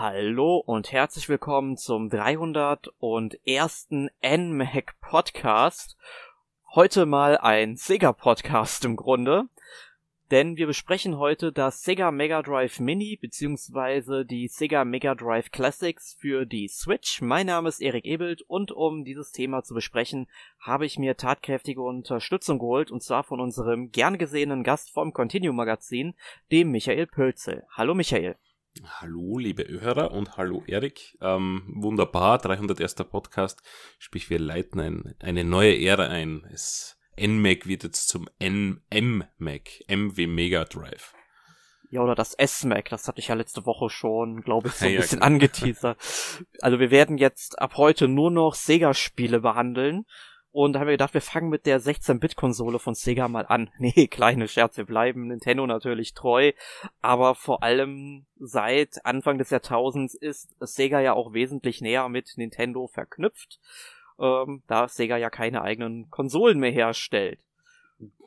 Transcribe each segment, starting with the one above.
Hallo und herzlich willkommen zum 301. NMAC Podcast. Heute mal ein Sega Podcast im Grunde, denn wir besprechen heute das Sega Mega Drive Mini bzw. die Sega Mega Drive Classics für die Switch. Mein Name ist Erik Ebelt und um dieses Thema zu besprechen, habe ich mir tatkräftige Unterstützung geholt und zwar von unserem gern gesehenen Gast vom Continuum Magazin, dem Michael Pölzel. Hallo Michael. Hallo, liebe Hörer und hallo Erik. Ähm, wunderbar, 301. Podcast. Sprich, wir leiten ein, eine neue Ära ein. Es, NMAC wird jetzt zum NM-Mac, M wie Mega Drive. Ja, oder das S-Mac, das hatte ich ja letzte Woche schon, glaube ich, so ein ja, bisschen genau. angeteasert. Also wir werden jetzt ab heute nur noch Sega-Spiele behandeln. Und da haben wir gedacht, wir fangen mit der 16-Bit-Konsole von Sega mal an. Nee, kleine Scherz, wir bleiben Nintendo natürlich treu. Aber vor allem seit Anfang des Jahrtausends ist Sega ja auch wesentlich näher mit Nintendo verknüpft. Ähm, da Sega ja keine eigenen Konsolen mehr herstellt.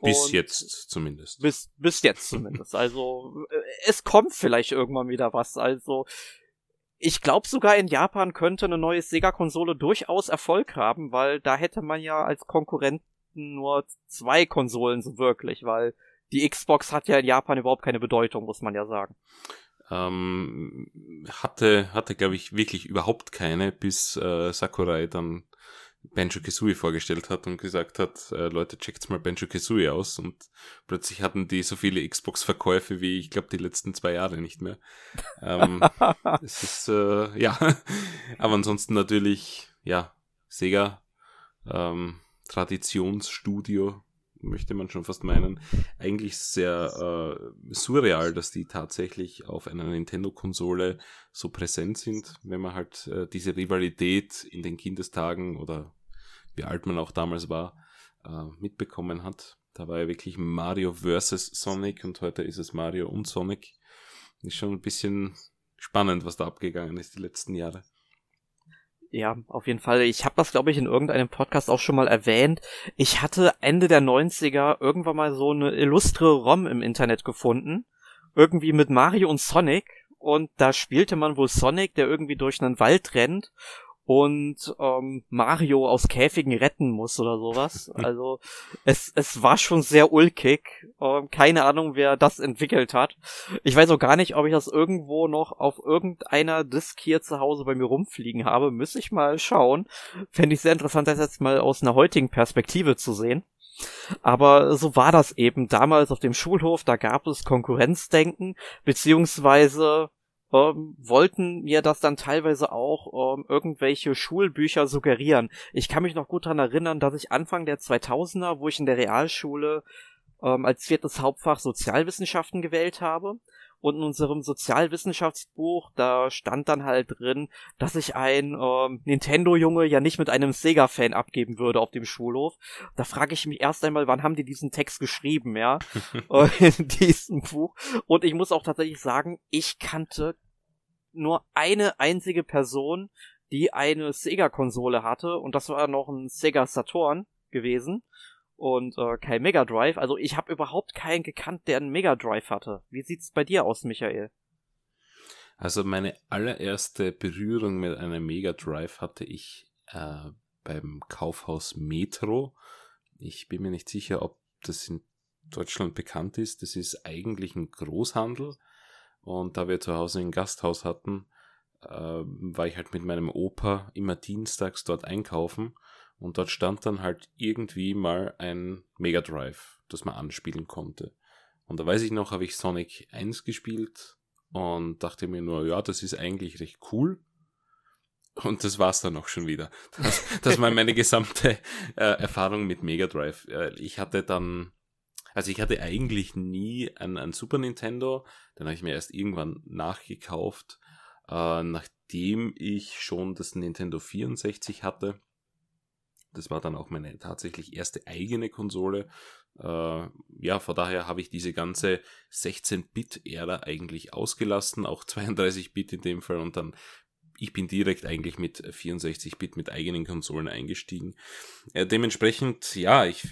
Bis Und jetzt zumindest. Bis, bis jetzt zumindest. Also äh, es kommt vielleicht irgendwann wieder was. Also ich glaube sogar in Japan könnte eine neue Sega-Konsole durchaus Erfolg haben, weil da hätte man ja als Konkurrenten nur zwei Konsolen so wirklich, weil die Xbox hat ja in Japan überhaupt keine Bedeutung, muss man ja sagen. Ähm, hatte, hatte glaube ich, wirklich überhaupt keine, bis äh, Sakurai dann Banjo Kazooie vorgestellt hat und gesagt hat, äh, Leute, checkt's mal Banjo Kazooie aus. Und plötzlich hatten die so viele Xbox-Verkäufe wie ich glaube die letzten zwei Jahre nicht mehr. Ähm, es ist äh, ja, aber ansonsten natürlich ja Sega ähm, Traditionsstudio möchte man schon fast meinen, eigentlich sehr äh, surreal, dass die tatsächlich auf einer Nintendo-Konsole so präsent sind, wenn man halt äh, diese Rivalität in den Kindestagen oder wie alt man auch damals war, äh, mitbekommen hat. Da war ja wirklich Mario versus Sonic und heute ist es Mario und Sonic. Ist schon ein bisschen spannend, was da abgegangen ist die letzten Jahre. Ja, auf jeden Fall. Ich habe das, glaube ich, in irgendeinem Podcast auch schon mal erwähnt. Ich hatte Ende der 90er irgendwann mal so eine illustre ROM im Internet gefunden. Irgendwie mit Mario und Sonic. Und da spielte man wohl Sonic, der irgendwie durch einen Wald rennt und ähm, Mario aus Käfigen retten muss oder sowas. Also es, es war schon sehr ulkig. Ähm, keine Ahnung, wer das entwickelt hat. Ich weiß auch gar nicht, ob ich das irgendwo noch auf irgendeiner Disk hier zu Hause bei mir rumfliegen habe. Müsste ich mal schauen. Fände ich sehr interessant, das jetzt mal aus einer heutigen Perspektive zu sehen. Aber so war das eben damals auf dem Schulhof, da gab es Konkurrenzdenken, beziehungsweise ähm, wollten mir das dann teilweise auch ähm, irgendwelche Schulbücher suggerieren. Ich kann mich noch gut daran erinnern, dass ich Anfang der 2000er, wo ich in der Realschule ähm, als viertes Hauptfach Sozialwissenschaften gewählt habe, und in unserem Sozialwissenschaftsbuch, da stand dann halt drin, dass ich ein ähm, Nintendo-Junge ja nicht mit einem Sega-Fan abgeben würde auf dem Schulhof. Da frage ich mich erst einmal, wann haben die diesen Text geschrieben, ja, in diesem Buch. Und ich muss auch tatsächlich sagen, ich kannte nur eine einzige Person, die eine Sega-Konsole hatte und das war noch ein Sega Saturn gewesen und äh, kein Mega Drive. Also ich habe überhaupt keinen gekannt, der einen Mega Drive hatte. Wie sieht's bei dir aus, Michael? Also meine allererste Berührung mit einem Mega Drive hatte ich äh, beim Kaufhaus Metro. Ich bin mir nicht sicher, ob das in Deutschland bekannt ist. Das ist eigentlich ein Großhandel und da wir zu Hause ein Gasthaus hatten, äh, war ich halt mit meinem Opa immer dienstags dort einkaufen. Und dort stand dann halt irgendwie mal ein Mega Drive, das man anspielen konnte. Und da weiß ich noch, habe ich Sonic 1 gespielt und dachte mir nur, ja, das ist eigentlich recht cool. Und das war's dann auch schon wieder. Das, das war meine gesamte äh, Erfahrung mit Mega Drive. Äh, ich hatte dann also ich hatte eigentlich nie ein, ein Super Nintendo, dann habe ich mir erst irgendwann nachgekauft, äh, nachdem ich schon das Nintendo 64 hatte. Das war dann auch meine tatsächlich erste eigene Konsole. Äh, ja, von daher habe ich diese ganze 16-Bit-Ära eigentlich ausgelassen, auch 32-Bit in dem Fall und dann ich bin direkt eigentlich mit 64-Bit mit eigenen Konsolen eingestiegen. Äh, dementsprechend, ja, ich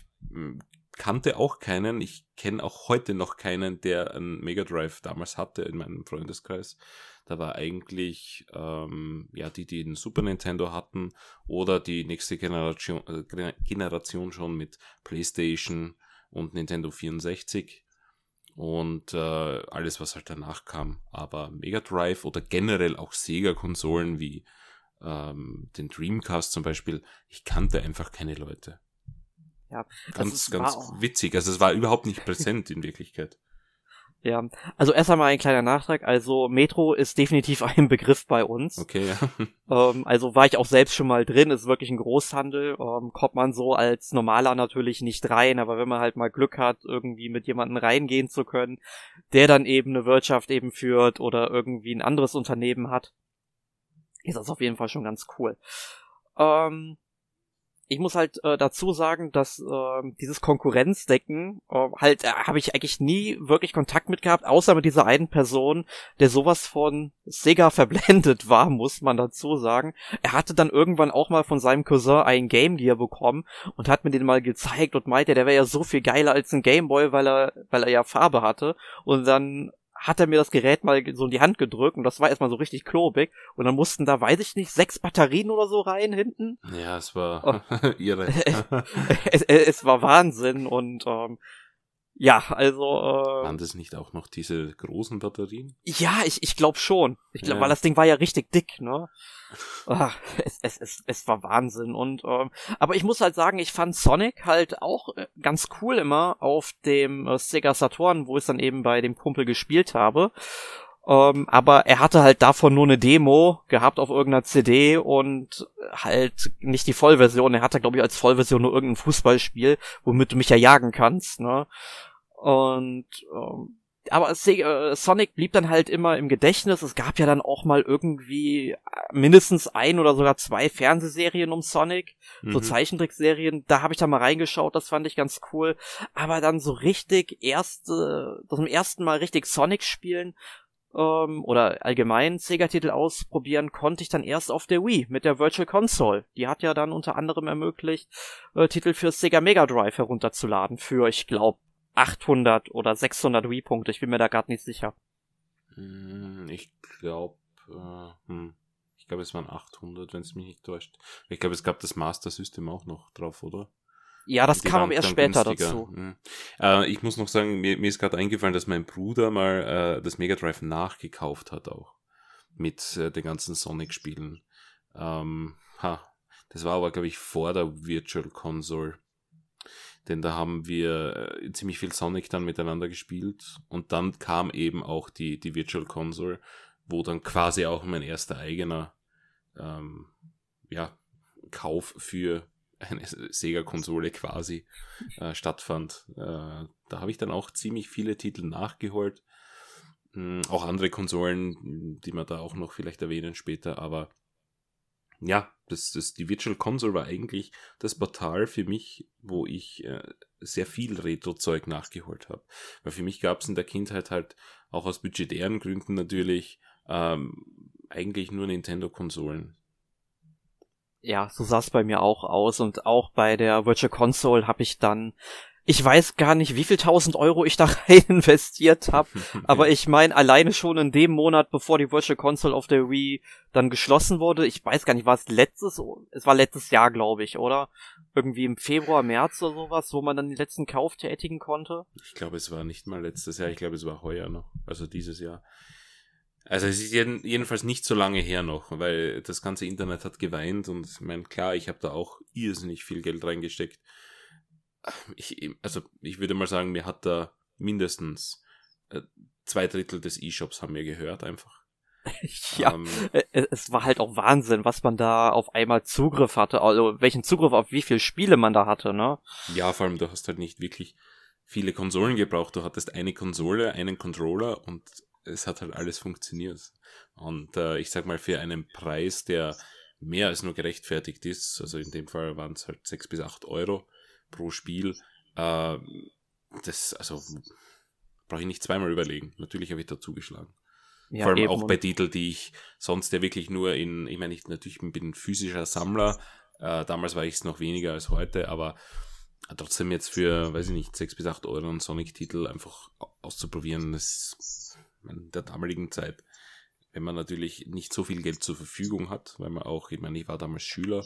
kannte auch keinen. Ich kenne auch heute noch keinen, der einen Mega Drive damals hatte in meinem Freundeskreis. Da war eigentlich ähm, ja die, die einen Super Nintendo hatten oder die nächste Generation, äh, Generation schon mit PlayStation und Nintendo 64 und äh, alles, was halt danach kam. Aber Mega Drive oder generell auch Sega-Konsolen wie ähm, den Dreamcast zum Beispiel, ich kannte einfach keine Leute. Ja, ganz, ganz witzig. Also es war überhaupt nicht präsent in Wirklichkeit. Ja, also erst einmal ein kleiner Nachtrag. Also Metro ist definitiv ein Begriff bei uns. Okay, ja. Ähm, also war ich auch selbst schon mal drin, ist wirklich ein Großhandel. Ähm, kommt man so als Normaler natürlich nicht rein, aber wenn man halt mal Glück hat, irgendwie mit jemandem reingehen zu können, der dann eben eine Wirtschaft eben führt oder irgendwie ein anderes Unternehmen hat, ist das auf jeden Fall schon ganz cool. Ähm, ich muss halt äh, dazu sagen, dass äh, dieses Konkurrenzdecken äh, halt äh, habe ich eigentlich nie wirklich Kontakt mit gehabt, außer mit dieser einen Person, der sowas von Sega verblendet war, muss man dazu sagen. Er hatte dann irgendwann auch mal von seinem Cousin einen Game Gear bekommen und hat mir den mal gezeigt und meinte, der wäre ja so viel geiler als ein Game Boy, weil er weil er ja Farbe hatte und dann hat er mir das Gerät mal so in die Hand gedrückt und das war erstmal so richtig klobig und dann mussten da, weiß ich nicht, sechs Batterien oder so rein hinten. Ja, es war oh. irre. es, es, war Wahnsinn und ähm, ja, also. Äh, Waren das nicht auch noch diese großen Batterien? Ja, ich, ich glaube schon. Ich glaube, ja. weil das Ding war ja richtig dick, ne? Ach, es, es, es, es war Wahnsinn. Und ähm, aber ich muss halt sagen, ich fand Sonic halt auch äh, ganz cool immer auf dem äh, Sega Saturn, wo ich dann eben bei dem Kumpel gespielt habe. Ähm, aber er hatte halt davon nur eine Demo gehabt auf irgendeiner CD und halt nicht die Vollversion. Er hatte, glaube ich, als Vollversion nur irgendein Fußballspiel, womit du mich ja jagen kannst, ne? Und ähm, aber äh, Sonic blieb dann halt immer im Gedächtnis. Es gab ja dann auch mal irgendwie mindestens ein oder sogar zwei Fernsehserien um Sonic, mhm. so Zeichentrickserien. Da habe ich da mal reingeschaut, das fand ich ganz cool. Aber dann so richtig erste, zum ersten Mal richtig Sonic spielen, ähm, oder allgemein Sega-Titel ausprobieren konnte ich dann erst auf der Wii mit der Virtual Console. Die hat ja dann unter anderem ermöglicht, äh, Titel für Sega Mega Drive herunterzuladen für, ich glaube, 800 oder 600 Wii-Punkte. Ich bin mir da gerade nicht sicher. Hm, ich glaube, äh, hm. ich glaube, es waren 800, wenn es mich nicht täuscht. Ich glaube, es gab das Master System auch noch drauf, oder? Ja, das kam aber erst später günstiger. dazu. Mhm. Äh, ich muss noch sagen, mir, mir ist gerade eingefallen, dass mein Bruder mal äh, das Mega Drive nachgekauft hat auch. Mit äh, den ganzen Sonic-Spielen. Ähm, ha, das war aber, glaube ich, vor der Virtual Console. Denn da haben wir äh, ziemlich viel Sonic dann miteinander gespielt. Und dann kam eben auch die, die Virtual Console, wo dann quasi auch mein erster eigener ähm, ja, Kauf für eine Sega-Konsole quasi äh, stattfand. Äh, da habe ich dann auch ziemlich viele Titel nachgeholt. Mhm, auch andere Konsolen, die wir da auch noch vielleicht erwähnen später, aber ja, das, das, die Virtual Console war eigentlich das Portal für mich, wo ich äh, sehr viel Retro-Zeug nachgeholt habe. Weil für mich gab es in der Kindheit halt auch aus budgetären Gründen natürlich ähm, eigentlich nur Nintendo-Konsolen ja, so sah es bei mir auch aus und auch bei der Virtual Console habe ich dann ich weiß gar nicht, wie viel tausend Euro ich da rein investiert habe, aber ich meine, alleine schon in dem Monat, bevor die Virtual Console auf der Wii dann geschlossen wurde, ich weiß gar nicht, war es letztes, es war letztes Jahr, glaube ich, oder? Irgendwie im Februar, März oder sowas, wo man dann den letzten Kauf tätigen konnte? Ich glaube, es war nicht mal letztes Jahr, ich glaube, es war heuer noch, also dieses Jahr. Also es ist jeden, jedenfalls nicht so lange her noch, weil das ganze Internet hat geweint und ich meine, klar, ich habe da auch irrsinnig viel Geld reingesteckt. Ich, also ich würde mal sagen, mir hat da mindestens äh, zwei Drittel des E-Shops haben mir gehört einfach. ja, ähm, es war halt auch Wahnsinn, was man da auf einmal Zugriff hatte, also welchen Zugriff auf wie viele Spiele man da hatte, ne? Ja, vor allem du hast halt nicht wirklich viele Konsolen gebraucht. Du hattest eine Konsole, einen Controller und es hat halt alles funktioniert. Und äh, ich sag mal, für einen Preis, der mehr als nur gerechtfertigt ist, also in dem Fall waren es halt sechs bis acht Euro pro Spiel, äh, das, also brauche ich nicht zweimal überlegen. Natürlich habe ich da zugeschlagen. Ja, Vor allem auch bei Titeln, die ich sonst ja wirklich nur in, ich meine, ich natürlich bin ein physischer Sammler, äh, damals war ich es noch weniger als heute, aber trotzdem jetzt für, weiß ich nicht, 6 bis 8 Euro einen Sonic-Titel einfach auszuprobieren, das in der damaligen Zeit, wenn man natürlich nicht so viel Geld zur Verfügung hat, weil man auch, ich meine, ich war damals Schüler,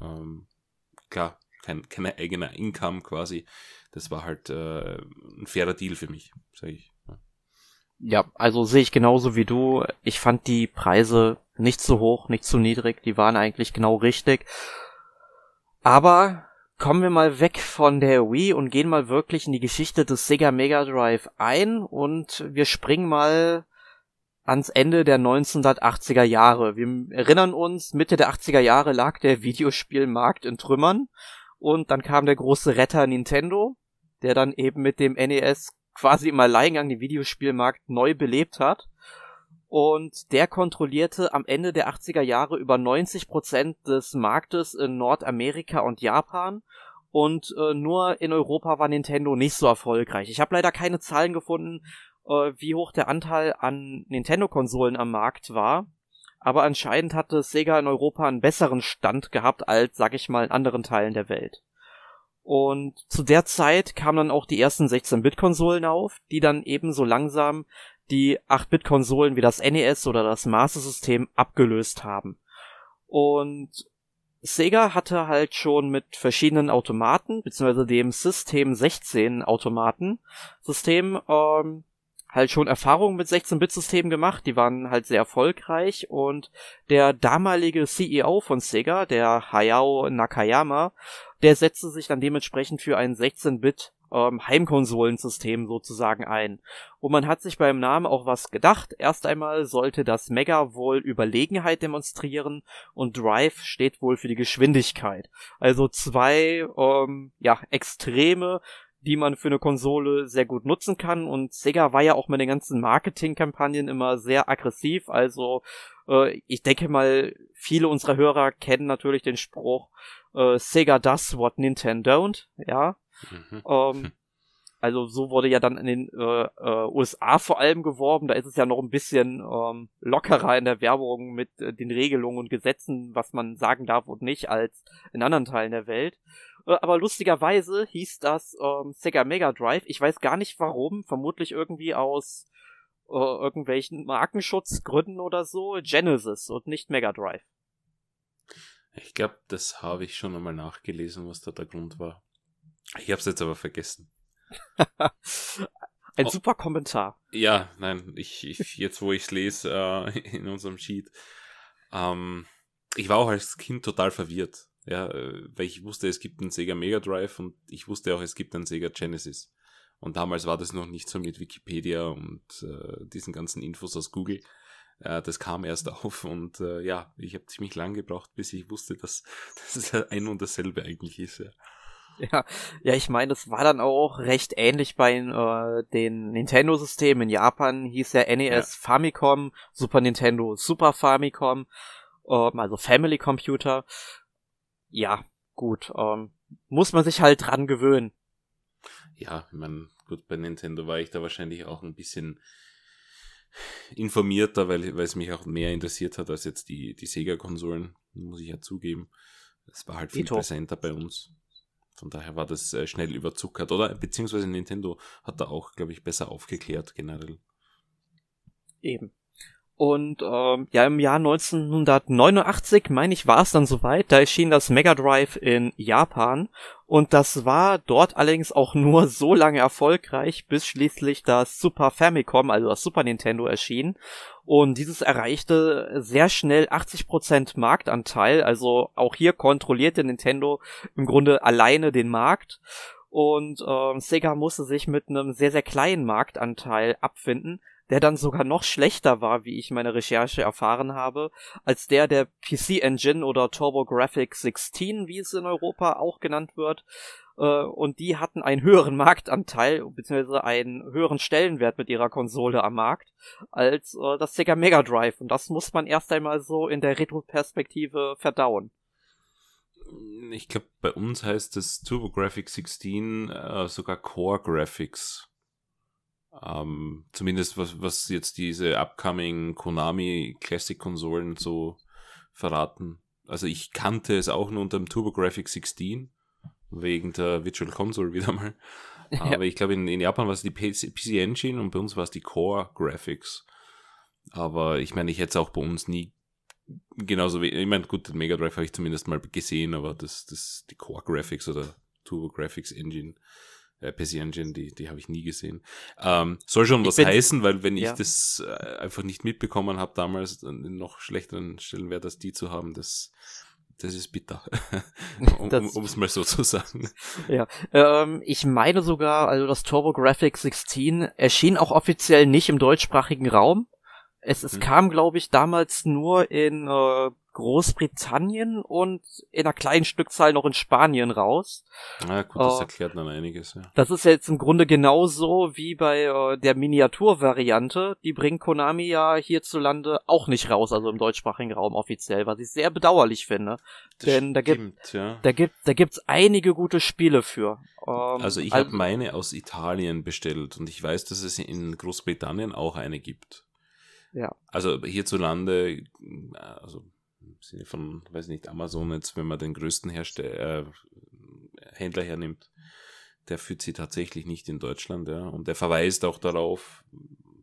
ähm, klar, kein, keine eigene Income quasi, das war halt äh, ein fairer Deal für mich, sage ich. Ja. ja, also sehe ich genauso wie du. Ich fand die Preise nicht zu hoch, nicht zu niedrig, die waren eigentlich genau richtig. Aber kommen wir mal weg von der Wii und gehen mal wirklich in die Geschichte des Sega Mega Drive ein und wir springen mal ans Ende der 1980er Jahre. Wir erinnern uns, Mitte der 80er Jahre lag der Videospielmarkt in Trümmern und dann kam der große Retter Nintendo, der dann eben mit dem NES quasi im Alleingang den Videospielmarkt neu belebt hat. Und der kontrollierte am Ende der 80er Jahre über 90 Prozent des Marktes in Nordamerika und Japan. Und äh, nur in Europa war Nintendo nicht so erfolgreich. Ich habe leider keine Zahlen gefunden, äh, wie hoch der Anteil an Nintendo-Konsolen am Markt war aber anscheinend hatte Sega in Europa einen besseren Stand gehabt als, sag ich mal, in anderen Teilen der Welt. Und zu der Zeit kamen dann auch die ersten 16-Bit-Konsolen auf, die dann ebenso langsam die 8-Bit-Konsolen wie das NES oder das Master System abgelöst haben. Und Sega hatte halt schon mit verschiedenen Automaten, beziehungsweise dem System 16 Automaten System, ähm, halt schon Erfahrungen mit 16-Bit-Systemen gemacht, die waren halt sehr erfolgreich und der damalige CEO von Sega, der Hayao Nakayama, der setzte sich dann dementsprechend für ein 16-Bit ähm, Heimkonsolensystem sozusagen ein. Und man hat sich beim Namen auch was gedacht. Erst einmal sollte das Mega wohl Überlegenheit demonstrieren und Drive steht wohl für die Geschwindigkeit. Also zwei ähm, ja Extreme, die man für eine Konsole sehr gut nutzen kann. Und Sega war ja auch mit den ganzen Marketingkampagnen immer sehr aggressiv. Also äh, ich denke mal, viele unserer Hörer kennen natürlich den Spruch äh, Sega does what Nintendo don't. Ja. Mhm. Ähm, also so wurde ja dann in den äh, äh, USA vor allem geworben. Da ist es ja noch ein bisschen ähm, lockerer in der Werbung mit äh, den Regelungen und Gesetzen, was man sagen darf und nicht, als in anderen Teilen der Welt. Äh, aber lustigerweise hieß das ähm, Sega Mega Drive. Ich weiß gar nicht warum. Vermutlich irgendwie aus äh, irgendwelchen Markenschutzgründen oder so. Genesis und nicht Mega Drive. Ich glaube, das habe ich schon einmal nachgelesen, was da der Grund war. Ich habe es jetzt aber vergessen. Ein oh, super Kommentar. Ja, nein, ich, ich jetzt wo ich es lese äh, in unserem Sheet, ähm, ich war auch als Kind total verwirrt. Ja, äh, weil ich wusste, es gibt einen Sega Mega Drive und ich wusste auch, es gibt einen Sega Genesis. Und damals war das noch nicht so mit Wikipedia und äh, diesen ganzen Infos aus Google. Äh, das kam erst auf und äh, ja, ich habe ziemlich lang gebraucht, bis ich wusste, dass, dass es ein und dasselbe eigentlich ist. Ja. Ja, ja, ich meine, das war dann auch recht ähnlich bei äh, den Nintendo-Systemen. In Japan hieß der NES ja. Famicom, Super Nintendo Super Famicom, ähm, also Family Computer ja, gut, ähm, muss man sich halt dran gewöhnen. Ja, ich meine, gut, bei Nintendo war ich da wahrscheinlich auch ein bisschen informierter, weil, weil es mich auch mehr interessiert hat als jetzt die, die Sega-Konsolen, muss ich ja zugeben. Es war halt viel Ito. präsenter bei uns. Von daher war das äh, schnell überzuckert. Oder beziehungsweise Nintendo hat da auch, glaube ich, besser aufgeklärt generell. Eben. Und ähm, ja, im Jahr 1989, meine ich, war es dann soweit. Da erschien das Mega Drive in Japan. Und das war dort allerdings auch nur so lange erfolgreich, bis schließlich das Super Famicom, also das Super Nintendo, erschien. Und dieses erreichte sehr schnell 80% Marktanteil. Also auch hier kontrollierte Nintendo im Grunde alleine den Markt. Und äh, Sega musste sich mit einem sehr, sehr kleinen Marktanteil abfinden der dann sogar noch schlechter war, wie ich meine Recherche erfahren habe, als der der PC Engine oder TurboGrafx 16, wie es in Europa auch genannt wird. Äh, und die hatten einen höheren Marktanteil, beziehungsweise einen höheren Stellenwert mit ihrer Konsole am Markt, als äh, das Sega Mega Drive. Und das muss man erst einmal so in der Retro-Perspektive verdauen. Ich glaube, bei uns heißt es TurboGrafx 16 äh, sogar Core Graphics. Ähm, zumindest was, was jetzt diese upcoming Konami Classic Konsolen so verraten. Also ich kannte es auch nur unter dem TurboGrafx 16. wegen der Virtual Console wieder mal. Aber ja. ich glaube, in, in, Japan war es die PC, PC Engine und bei uns war es die Core Graphics. Aber ich meine, ich hätte es auch bei uns nie genauso wie, ich meine, gut, den Mega Drive habe ich zumindest mal gesehen, aber das, das, die Core Graphics oder Turbo Graphics Engine, äh, PC Engine, die, die habe ich nie gesehen. Ähm, soll schon ich was heißen, weil wenn ja. ich das äh, einfach nicht mitbekommen habe damals, in noch schlechteren Stellen wäre das die zu haben, das, das ist bitter. um es mal so zu sagen. Ja, ähm, ich meine sogar, also das Turbo Graphics 16 erschien auch offiziell nicht im deutschsprachigen Raum. Es, es hm. kam, glaube ich, damals nur in äh, Großbritannien und in einer kleinen Stückzahl noch in Spanien raus. Na gut, das äh, erklärt dann einiges, ja. Das ist jetzt im Grunde genauso wie bei äh, der Miniaturvariante. Die bringt Konami ja hierzulande auch nicht raus, also im deutschsprachigen Raum offiziell, was ich sehr bedauerlich finde. Das Denn da gibt, ja. da gibt, da gibt's einige gute Spiele für. Ähm, also ich habe meine aus Italien bestellt und ich weiß, dass es in Großbritannien auch eine gibt. Ja. Also hierzulande, äh, also im Sinne von, weiß nicht, Amazon jetzt, wenn man den größten Hersteller, äh, Händler hernimmt, der führt sie tatsächlich nicht in Deutschland, ja. Und der verweist auch darauf,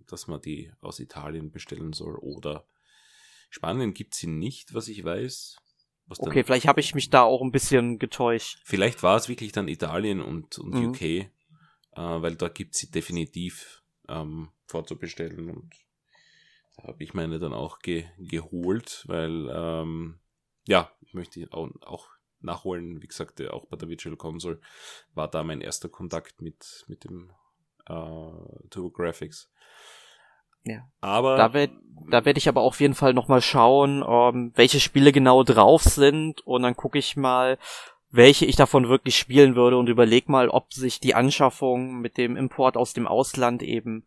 dass man die aus Italien bestellen soll oder Spanien gibt sie nicht, was ich weiß. Was okay, vielleicht habe ich mich da auch ein bisschen getäuscht. Vielleicht war es wirklich dann Italien und, und mhm. UK, äh, weil da gibt sie definitiv ähm, vorzubestellen und habe ich meine dann auch ge geholt, weil ähm, ja, ich möchte auch, auch nachholen. Wie gesagt, auch bei der Virtual Console war da mein erster Kontakt mit, mit dem äh, Turbo Graphics. Ja. Aber da werde da werd ich aber auf jeden Fall nochmal schauen, ähm, welche Spiele genau drauf sind und dann gucke ich mal, welche ich davon wirklich spielen würde und überleg mal, ob sich die Anschaffung mit dem Import aus dem Ausland eben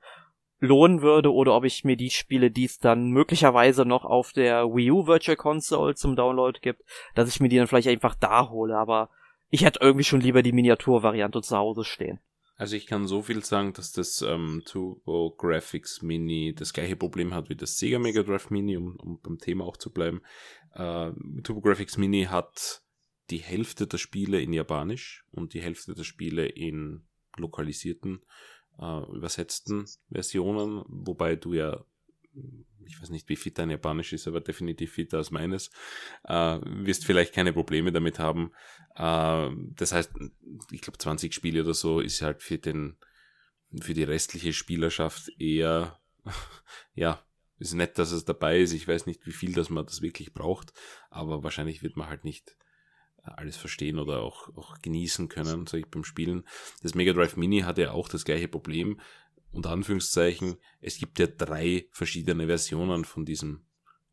lohnen würde oder ob ich mir die Spiele, die es dann möglicherweise noch auf der Wii U Virtual Console zum Download gibt, dass ich mir die dann vielleicht einfach da hole, aber ich hätte irgendwie schon lieber die Miniaturvariante zu Hause stehen. Also ich kann so viel sagen, dass das ähm, Turbo Graphics Mini das gleiche Problem hat wie das Sega Mega Drive Mini, um, um beim Thema auch zu bleiben. Äh, Turbo Graphics Mini hat die Hälfte der Spiele in Japanisch und die Hälfte der Spiele in lokalisierten äh, übersetzten Versionen, wobei du ja, ich weiß nicht, wie fit dein Japanisch ist, aber definitiv fitter als meines, äh, wirst vielleicht keine Probleme damit haben. Äh, das heißt, ich glaube 20 Spiele oder so ist halt für den, für die restliche Spielerschaft eher, ja, ist nett, dass es dabei ist. Ich weiß nicht, wie viel das man das wirklich braucht, aber wahrscheinlich wird man halt nicht alles verstehen oder auch, auch genießen können, sage ich beim Spielen. Das Mega Drive Mini hatte ja auch das gleiche Problem. Unter Anführungszeichen, es gibt ja drei verschiedene Versionen von diesem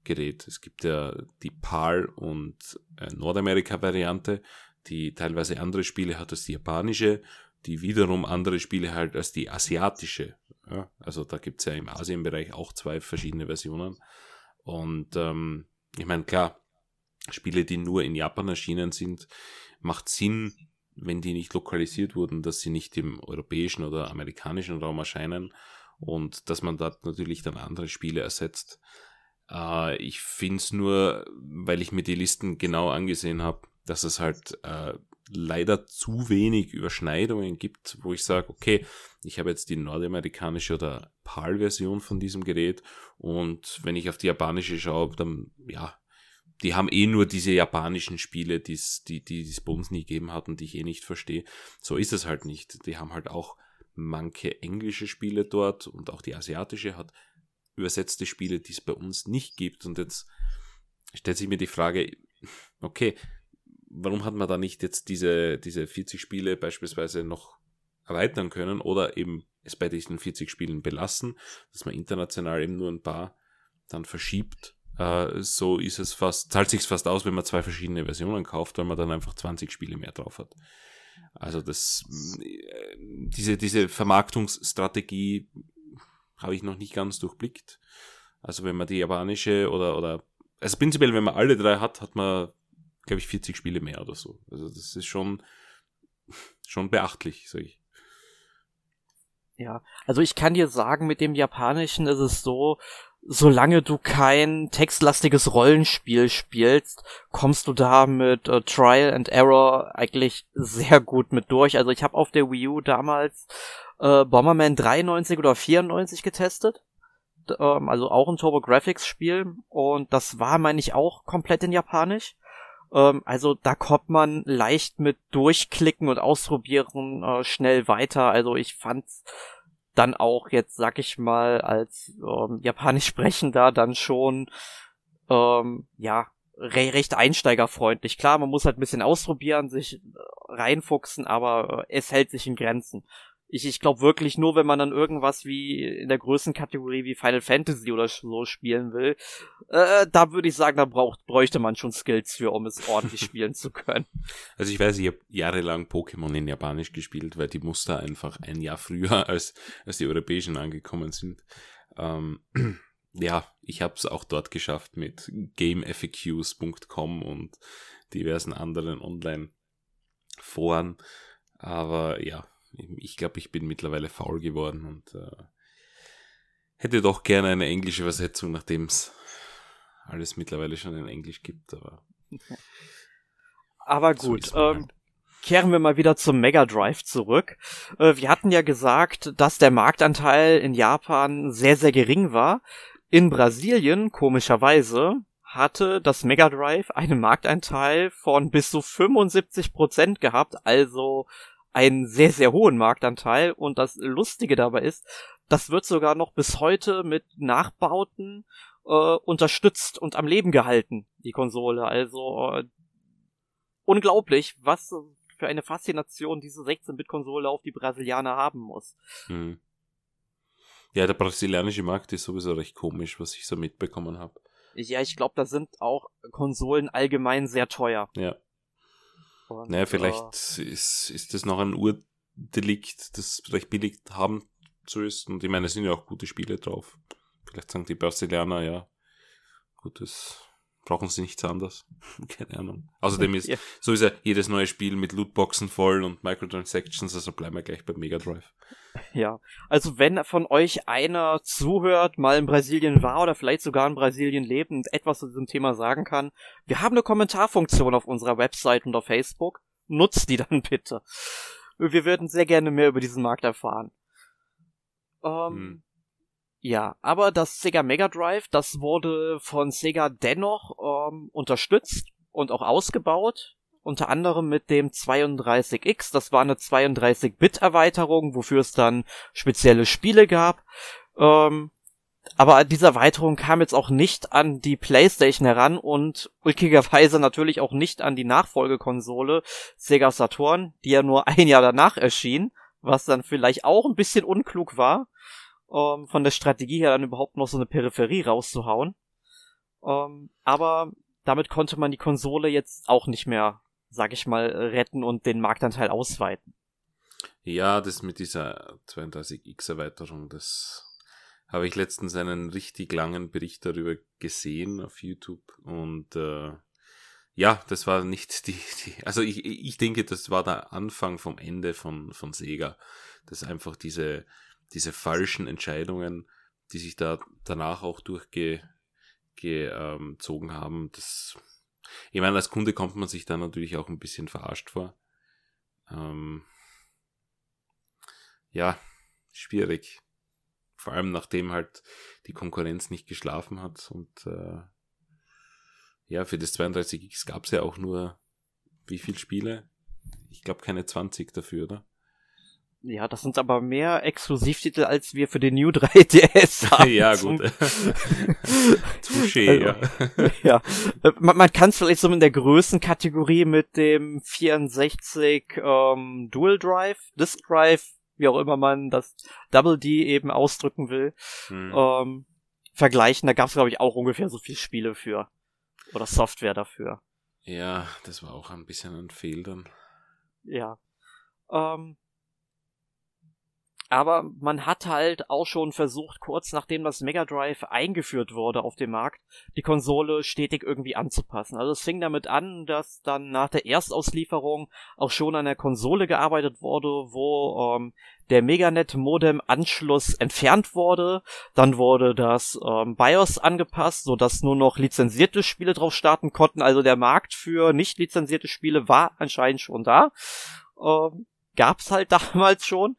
Gerät. Es gibt ja die PAL und äh, Nordamerika-Variante, die teilweise andere Spiele hat als die japanische, die wiederum andere Spiele halt als die asiatische. Ja, also da gibt's ja im Asienbereich auch zwei verschiedene Versionen. Und ähm, ich meine, klar, Spiele, die nur in Japan erschienen sind, macht Sinn, wenn die nicht lokalisiert wurden, dass sie nicht im europäischen oder amerikanischen Raum erscheinen und dass man dort natürlich dann andere Spiele ersetzt. Äh, ich finde es nur, weil ich mir die Listen genau angesehen habe, dass es halt äh, leider zu wenig Überschneidungen gibt, wo ich sage, okay, ich habe jetzt die nordamerikanische oder PAL-Version von diesem Gerät und wenn ich auf die japanische schaue, dann ja, die haben eh nur diese japanischen Spiele, die's, die, die es bei uns nie gegeben hat und die ich eh nicht verstehe. So ist es halt nicht. Die haben halt auch manche englische Spiele dort und auch die asiatische hat übersetzte Spiele, die es bei uns nicht gibt. Und jetzt stellt sich mir die Frage, okay, warum hat man da nicht jetzt diese, diese 40 Spiele beispielsweise noch erweitern können oder eben es bei diesen 40 Spielen belassen, dass man international eben nur ein paar dann verschiebt äh, so ist es fast, zahlt sich fast aus, wenn man zwei verschiedene Versionen kauft, weil man dann einfach 20 Spiele mehr drauf hat. Also das, äh, diese, diese Vermarktungsstrategie habe ich noch nicht ganz durchblickt. Also wenn man die japanische oder, oder, also prinzipiell, wenn man alle drei hat, hat man, glaube ich, 40 Spiele mehr oder so. Also das ist schon, schon beachtlich, sage ich. Ja, also ich kann dir sagen, mit dem Japanischen ist es so, solange du kein textlastiges Rollenspiel spielst, kommst du da mit äh, Trial and Error eigentlich sehr gut mit durch. Also ich habe auf der Wii U damals äh, Bomberman 93 oder 94 getestet. Ähm, also auch ein Turbo Graphics Spiel und das war, meine ich, auch komplett in Japanisch. Ähm, also da kommt man leicht mit durchklicken und ausprobieren äh, schnell weiter. Also ich fand's dann auch jetzt, sag ich mal, als ähm, japanisch sprechender dann schon ähm, ja re recht einsteigerfreundlich. Klar, man muss halt ein bisschen ausprobieren, sich äh, reinfuchsen, aber äh, es hält sich in Grenzen ich, ich glaube wirklich nur, wenn man dann irgendwas wie in der Größenkategorie wie Final Fantasy oder so spielen will, äh, da würde ich sagen, da braucht, bräuchte man schon Skills für, um es ordentlich spielen zu können. Also ich weiß, ich habe jahrelang Pokémon in Japanisch gespielt, weil die Muster einfach ein Jahr früher als, als die europäischen angekommen sind. Ähm, ja, ich habe es auch dort geschafft mit gamefaqs.com und diversen anderen Online-Foren. Aber ja, ich glaube, ich bin mittlerweile faul geworden und äh, hätte doch gerne eine englische Übersetzung, nachdem es alles mittlerweile schon in Englisch gibt. Aber, aber gut, so ähm, halt. kehren wir mal wieder zum Mega Drive zurück. Äh, wir hatten ja gesagt, dass der Marktanteil in Japan sehr, sehr gering war. In Brasilien, komischerweise, hatte das Mega Drive einen Marktanteil von bis zu 75% gehabt, also einen sehr, sehr hohen Marktanteil. Und das Lustige dabei ist, das wird sogar noch bis heute mit Nachbauten äh, unterstützt und am Leben gehalten, die Konsole. Also äh, unglaublich, was für eine Faszination diese 16-Bit-Konsole auf die Brasilianer haben muss. Hm. Ja, der brasilianische Markt ist sowieso recht komisch, was ich so mitbekommen habe. Ja, ich glaube, da sind auch Konsolen allgemein sehr teuer. Ja. Und, naja, vielleicht äh, ist, ist das noch ein Urdelikt, das recht billig haben zu ist. Und ich meine, es sind ja auch gute Spiele drauf. Vielleicht sagen die Brasilianer, ja, gut, das brauchen sie nichts anderes. Keine Ahnung. Außerdem ist, ja. so ist ja jedes neue Spiel mit Lootboxen voll und Microtransactions, also bleiben wir gleich beim Mega Drive. Ja, also wenn von euch einer zuhört, mal in Brasilien war oder vielleicht sogar in Brasilien lebt und etwas zu diesem Thema sagen kann, wir haben eine Kommentarfunktion auf unserer Website und auf Facebook. Nutzt die dann bitte. Wir würden sehr gerne mehr über diesen Markt erfahren. Ähm, hm. Ja, aber das Sega Mega Drive, das wurde von Sega dennoch ähm, unterstützt und auch ausgebaut unter anderem mit dem 32X. Das war eine 32-Bit-Erweiterung, wofür es dann spezielle Spiele gab. Ähm, aber diese Erweiterung kam jetzt auch nicht an die PlayStation heran und ulkigerweise natürlich auch nicht an die Nachfolgekonsole Sega Saturn, die ja nur ein Jahr danach erschien, was dann vielleicht auch ein bisschen unklug war, ähm, von der Strategie her dann überhaupt noch so eine Peripherie rauszuhauen. Ähm, aber damit konnte man die Konsole jetzt auch nicht mehr sag ich mal, retten und den Marktanteil ausweiten. Ja, das mit dieser 32X-Erweiterung, das habe ich letztens einen richtig langen Bericht darüber gesehen auf YouTube und äh, ja, das war nicht die, die also ich, ich denke, das war der Anfang vom Ende von, von Sega, dass einfach diese, diese falschen Entscheidungen, die sich da danach auch durchgezogen ähm, haben, das ich meine, als Kunde kommt man sich da natürlich auch ein bisschen verarscht vor. Ähm, ja, schwierig. Vor allem nachdem halt die Konkurrenz nicht geschlafen hat und äh, ja, für das 32X gab es ja auch nur wie viele Spiele? Ich glaube keine 20 dafür, oder? Ja, das sind aber mehr Exklusivtitel, als wir für den New 3DS haben. ja, gut. Touché, also, ja. ja. Man, man kann es vielleicht so in der Größenkategorie mit dem 64 ähm, Dual Drive, Disk Drive, wie auch immer man das Double D eben ausdrücken will, hm. ähm, vergleichen. Da gab es, glaube ich, auch ungefähr so viele Spiele für. Oder Software dafür. Ja, das war auch ein bisschen ein Fehl dann. Ja. Ähm, aber man hat halt auch schon versucht, kurz nachdem das Mega Drive eingeführt wurde auf dem Markt, die Konsole stetig irgendwie anzupassen. Also es fing damit an, dass dann nach der Erstauslieferung auch schon an der Konsole gearbeitet wurde, wo ähm, der Meganet-Modem-Anschluss entfernt wurde. Dann wurde das ähm, BIOS angepasst, sodass nur noch lizenzierte Spiele drauf starten konnten. Also der Markt für nicht lizenzierte Spiele war anscheinend schon da. Ähm, gab's halt damals schon.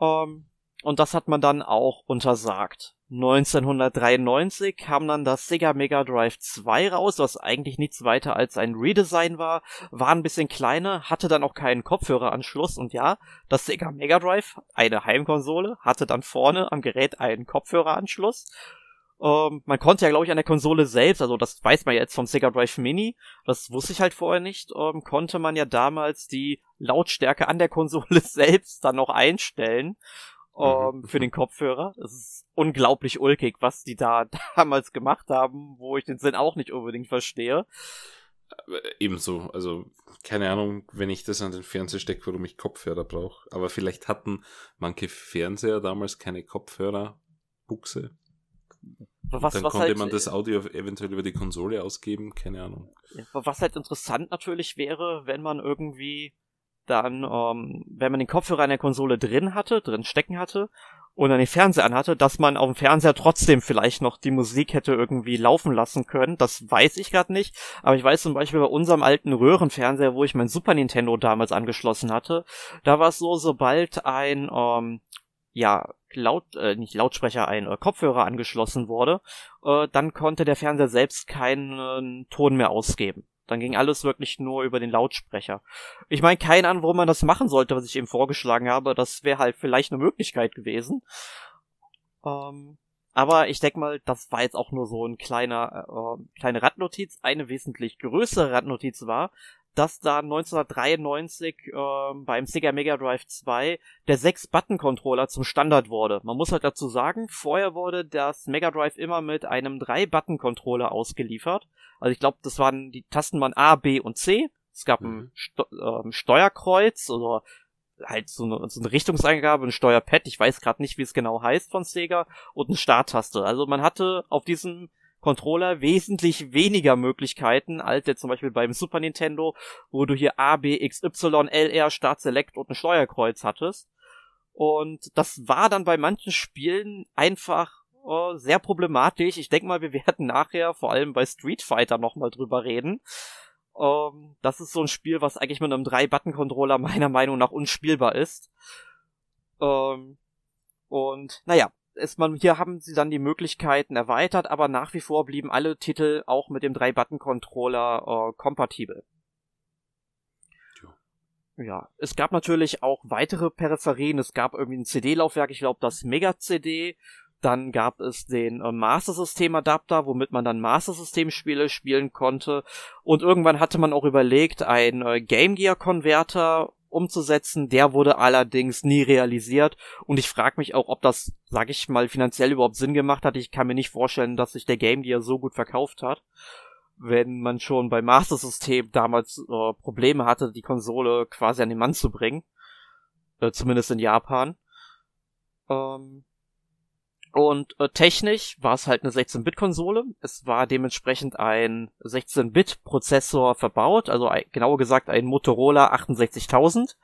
Ähm, und das hat man dann auch untersagt. 1993 kam dann das Sega Mega Drive 2 raus, was eigentlich nichts weiter als ein Redesign war, war ein bisschen kleiner, hatte dann auch keinen Kopfhöreranschluss und ja, das Sega Mega Drive, eine Heimkonsole, hatte dann vorne am Gerät einen Kopfhöreranschluss. Ähm, man konnte ja, glaube ich, an der Konsole selbst, also das weiß man ja jetzt vom Sega Drive Mini, das wusste ich halt vorher nicht, ähm, konnte man ja damals die Lautstärke an der Konsole selbst dann noch einstellen ähm, mhm. für den Kopfhörer. Das ist unglaublich ulkig, was die da damals gemacht haben, wo ich den Sinn auch nicht unbedingt verstehe. Äh, ebenso, also keine Ahnung, wenn ich das an den Fernseher stecke, warum ich Kopfhörer brauche. Aber vielleicht hatten manche Fernseher damals keine Kopfhörerbuchse. Was, dann was konnte halt, man das Audio eventuell über die Konsole ausgeben, keine Ahnung. Was halt interessant natürlich wäre, wenn man irgendwie dann, ähm, wenn man den Kopfhörer in der Konsole drin hatte, drin stecken hatte und dann den Fernseher anhatte, dass man auf dem Fernseher trotzdem vielleicht noch die Musik hätte irgendwie laufen lassen können. Das weiß ich gerade nicht. Aber ich weiß zum Beispiel bei unserem alten Röhrenfernseher, wo ich mein Super Nintendo damals angeschlossen hatte, da war es so, sobald ein, ähm, ja, laut, äh, nicht Lautsprecher, ein äh, Kopfhörer angeschlossen wurde, äh, dann konnte der Fernseher selbst keinen Ton mehr ausgeben. Dann ging alles wirklich nur über den Lautsprecher. Ich meine, keine Ahnung, warum man das machen sollte, was ich eben vorgeschlagen habe. Das wäre halt vielleicht eine Möglichkeit gewesen. Ähm, aber ich denke mal, das war jetzt auch nur so ein kleiner, äh, kleine Randnotiz. Eine wesentlich größere Randnotiz war, dass da 1993 äh, beim Sega Mega Drive 2 der 6-Button-Controller zum Standard wurde. Man muss halt dazu sagen, vorher wurde das Mega Drive immer mit einem 3-Button-Controller ausgeliefert. Also ich glaube, das waren die Tasten waren A, B und C. Es gab mhm. ein Sto äh, Steuerkreuz oder halt so eine, so eine Richtungseingabe, ein Steuerpad, ich weiß gerade nicht, wie es genau heißt von Sega, und eine Starttaste. Also man hatte auf diesem Controller wesentlich weniger Möglichkeiten als jetzt zum Beispiel beim Super Nintendo, wo du hier A, B, X, Y, LR, Start, Select und ein Steuerkreuz hattest. Und das war dann bei manchen Spielen einfach äh, sehr problematisch. Ich denke mal, wir werden nachher vor allem bei Street Fighter nochmal drüber reden. Ähm, das ist so ein Spiel, was eigentlich mit einem 3-Button-Controller meiner Meinung nach unspielbar ist. Ähm, und naja, ist man, hier haben sie dann die Möglichkeiten erweitert, aber nach wie vor blieben alle Titel auch mit dem 3-Button-Controller äh, kompatibel. Ja, es gab natürlich auch weitere Peripherien. Es gab irgendwie ein CD-Laufwerk, ich glaube das Mega-CD. Dann gab es den äh, Master System Adapter, womit man dann Master System Spiele spielen konnte. Und irgendwann hatte man auch überlegt, ein äh, Game Gear Konverter umzusetzen. Der wurde allerdings nie realisiert und ich frage mich auch, ob das, sag ich mal, finanziell überhaupt Sinn gemacht hat. Ich kann mir nicht vorstellen, dass sich der Game Gear so gut verkauft hat, wenn man schon beim Master System damals äh, Probleme hatte, die Konsole quasi an den Mann zu bringen. Äh, zumindest in Japan. Ähm, und äh, technisch war es halt eine 16-Bit-Konsole. Es war dementsprechend ein 16-Bit-Prozessor verbaut, also ein, genauer gesagt ein Motorola 68000.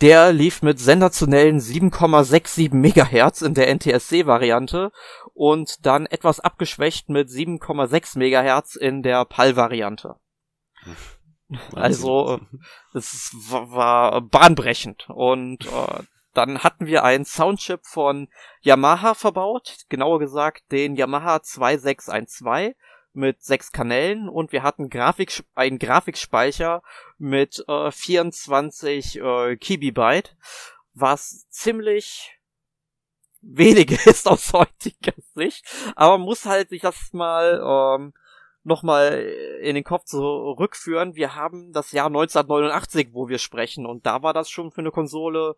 Der lief mit sensationellen 7,67 Megahertz in der NTSC-Variante und dann etwas abgeschwächt mit 7,6 Megahertz in der PAL-Variante. Also, es war bahnbrechend und äh, dann hatten wir einen Soundchip von Yamaha verbaut, genauer gesagt den Yamaha 2612 mit sechs Kanälen und wir hatten Grafik, einen Grafikspeicher mit äh, 24 äh, Kibibyte, was ziemlich wenig ist aus heutiger Sicht, aber man muss halt sich das mal ähm, nochmal in den Kopf zurückführen. Wir haben das Jahr 1989, wo wir sprechen und da war das schon für eine Konsole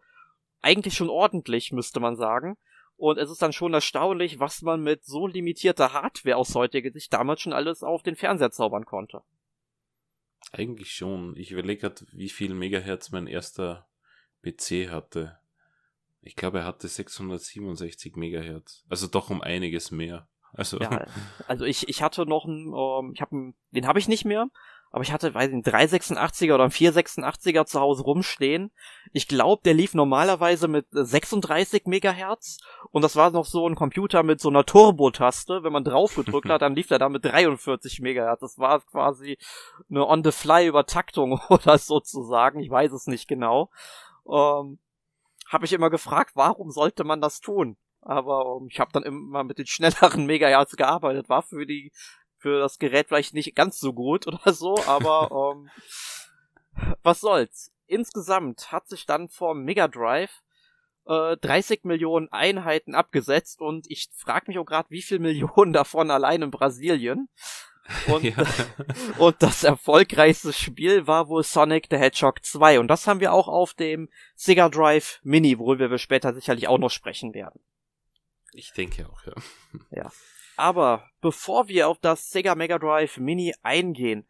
eigentlich schon ordentlich, müsste man sagen. Und es ist dann schon erstaunlich, was man mit so limitierter Hardware aus heutiger Sicht damals schon alles auf den Fernseher zaubern konnte. Eigentlich schon. Ich überlege gerade, wie viel Megahertz mein erster PC hatte. Ich glaube, er hatte 667 Megahertz. Also doch um einiges mehr. Also, ja, also ich, ich hatte noch einen, ähm, ich habe den habe ich nicht mehr, aber ich hatte, weiß nicht, einen 386er oder einen 486er zu Hause rumstehen. Ich glaube, der lief normalerweise mit 36 Megahertz und das war noch so ein Computer mit so einer Turbo-Taste. Wenn man drauf gedrückt hat, dann lief der da mit 43 Megahertz. Das war quasi eine On-the-Fly-Übertaktung oder sozusagen. Ich weiß es nicht genau. Ähm, habe ich immer gefragt, warum sollte man das tun? Aber ähm, ich habe dann immer mit den schnelleren Megahertz gearbeitet. War für die für das Gerät vielleicht nicht ganz so gut oder so, aber ähm, was soll's. Insgesamt hat sich dann vom Mega Drive äh, 30 Millionen Einheiten abgesetzt und ich frage mich auch gerade, wie viel Millionen davon allein in Brasilien. Und, ja. und das erfolgreichste Spiel war wohl Sonic the Hedgehog 2 und das haben wir auch auf dem Sega Drive Mini, worüber wir später sicherlich auch noch sprechen werden. Ich denke auch, ja. Ja. Aber bevor wir auf das Sega Mega Drive Mini eingehen,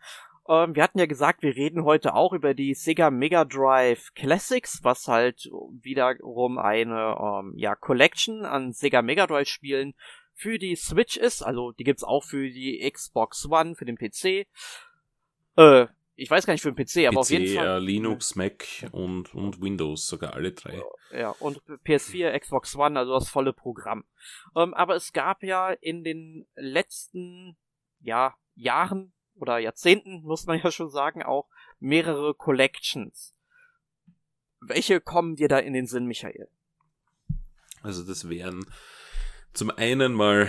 ähm, wir hatten ja gesagt, wir reden heute auch über die Sega Mega Drive Classics, was halt wiederum eine ähm, ja, Collection an Sega Mega Drive Spielen für die Switch ist. Also die gibt's auch für die Xbox One, für den PC. Äh, ich weiß gar nicht für den PC, aber PC, auf jeden Fall. Äh, Linux, Mac und, und Windows, sogar alle drei. Ja, und PS4, Xbox One, also das volle Programm. Ähm, aber es gab ja in den letzten ja, Jahren oder Jahrzehnten, muss man ja schon sagen, auch mehrere Collections. Welche kommen dir da in den Sinn, Michael? Also das wären zum einen mal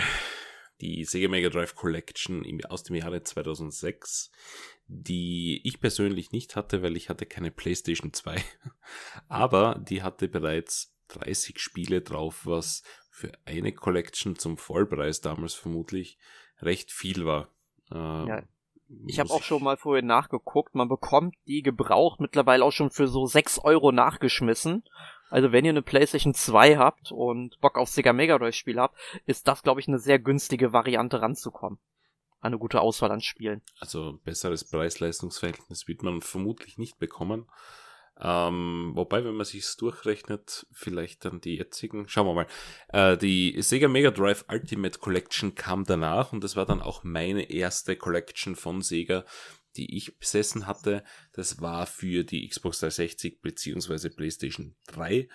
die Sega Mega Drive Collection aus dem Jahre 2006, die ich persönlich nicht hatte, weil ich hatte keine PlayStation 2. Aber die hatte bereits 30 Spiele drauf, was für eine Collection zum Vollpreis damals vermutlich recht viel war. Ähm, ja. Ich habe auch schon mal vorher nachgeguckt. Man bekommt die gebraucht mittlerweile auch schon für so 6 Euro nachgeschmissen. Also wenn ihr eine PlayStation 2 habt und Bock auf Sega Mega Drive Spiel habt, ist das glaube ich eine sehr günstige Variante ranzukommen eine gute Auswahl an Spielen. Also besseres Preis-Leistungs-Verhältnis wird man vermutlich nicht bekommen. Ähm, wobei, wenn man sich durchrechnet, vielleicht dann die jetzigen, schauen wir mal. Äh, die Sega Mega Drive Ultimate Collection kam danach und das war dann auch meine erste Collection von Sega, die ich besessen hatte. Das war für die Xbox 360 bzw. PlayStation 3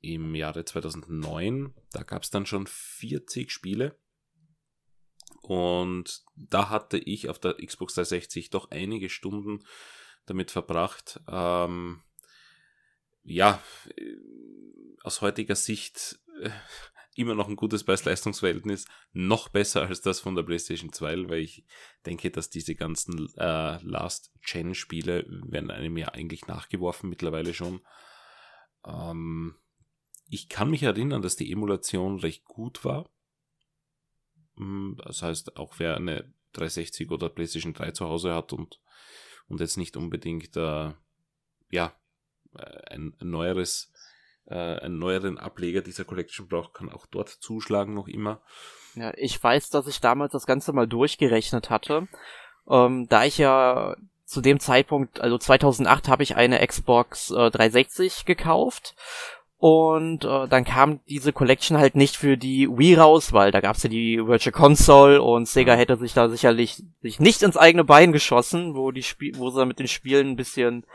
im Jahre 2009. Da gab es dann schon 40 Spiele. Und da hatte ich auf der Xbox 360 doch einige Stunden damit verbracht. Ähm, ja, äh, aus heutiger Sicht äh, immer noch ein gutes Preis-Leistungs-Verhältnis, noch besser als das von der PlayStation 2, weil ich denke, dass diese ganzen äh, Last-Gen-Spiele werden einem ja eigentlich nachgeworfen mittlerweile schon. Ähm, ich kann mich erinnern, dass die Emulation recht gut war. Hm, das heißt, auch wer eine 360 oder PlayStation 3 zu Hause hat und, und jetzt nicht unbedingt äh, ja, äh, ein, neueres, äh, einen neueren Ableger dieser Collection braucht, kann auch dort zuschlagen noch immer. Ja, ich weiß, dass ich damals das Ganze mal durchgerechnet hatte. Ähm, da ich ja zu dem Zeitpunkt, also 2008, habe ich eine Xbox äh, 360 gekauft und äh, dann kam diese Collection halt nicht für die Wii raus, weil da gab's ja die Virtual Console und Sega hätte sich da sicherlich sich nicht ins eigene Bein geschossen, wo die Spiel, wo sie mit den Spielen ein bisschen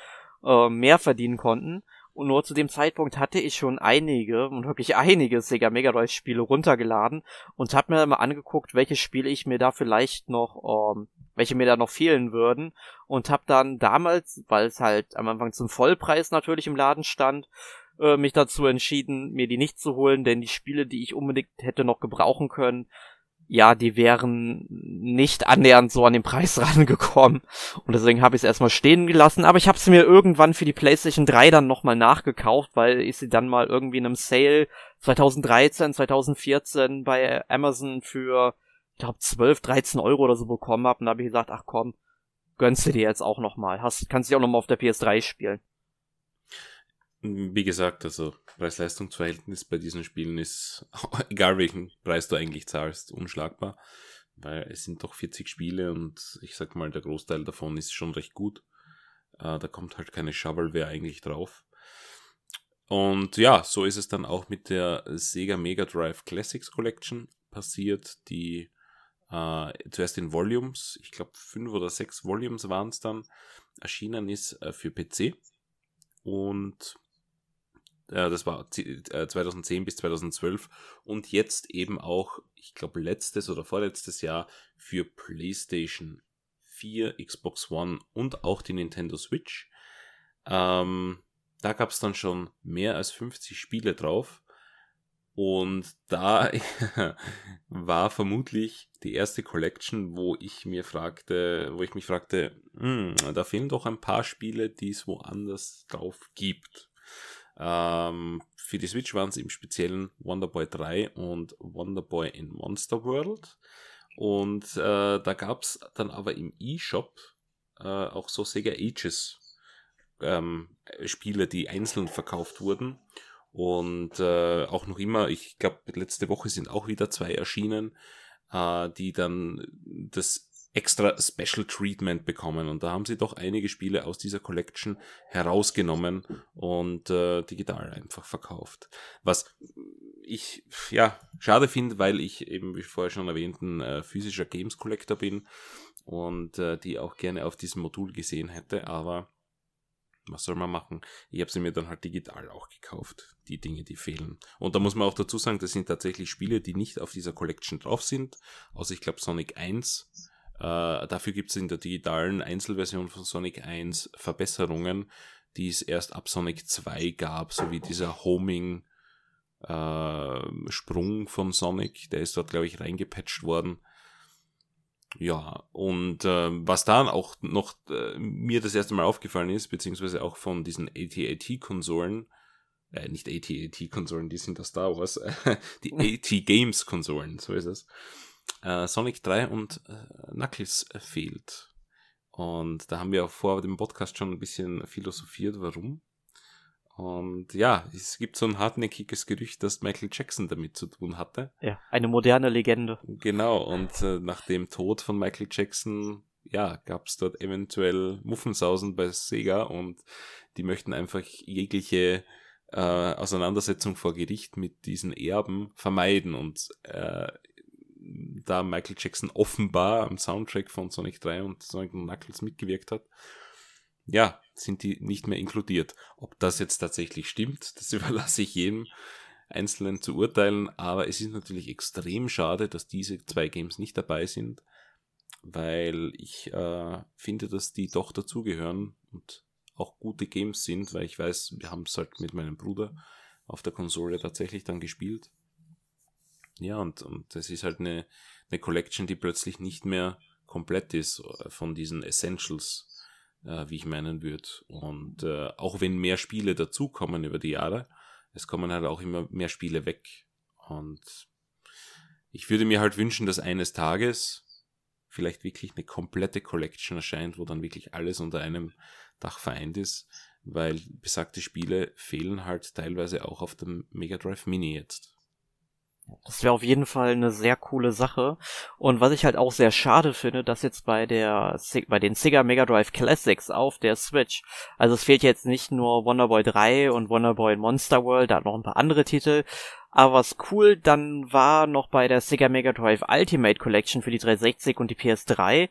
äh, mehr verdienen konnten. Und nur zu dem Zeitpunkt hatte ich schon einige und wirklich einige Sega Mega Drive Spiele runtergeladen und habe mir mal angeguckt, welche Spiele ich mir da vielleicht noch, ähm, welche mir da noch fehlen würden und habe dann damals, weil es halt am Anfang zum Vollpreis natürlich im Laden stand, äh, mich dazu entschieden, mir die nicht zu holen, denn die Spiele, die ich unbedingt hätte noch gebrauchen können, ja, die wären nicht annähernd so an den Preis rangekommen. Und deswegen habe ich es erstmal stehen gelassen. Aber ich habe sie mir irgendwann für die PlayStation 3 dann nochmal nachgekauft, weil ich sie dann mal irgendwie in einem Sale 2013, 2014 bei Amazon für, ich glaube, 12, 13 Euro oder so bekommen habe. Und da habe ich gesagt, ach komm, gönnst du dir jetzt auch nochmal. Hast, kannst du auch nochmal auf der PS3 spielen. Wie gesagt, also Preis-Leistungs-Verhältnis bei diesen Spielen ist, egal welchen Preis du eigentlich zahlst, unschlagbar, weil es sind doch 40 Spiele und ich sag mal, der Großteil davon ist schon recht gut. Äh, da kommt halt keine Shovelware eigentlich drauf. Und ja, so ist es dann auch mit der Sega Mega Drive Classics Collection passiert, die äh, zuerst in Volumes, ich glaube fünf oder sechs Volumes waren es dann, erschienen ist äh, für PC. Und äh, das war 2010 äh, bis 2012 und jetzt eben auch, ich glaube, letztes oder vorletztes Jahr für PlayStation 4, Xbox One und auch die Nintendo Switch. Ähm, da gab es dann schon mehr als 50 Spiele drauf. Und da war vermutlich die erste Collection, wo ich mir fragte, wo ich mich fragte, hm, da fehlen doch ein paar Spiele, die es woanders drauf gibt. Ähm, für die Switch waren es im Speziellen Wonderboy 3 und Wonderboy in Monster World. Und äh, da gab es dann aber im eShop äh, auch so Sega Ages ähm, Spiele, die einzeln verkauft wurden. Und äh, auch noch immer, ich glaube, letzte Woche sind auch wieder zwei erschienen, äh, die dann das extra Special Treatment bekommen. Und da haben sie doch einige Spiele aus dieser Collection herausgenommen und äh, digital einfach verkauft. Was ich ja schade finde, weil ich eben, wie vorher schon erwähnten, äh, physischer Games Collector bin und äh, die auch gerne auf diesem Modul gesehen hätte, aber was soll man machen? Ich habe sie mir dann halt digital auch gekauft, die Dinge, die fehlen. Und da muss man auch dazu sagen, das sind tatsächlich Spiele, die nicht auf dieser Collection drauf sind, außer ich glaube Sonic 1. Äh, dafür gibt es in der digitalen Einzelversion von Sonic 1 Verbesserungen, die es erst ab Sonic 2 gab, sowie dieser Homing äh, Sprung von Sonic, der ist dort, glaube ich, reingepatcht worden. Ja, und äh, was dann auch noch äh, mir das erste Mal aufgefallen ist, beziehungsweise auch von diesen AT-AT-Konsolen, äh, nicht AT-AT-Konsolen, die sind aus Star Wars, die AT-Games-Konsolen, so ist es. Äh, Sonic 3 und äh, Knuckles fehlt. Und da haben wir auch vor dem Podcast schon ein bisschen philosophiert, warum. Und ja, es gibt so ein hartnäckiges Gerücht, dass Michael Jackson damit zu tun hatte. Ja, eine moderne Legende. Genau, und äh, nach dem Tod von Michael Jackson, ja, gab es dort eventuell Muffensausen bei Sega und die möchten einfach jegliche äh, Auseinandersetzung vor Gericht mit diesen Erben vermeiden. Und äh, da Michael Jackson offenbar am Soundtrack von Sonic 3 und Sonic Knuckles mitgewirkt hat, ja, sind die nicht mehr inkludiert. Ob das jetzt tatsächlich stimmt, das überlasse ich jedem Einzelnen zu urteilen, aber es ist natürlich extrem schade, dass diese zwei Games nicht dabei sind, weil ich äh, finde, dass die doch dazugehören und auch gute Games sind, weil ich weiß, wir haben es halt mit meinem Bruder auf der Konsole tatsächlich dann gespielt. Ja, und, und das ist halt eine, eine Collection, die plötzlich nicht mehr komplett ist äh, von diesen Essentials, äh, wie ich meinen würde. Und äh, auch wenn mehr Spiele dazukommen über die Jahre, es kommen halt auch immer mehr Spiele weg. Und ich würde mir halt wünschen, dass eines Tages vielleicht wirklich eine komplette Collection erscheint, wo dann wirklich alles unter einem Dach vereint ist, weil besagte Spiele fehlen halt teilweise auch auf dem Mega Drive Mini jetzt. Das wäre auf jeden Fall eine sehr coole Sache. Und was ich halt auch sehr schade finde, dass jetzt bei der bei den Sega Mega Drive Classics auf der Switch, also es fehlt jetzt nicht nur Wonderboy 3 und Wonderboy Monster World, da noch ein paar andere Titel. Aber was cool dann war noch bei der Sega Mega Drive Ultimate Collection für die 360 und die PS3,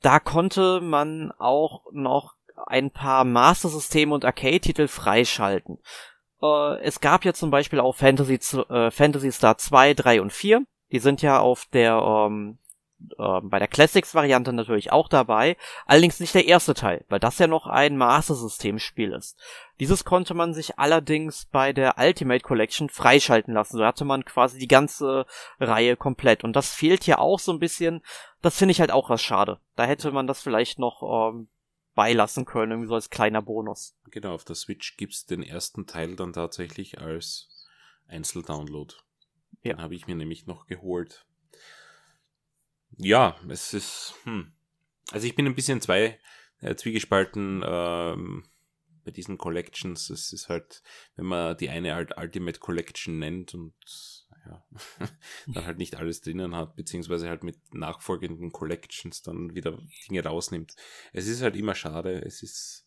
da konnte man auch noch ein paar Master System und Arcade Titel freischalten. Äh, es gab ja zum Beispiel auch Fantasy, äh, Fantasy Star 2, 3 und 4. Die sind ja auf der, ähm, äh, bei der Classics-Variante natürlich auch dabei. Allerdings nicht der erste Teil, weil das ja noch ein Master-System-Spiel ist. Dieses konnte man sich allerdings bei der Ultimate Collection freischalten lassen. So hatte man quasi die ganze Reihe komplett. Und das fehlt hier auch so ein bisschen. Das finde ich halt auch was schade. Da hätte man das vielleicht noch ähm, beilassen können, irgendwie so als kleiner Bonus. Genau, auf der Switch gibt es den ersten Teil dann tatsächlich als Einzeldownload. Ja. Den habe ich mir nämlich noch geholt. Ja, es ist, hm. Also ich bin ein bisschen zwei äh, zwiegespalten ähm, bei diesen Collections. Es ist halt, wenn man die eine halt Ultimate Collection nennt und ja, dann halt nicht alles drinnen hat, beziehungsweise halt mit nachfolgenden Collections dann wieder Dinge rausnimmt. Es ist halt immer schade, es ist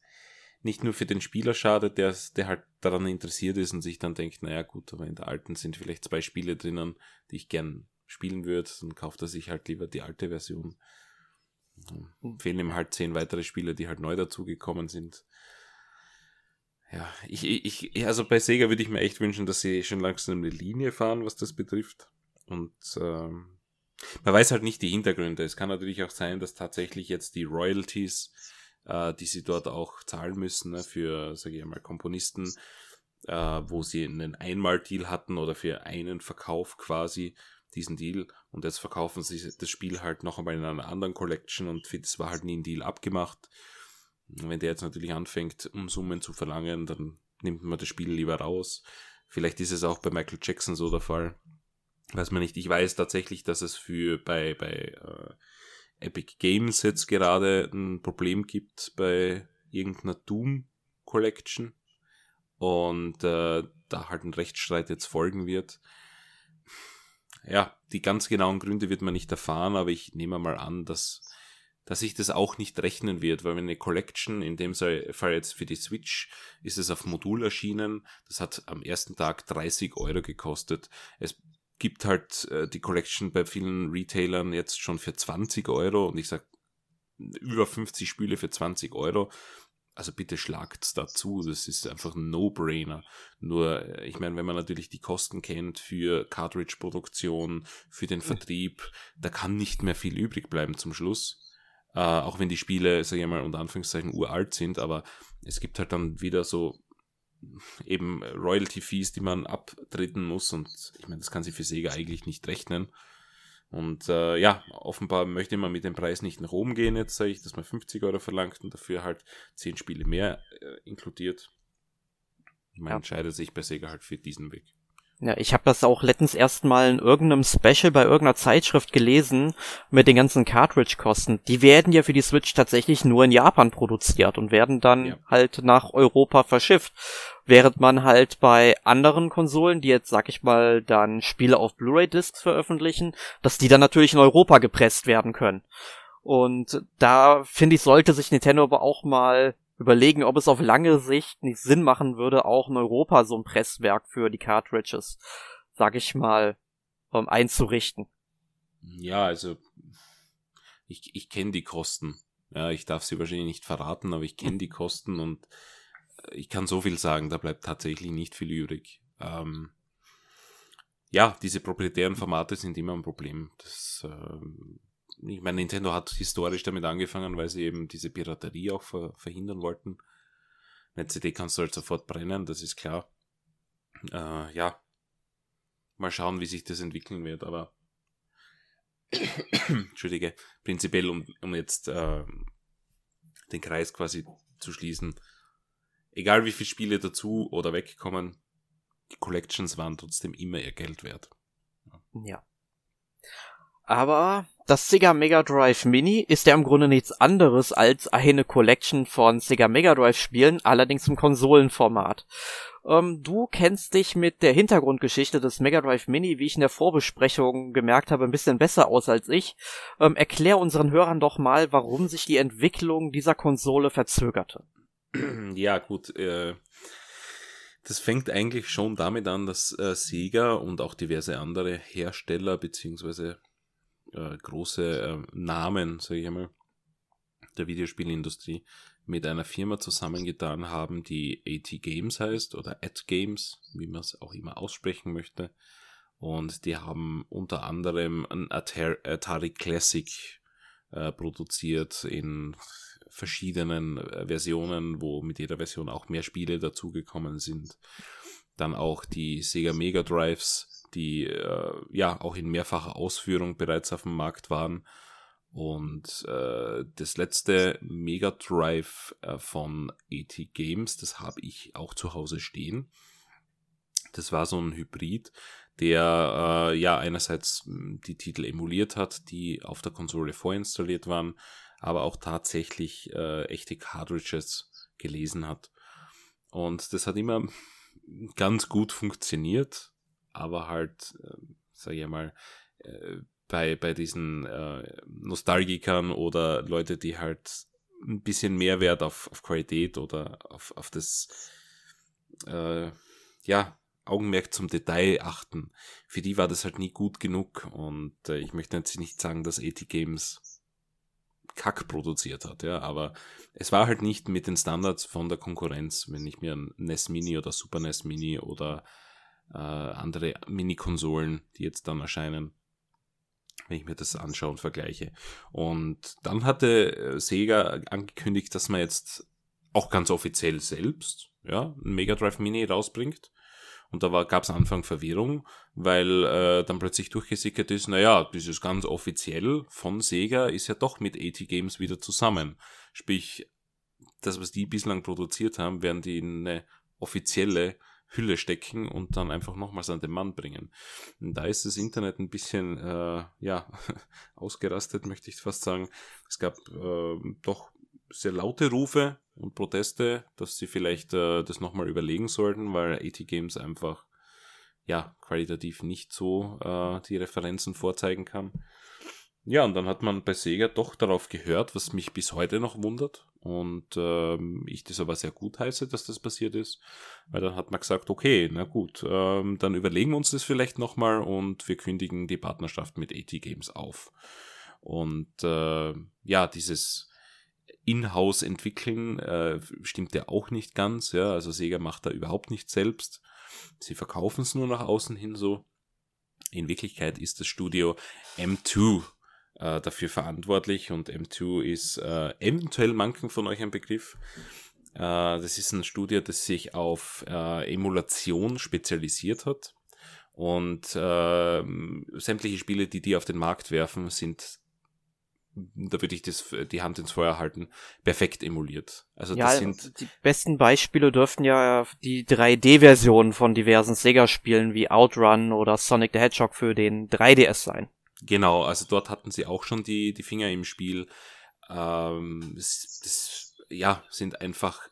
nicht nur für den Spieler schade, der, der halt daran interessiert ist und sich dann denkt, naja gut, aber in der alten sind vielleicht zwei Spiele drinnen, die ich gern spielen würde, dann kauft er sich halt lieber die alte Version. Fehlen ihm halt zehn weitere Spiele, die halt neu dazugekommen sind. Ja, ich, ich, also bei Sega würde ich mir echt wünschen, dass sie schon langsam eine Linie fahren, was das betrifft. Und ähm, man weiß halt nicht die Hintergründe. Es kann natürlich auch sein, dass tatsächlich jetzt die Royalties, äh, die sie dort auch zahlen müssen, ne, für, sage ich mal, Komponisten, äh, wo sie einen Einmal-Deal hatten oder für einen Verkauf quasi diesen Deal und jetzt verkaufen sie das Spiel halt noch einmal in einer anderen Collection und das war halt nie ein Deal abgemacht. Wenn der jetzt natürlich anfängt, um Summen zu verlangen, dann nimmt man das Spiel lieber raus. Vielleicht ist es auch bei Michael Jackson so der Fall. Weiß man nicht. Ich weiß tatsächlich, dass es für bei, bei äh, Epic Games jetzt gerade ein Problem gibt bei irgendeiner Doom Collection und äh, da halt ein Rechtsstreit jetzt folgen wird. Ja, die ganz genauen Gründe wird man nicht erfahren, aber ich nehme mal an, dass dass sich das auch nicht rechnen wird, weil wenn eine Collection, in dem Fall jetzt für die Switch, ist es auf Modul erschienen, das hat am ersten Tag 30 Euro gekostet. Es gibt halt äh, die Collection bei vielen Retailern jetzt schon für 20 Euro und ich sag über 50 Spiele für 20 Euro. Also bitte schlagt's dazu, das ist einfach ein No-Brainer. Nur, äh, ich meine, wenn man natürlich die Kosten kennt für Cartridge-Produktion, für den Vertrieb, da kann nicht mehr viel übrig bleiben zum Schluss. Äh, auch wenn die Spiele, sage ich mal, unter Anführungszeichen uralt sind, aber es gibt halt dann wieder so eben Royalty-Fees, die man abtreten muss und ich meine, das kann sich für Sega eigentlich nicht rechnen. Und äh, ja, offenbar möchte man mit dem Preis nicht nach oben gehen, jetzt sage ich, dass man 50 Euro verlangt und dafür halt 10 Spiele mehr äh, inkludiert. Man ja. entscheidet sich bei Sega halt für diesen Weg. Ja, ich habe das auch letztens erstmal in irgendeinem Special bei irgendeiner Zeitschrift gelesen mit den ganzen Cartridge-Kosten. Die werden ja für die Switch tatsächlich nur in Japan produziert und werden dann ja. halt nach Europa verschifft. Während man halt bei anderen Konsolen, die jetzt, sag ich mal, dann Spiele auf Blu-ray-Discs veröffentlichen, dass die dann natürlich in Europa gepresst werden können. Und da finde ich, sollte sich Nintendo aber auch mal überlegen, ob es auf lange Sicht nicht Sinn machen würde, auch in Europa so ein Presswerk für die Cartridges, sag ich mal, um, einzurichten. Ja, also ich, ich kenne die Kosten. Ja, ich darf sie wahrscheinlich nicht verraten, aber ich kenne die Kosten und ich kann so viel sagen, da bleibt tatsächlich nicht viel übrig. Ähm, ja, diese proprietären Formate sind immer ein Problem. Das ähm, ich meine, Nintendo hat historisch damit angefangen, weil sie eben diese Piraterie auch ver verhindern wollten. Eine CD kannst du halt sofort brennen, das ist klar. Äh, ja, mal schauen, wie sich das entwickeln wird, aber Entschuldige, prinzipiell, um, um jetzt äh, den Kreis quasi zu schließen, egal wie viele Spiele dazu oder wegkommen, die Collections waren trotzdem immer ihr Geld wert. Ja. Aber das Sega Mega Drive Mini ist ja im Grunde nichts anderes als eine Collection von Sega Mega Drive Spielen, allerdings im Konsolenformat. Ähm, du kennst dich mit der Hintergrundgeschichte des Mega Drive Mini, wie ich in der Vorbesprechung gemerkt habe, ein bisschen besser aus als ich. Ähm, erklär unseren Hörern doch mal, warum sich die Entwicklung dieser Konsole verzögerte. Ja, gut. Äh das fängt eigentlich schon damit an, dass äh, Sega und auch diverse andere Hersteller beziehungsweise äh, große äh, Namen, sage ich einmal, der Videospielindustrie mit einer Firma zusammengetan haben, die AT Games heißt oder At Games, wie man es auch immer aussprechen möchte. Und die haben unter anderem ein Atari Classic äh, produziert in verschiedenen äh, Versionen, wo mit jeder Version auch mehr Spiele dazugekommen sind. Dann auch die Sega Mega Drives die äh, ja auch in mehrfacher Ausführung bereits auf dem Markt waren. Und äh, das letzte Mega Drive äh, von AT Games, das habe ich auch zu Hause stehen. Das war so ein Hybrid, der äh, ja einerseits hm, die Titel emuliert hat, die auf der Konsole vorinstalliert waren, aber auch tatsächlich äh, echte Cartridges gelesen hat. Und das hat immer ganz gut funktioniert aber halt, äh, sag ich mal, äh, bei, bei diesen äh, Nostalgikern oder Leute, die halt ein bisschen Mehrwert auf, auf Qualität oder auf, auf das äh, ja, Augenmerk zum Detail achten. Für die war das halt nie gut genug und äh, ich möchte jetzt nicht sagen, dass AT Games Kack produziert hat, ja, aber es war halt nicht mit den Standards von der Konkurrenz, wenn ich mir ein NES Mini oder Super NES Mini oder äh, andere Mini-Konsolen, die jetzt dann erscheinen, wenn ich mir das anschaue und vergleiche. Und dann hatte äh, Sega angekündigt, dass man jetzt auch ganz offiziell selbst ja, ein Mega Drive Mini rausbringt. Und da gab es Anfang Verwirrung, weil äh, dann plötzlich durchgesickert ist, naja, dieses ganz offiziell von Sega ist ja doch mit AT Games wieder zusammen. Sprich, das, was die bislang produziert haben, werden die in eine offizielle Hülle stecken und dann einfach nochmals an den Mann bringen. Und da ist das Internet ein bisschen, äh, ja, ausgerastet, möchte ich fast sagen. Es gab äh, doch sehr laute Rufe und Proteste, dass sie vielleicht äh, das nochmal überlegen sollten, weil AT Games einfach ja qualitativ nicht so äh, die Referenzen vorzeigen kann. Ja, und dann hat man bei Sega doch darauf gehört, was mich bis heute noch wundert. Und ähm, ich das aber sehr gut heiße, dass das passiert ist. Weil dann hat man gesagt, okay, na gut, ähm, dann überlegen wir uns das vielleicht nochmal und wir kündigen die Partnerschaft mit AT Games auf. Und äh, ja, dieses in-house entwickeln, äh, stimmt ja auch nicht ganz. Ja, also Sega macht da überhaupt nicht selbst. Sie verkaufen es nur nach außen hin so. In Wirklichkeit ist das Studio M2 äh, dafür verantwortlich und M2 ist äh, eventuell manchen von euch ein Begriff. Äh, das ist ein Studio, das sich auf äh, Emulation spezialisiert hat. Und äh, sämtliche Spiele, die die auf den Markt werfen, sind da würde ich das, die Hand ins Feuer halten, perfekt emuliert. Also ja, das sind die besten Beispiele dürften ja die 3D-Versionen von diversen Sega-Spielen wie Outrun oder Sonic the Hedgehog für den 3DS sein. Genau, also dort hatten sie auch schon die, die Finger im Spiel. Ähm, das, das, ja, sind einfach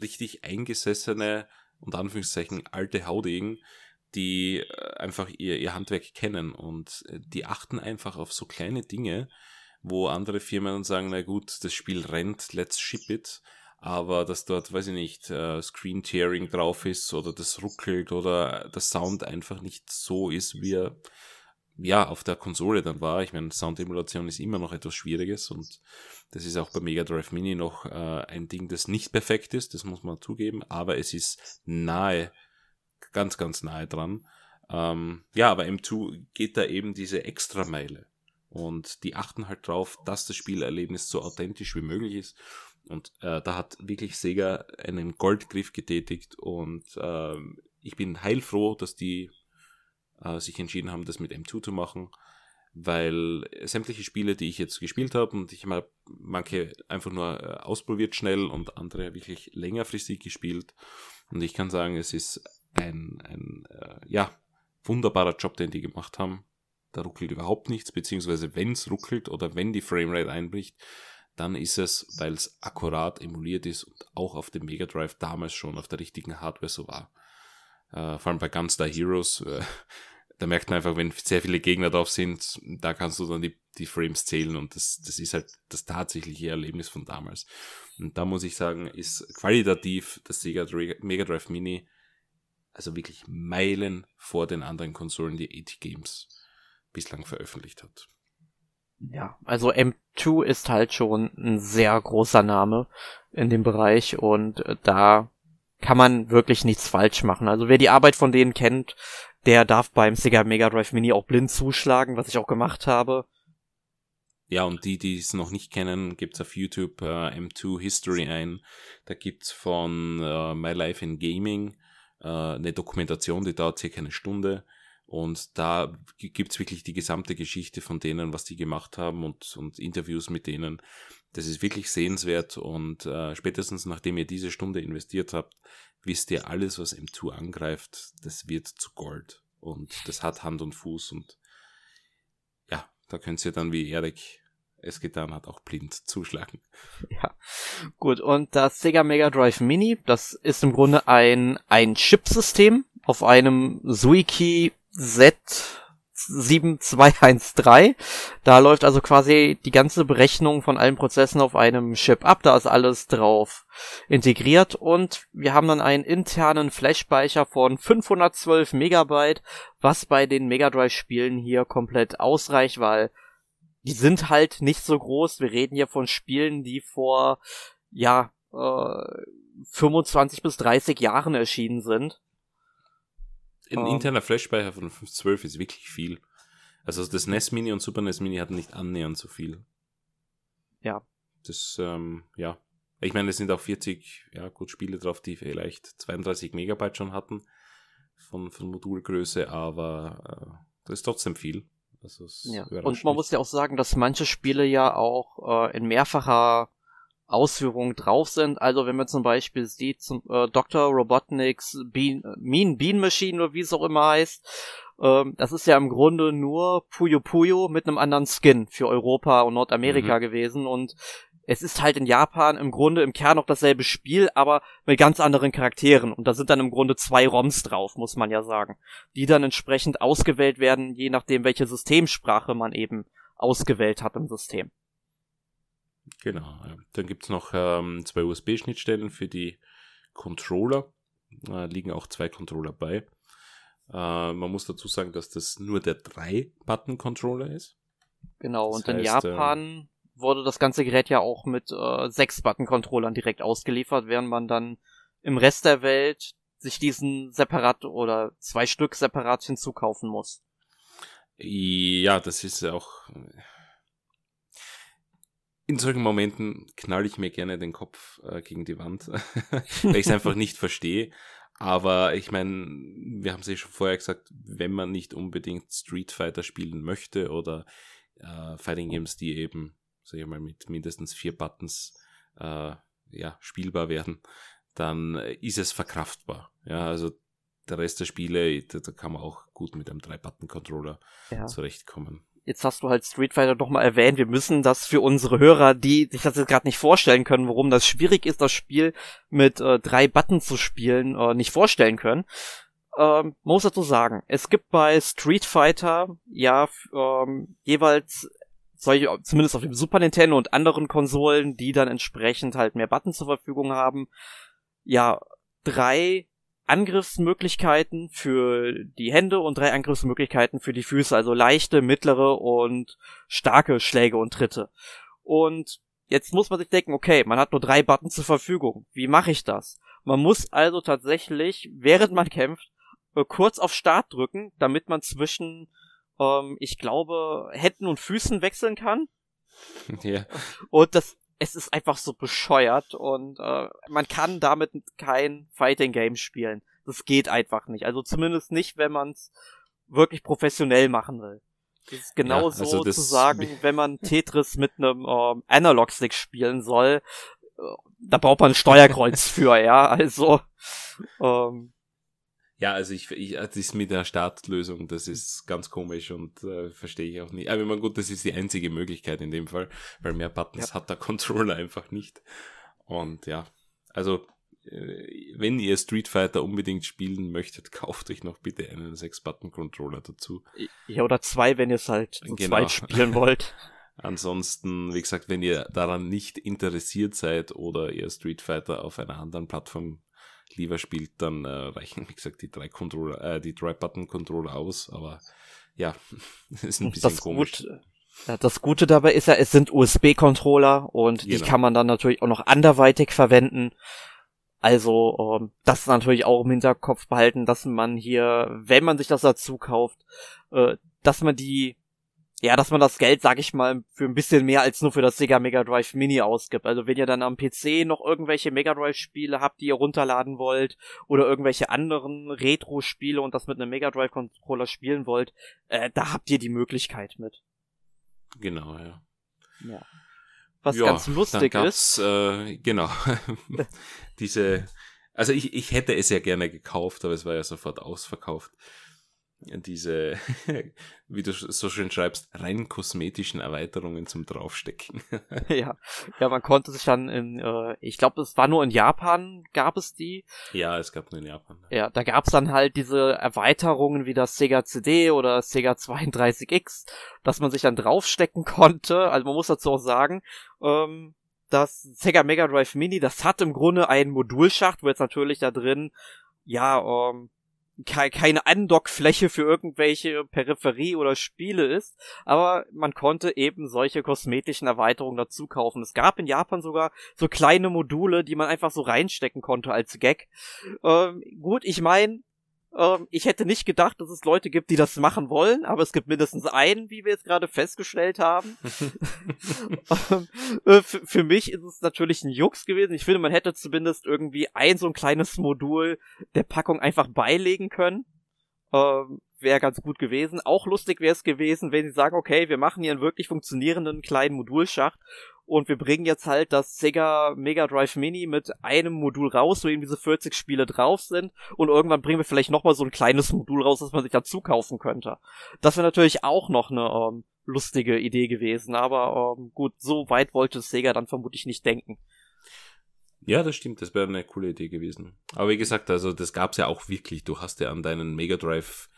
richtig eingesessene und Anführungszeichen alte Haudegen, die äh, einfach ihr, ihr Handwerk kennen und äh, die achten einfach auf so kleine Dinge, wo andere Firmen sagen, na gut, das Spiel rennt, let's ship it. Aber dass dort, weiß ich nicht, äh, Screen Tearing drauf ist oder das ruckelt oder der Sound einfach nicht so ist, wie er ja auf der Konsole dann war. Ich meine, Soundemulation ist immer noch etwas Schwieriges und das ist auch bei Mega Drive Mini noch äh, ein Ding, das nicht perfekt ist, das muss man zugeben, aber es ist nahe, ganz, ganz nahe dran. Ähm, ja, aber M2 geht da eben diese Extrameile. Und die achten halt drauf, dass das Spielerlebnis so authentisch wie möglich ist. Und äh, da hat wirklich Sega einen Goldgriff getätigt und äh, ich bin heilfroh, dass die äh, sich entschieden haben, das mit M2 zu machen, weil sämtliche Spiele, die ich jetzt gespielt habe und ich habe manche einfach nur äh, ausprobiert schnell und andere wirklich längerfristig gespielt und ich kann sagen, es ist ein, ein äh, ja, wunderbarer Job, den die gemacht haben da ruckelt überhaupt nichts, beziehungsweise wenn es ruckelt oder wenn die Framerate einbricht, dann ist es, weil es akkurat emuliert ist und auch auf dem Mega Drive damals schon auf der richtigen Hardware so war. Äh, vor allem bei Gunstar Heroes, äh, da merkt man einfach, wenn sehr viele Gegner drauf sind, da kannst du dann die, die Frames zählen und das, das ist halt das tatsächliche Erlebnis von damals. Und da muss ich sagen, ist qualitativ das Sega Mega Drive Mini also wirklich Meilen vor den anderen Konsolen, die 80 Games bislang veröffentlicht hat. Ja, also M2 ist halt schon ein sehr großer Name in dem Bereich und äh, da kann man wirklich nichts falsch machen. Also wer die Arbeit von denen kennt, der darf beim Sega Mega Drive Mini auch blind zuschlagen, was ich auch gemacht habe. Ja, und die, die es noch nicht kennen, gibt's auf YouTube äh, M2 History ein. Da gibt's von äh, My Life in Gaming äh, eine Dokumentation, die dauert circa eine Stunde. Und da gibt's wirklich die gesamte Geschichte von denen, was die gemacht haben und, und Interviews mit denen. Das ist wirklich sehenswert und äh, spätestens nachdem ihr diese Stunde investiert habt, wisst ihr, alles, was M2 angreift, das wird zu Gold. Und das hat Hand und Fuß und ja, da könnt ihr dann, wie Erik es getan hat, auch blind zuschlagen. Ja, gut. Und das Sega Mega Drive Mini, das ist im Grunde ein, ein Chipsystem auf einem Suiki 7213. Da läuft also quasi die ganze Berechnung von allen Prozessen auf einem Chip ab. Da ist alles drauf integriert und wir haben dann einen internen Flash-Speicher von 512 Megabyte, was bei den Mega Drive Spielen hier komplett ausreicht, weil die sind halt nicht so groß. Wir reden hier von Spielen, die vor, ja, äh, 25 bis 30 Jahren erschienen sind. Ein ähm. interner Flash-Speicher von 512 ist wirklich viel. Also das NES Mini und Super NES Mini hatten nicht annähernd so viel. Ja. Das, ähm, ja. Ich meine, es sind auch 40, ja, gut Spiele drauf, die vielleicht 32 Megabyte schon hatten von, von Modulgröße, aber äh, das ist trotzdem viel. Also ja. Und man muss ja auch sagen, dass manche Spiele ja auch äh, in mehrfacher Ausführungen drauf sind. Also wenn man zum Beispiel sieht, zum, äh, Dr. Robotniks Bean, Mean Bean Machine oder wie es auch immer heißt, ähm, das ist ja im Grunde nur Puyo Puyo mit einem anderen Skin für Europa und Nordamerika mhm. gewesen und es ist halt in Japan im Grunde im Kern noch dasselbe Spiel, aber mit ganz anderen Charakteren. Und da sind dann im Grunde zwei ROMs drauf, muss man ja sagen. Die dann entsprechend ausgewählt werden, je nachdem, welche Systemsprache man eben ausgewählt hat im System. Genau. Dann gibt's noch ähm, zwei USB-Schnittstellen für die Controller. Äh, liegen auch zwei Controller bei. Äh, man muss dazu sagen, dass das nur der 3-Button-Controller ist. Genau, das und heißt, in Japan ähm, wurde das ganze Gerät ja auch mit äh, 6-Button-Controllern direkt ausgeliefert, während man dann im Rest der Welt sich diesen separat oder zwei Stück separat hinzukaufen muss. Ja, das ist auch in solchen Momenten knall ich mir gerne den Kopf äh, gegen die Wand, weil ich es einfach nicht verstehe. Aber ich meine, wir haben es ja schon vorher gesagt, wenn man nicht unbedingt Street Fighter spielen möchte oder äh, Fighting Games, die eben, sag ich mal, mit mindestens vier Buttons äh, ja, spielbar werden, dann ist es verkraftbar. Ja, also der Rest der Spiele, da, da kann man auch gut mit einem Drei-Button-Controller ja. zurechtkommen jetzt hast du halt Street Fighter doch mal erwähnt, wir müssen das für unsere Hörer, die sich das jetzt gerade nicht vorstellen können, warum das schwierig ist, das Spiel mit äh, drei Buttons zu spielen, äh, nicht vorstellen können. Ähm, muss dazu sagen, es gibt bei Street Fighter ja ähm, jeweils solche, zumindest auf dem Super Nintendo und anderen Konsolen, die dann entsprechend halt mehr Buttons zur Verfügung haben, ja, drei Angriffsmöglichkeiten für die Hände und drei Angriffsmöglichkeiten für die Füße, also leichte, mittlere und starke Schläge und Tritte. Und jetzt muss man sich denken, okay, man hat nur drei Buttons zur Verfügung. Wie mache ich das? Man muss also tatsächlich, während man kämpft, äh, kurz auf Start drücken, damit man zwischen, ähm, ich glaube, Händen und Füßen wechseln kann. Ja. Und das es ist einfach so bescheuert und äh, man kann damit kein Fighting Game spielen. Das geht einfach nicht. Also zumindest nicht, wenn man es wirklich professionell machen will. Das ist genauso ja, also zu sagen, wenn man Tetris mit einem ähm, Analog-Stick spielen soll, äh, da braucht man ein Steuerkreuz für, ja. Also ähm, ja, also ich, ich das ist mit der Startlösung, das ist ganz komisch und äh, verstehe ich auch nicht. Aber immer gut, das ist die einzige Möglichkeit in dem Fall, weil mehr Buttons ja. hat der Controller einfach nicht. Und ja, also äh, wenn ihr Street Fighter unbedingt spielen möchtet, kauft euch noch bitte einen 6-Button-Controller dazu. Ja, oder zwei, wenn ihr es halt zu genau. zweit spielen wollt. Ansonsten, wie gesagt, wenn ihr daran nicht interessiert seid oder ihr Street Fighter auf einer anderen Plattform lieber spielt, dann äh, reichen, wie gesagt, die drei Controller, äh, die drei Button Controller aus, aber ja, ist ein bisschen das komisch. Gut, ja, das Gute dabei ist ja, es sind USB-Controller und genau. die kann man dann natürlich auch noch anderweitig verwenden. Also, ähm, das natürlich auch im Hinterkopf behalten, dass man hier, wenn man sich das dazu kauft, äh, dass man die ja, dass man das Geld, sag ich mal, für ein bisschen mehr als nur für das Sega Mega Drive Mini ausgibt. Also wenn ihr dann am PC noch irgendwelche Mega Drive Spiele habt, die ihr runterladen wollt, oder irgendwelche anderen Retro-Spiele und das mit einem Mega Drive Controller spielen wollt, äh, da habt ihr die Möglichkeit mit. Genau, ja. Ja. Was ja, ganz lustig ist. Äh, genau. Diese, also ich, ich hätte es ja gerne gekauft, aber es war ja sofort ausverkauft. Diese, wie du so schön schreibst, rein kosmetischen Erweiterungen zum Draufstecken. ja, ja, man konnte sich dann in, äh, ich glaube, es war nur in Japan, gab es die. Ja, es gab nur in Japan. Ja, da gab es dann halt diese Erweiterungen wie das Sega CD oder Sega 32X, dass man sich dann draufstecken konnte. Also man muss dazu auch sagen, ähm, das Sega Mega Drive Mini, das hat im Grunde einen Modulschacht, wo jetzt natürlich da drin, ja, ähm, keine Andockfläche für irgendwelche Peripherie oder Spiele ist, aber man konnte eben solche kosmetischen Erweiterungen dazu kaufen. Es gab in Japan sogar so kleine Module, die man einfach so reinstecken konnte als Gag. Ähm, gut, ich meine, ähm, ich hätte nicht gedacht, dass es Leute gibt, die das machen wollen, aber es gibt mindestens einen, wie wir jetzt gerade festgestellt haben. ähm, äh, für mich ist es natürlich ein Jux gewesen. Ich finde, man hätte zumindest irgendwie ein so ein kleines Modul der Packung einfach beilegen können. Ähm, wäre ganz gut gewesen. Auch lustig wäre es gewesen, wenn sie sagen, okay, wir machen hier einen wirklich funktionierenden kleinen Modulschacht und wir bringen jetzt halt das Sega Mega Drive Mini mit einem Modul raus, wo eben diese 40 Spiele drauf sind. Und irgendwann bringen wir vielleicht nochmal so ein kleines Modul raus, das man sich dazu kaufen könnte. Das wäre natürlich auch noch eine ähm, lustige Idee gewesen. Aber ähm, gut, so weit wollte Sega dann vermutlich nicht denken. Ja, das stimmt, das wäre eine coole Idee gewesen. Aber wie gesagt, also das gab's ja auch wirklich. Du hast ja an deinen Mega Drive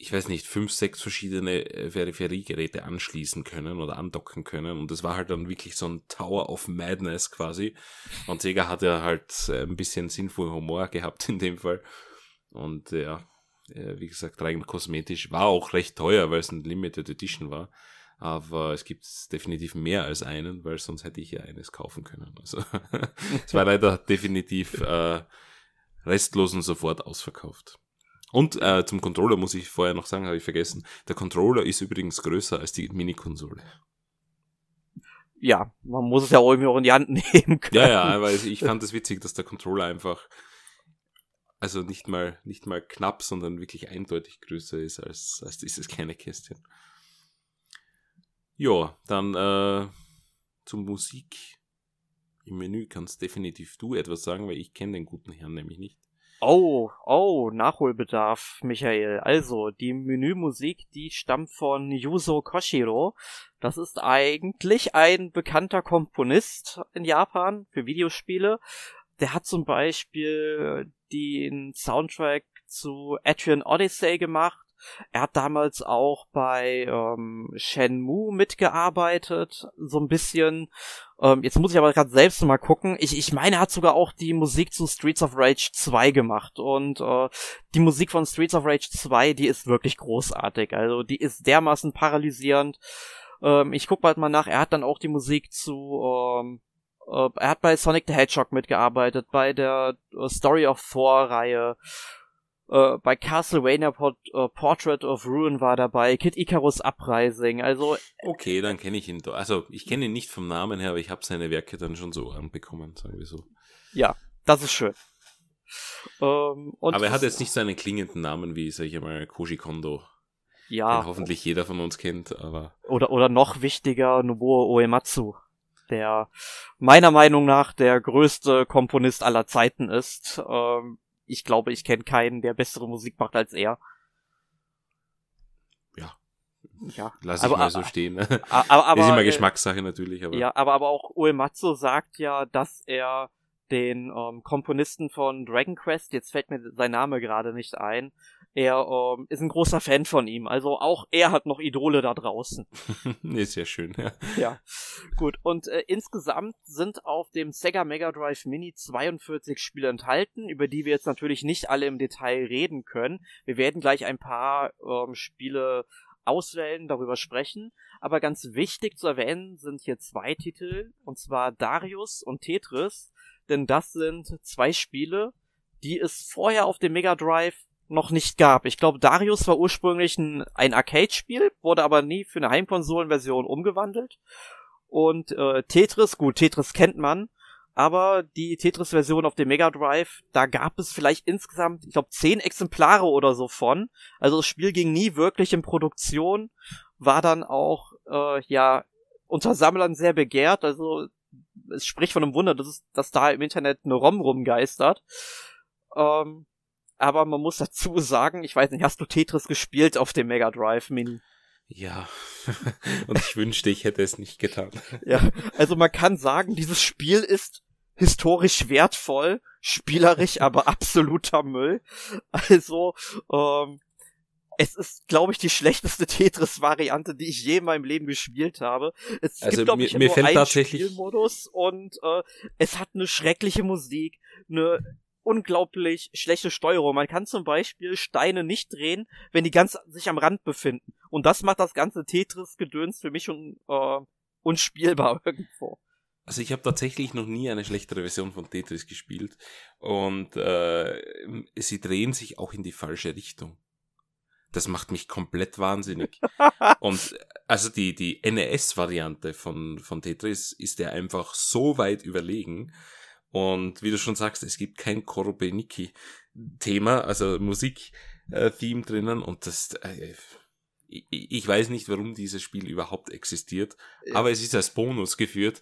ich weiß nicht, fünf, sechs verschiedene äh, Peripheriegeräte anschließen können oder andocken können. Und das war halt dann wirklich so ein Tower of Madness quasi. Und Sega hat ja halt äh, ein bisschen sinnvoll Humor gehabt in dem Fall. Und ja, wie gesagt, rein kosmetisch war auch recht teuer, weil es ein Limited Edition war. Aber es gibt definitiv mehr als einen, weil sonst hätte ich ja eines kaufen können. Also es war leider definitiv äh, restlos und sofort ausverkauft. Und äh, zum Controller muss ich vorher noch sagen, habe ich vergessen. Der Controller ist übrigens größer als die Mini-Konsole. Ja, man muss es ja auch irgendwie auch in die Hand nehmen können. Ja, ja, aber ich fand es das witzig, dass der Controller einfach, also nicht mal, nicht mal knapp, sondern wirklich eindeutig größer ist als, als dieses kleine Kästchen. Ja, dann äh, zur Musik. Im Menü kannst definitiv du etwas sagen, weil ich kenne den guten Herrn nämlich nicht. Oh, oh, Nachholbedarf, Michael. Also, die Menümusik, die stammt von Yuzo Koshiro. Das ist eigentlich ein bekannter Komponist in Japan für Videospiele. Der hat zum Beispiel den Soundtrack zu Adrian Odyssey gemacht. Er hat damals auch bei ähm, Shenmue mitgearbeitet, so ein bisschen ähm, jetzt muss ich aber gerade selbst mal gucken. Ich, ich meine, er hat sogar auch die Musik zu Streets of Rage 2 gemacht. Und äh, die Musik von Streets of Rage 2, die ist wirklich großartig. Also die ist dermaßen paralysierend. Ähm, ich guck bald mal nach. Er hat dann auch die Musik zu ähm, äh, er hat bei Sonic the Hedgehog mitgearbeitet, bei der äh, Story of Thor Reihe äh, bei Castlevania Port äh, Portrait of Ruin war dabei, Kid Icarus Uprising, also. Okay, dann kenne ich ihn doch. Also, ich kenne ihn nicht vom Namen her, aber ich habe seine Werke dann schon so anbekommen, sagen wir so. Ja, das ist schön. Ähm, aber er hat jetzt nicht so einen klingenden Namen wie, sag ich mal, Koji Kondo. Ja. Den hoffentlich jeder von uns kennt, aber. Oder, oder noch wichtiger, Nobuo Uematsu der meiner Meinung nach der größte Komponist aller Zeiten ist. Ähm, ich glaube, ich kenne keinen, der bessere Musik macht als er. Ja. Ja. Lass ich aber, mal so stehen. Ne? Aber, aber, ist immer Geschmackssache natürlich, aber. Ja, aber, aber auch Uematsu sagt ja, dass er den ähm, Komponisten von Dragon Quest, jetzt fällt mir sein Name gerade nicht ein, er ähm, ist ein großer Fan von ihm. Also auch er hat noch Idole da draußen. ist ja schön, ja. Ja, gut. Und äh, insgesamt sind auf dem Sega Mega Drive Mini 42 Spiele enthalten, über die wir jetzt natürlich nicht alle im Detail reden können. Wir werden gleich ein paar ähm, Spiele auswählen, darüber sprechen. Aber ganz wichtig zu erwähnen sind hier zwei Titel, und zwar Darius und Tetris, denn das sind zwei Spiele, die es vorher auf dem Mega Drive noch nicht gab. Ich glaube, Darius war ursprünglich ein, ein Arcade-Spiel, wurde aber nie für eine Heimkonsolenversion umgewandelt. Und äh, Tetris, gut, Tetris kennt man, aber die Tetris-Version auf dem Mega Drive, da gab es vielleicht insgesamt, ich glaube, zehn Exemplare oder so von. Also das Spiel ging nie wirklich in Produktion, war dann auch, äh, ja, unter Sammlern sehr begehrt. Also es spricht von einem Wunder, dass, es, dass da im Internet eine ROM rumgeistert. Ähm, aber man muss dazu sagen, ich weiß nicht, hast du Tetris gespielt auf dem Mega Drive Mini? Ja, und ich wünschte, ich hätte es nicht getan. Ja, also man kann sagen, dieses Spiel ist historisch wertvoll, spielerisch aber absoluter Müll. Also, ähm, es ist, glaube ich, die schlechteste Tetris-Variante, die ich je in meinem Leben gespielt habe. Es also gibt, mir, ich, mir nur fällt tatsächlich Spielmodus und äh, es hat eine schreckliche Musik, eine unglaublich schlechte Steuerung. Man kann zum Beispiel Steine nicht drehen, wenn die ganz sich am Rand befinden. Und das macht das ganze Tetris-Gedöns für mich schon äh, unspielbar irgendwo. Also ich habe tatsächlich noch nie eine schlechtere Version von Tetris gespielt und äh, sie drehen sich auch in die falsche Richtung. Das macht mich komplett wahnsinnig. und also die, die NES-Variante von, von Tetris ist ja einfach so weit überlegen. Und wie du schon sagst, es gibt kein Korobeniki-Thema, also Musik-Theme drinnen und das, äh, ich, weiß nicht, warum dieses Spiel überhaupt existiert, ja. aber es ist als Bonus geführt,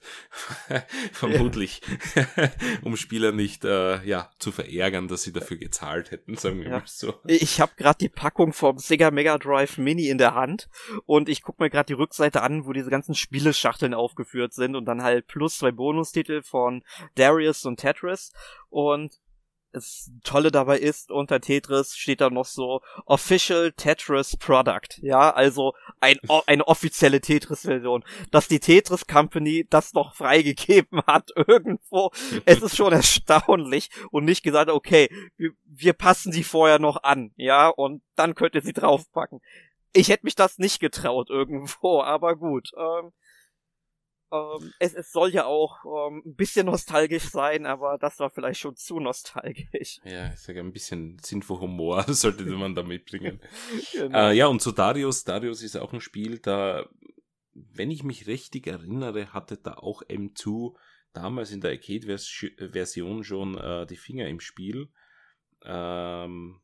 vermutlich, ja. um Spieler nicht äh, ja zu verärgern, dass sie dafür gezahlt hätten, sagen wir ja. mal so. Ich habe gerade die Packung vom Sega Mega Drive Mini in der Hand und ich guck mir gerade die Rückseite an, wo diese ganzen Spieleschachteln aufgeführt sind und dann halt plus zwei Bonustitel von Darius und Tetris und das Tolle dabei ist, unter Tetris steht da noch so Official Tetris Product. Ja, also ein, eine offizielle Tetris-Version. Dass die Tetris Company das noch freigegeben hat irgendwo, es ist schon erstaunlich und nicht gesagt, okay, wir, wir passen sie vorher noch an, ja, und dann könnt ihr sie draufpacken. Ich hätte mich das nicht getraut irgendwo, aber gut. Ähm, ähm, es, es soll ja auch ähm, ein bisschen nostalgisch sein, aber das war vielleicht schon zu nostalgisch. Ja, ich sage ein bisschen Sinn für Humor sollte man da mitbringen. genau. äh, ja, und zu Darius. Darius ist auch ein Spiel, da, wenn ich mich richtig erinnere, hatte da auch M2 damals in der Arcade-Version schon äh, die Finger im Spiel. Ähm,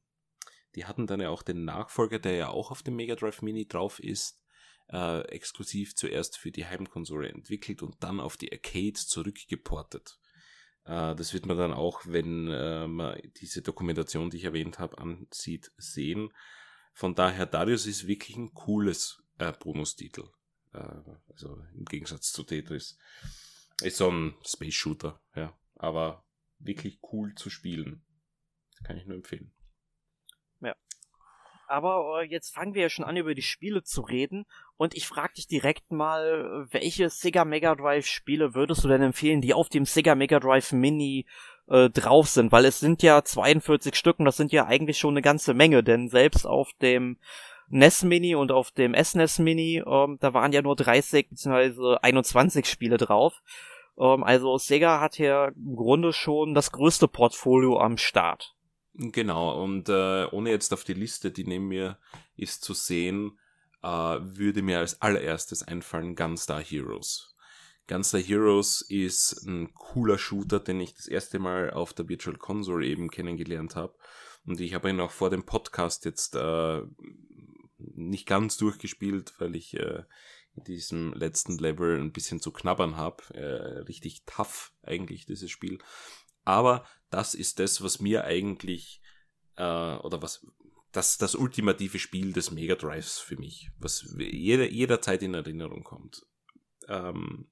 die hatten dann ja auch den Nachfolger, der ja auch auf dem Mega Drive Mini drauf ist äh, exklusiv zuerst für die Heimkonsole entwickelt und dann auf die Arcade zurückgeportet. Äh, das wird man dann auch, wenn äh, man diese Dokumentation, die ich erwähnt habe, ansieht, sehen. Von daher, Darius ist wirklich ein cooles äh, Bonustitel. Äh, also im Gegensatz zu Tetris. Ist so ein Space Shooter, ja. Aber wirklich cool zu spielen. Das kann ich nur empfehlen. Aber äh, jetzt fangen wir ja schon an, über die Spiele zu reden. Und ich frage dich direkt mal, welche Sega Mega Drive Spiele würdest du denn empfehlen, die auf dem Sega Mega Drive Mini äh, drauf sind? Weil es sind ja 42 Stück und das sind ja eigentlich schon eine ganze Menge, denn selbst auf dem NES Mini und auf dem SNES e Mini, ähm, da waren ja nur 30 bzw. 21 Spiele drauf. Ähm, also Sega hat ja im Grunde schon das größte Portfolio am Start. Genau, und äh, ohne jetzt auf die Liste, die neben mir ist zu sehen, äh, würde mir als allererstes einfallen Gunstar Heroes. Gunstar Heroes ist ein cooler Shooter, den ich das erste Mal auf der Virtual Console eben kennengelernt habe. Und ich habe ihn auch vor dem Podcast jetzt äh, nicht ganz durchgespielt, weil ich äh, in diesem letzten Level ein bisschen zu knabbern habe. Äh, richtig tough eigentlich, dieses Spiel. Aber das ist das, was mir eigentlich, äh, oder was, das, das ultimative Spiel des Mega Drives für mich, was jeder, jederzeit in Erinnerung kommt. Ähm,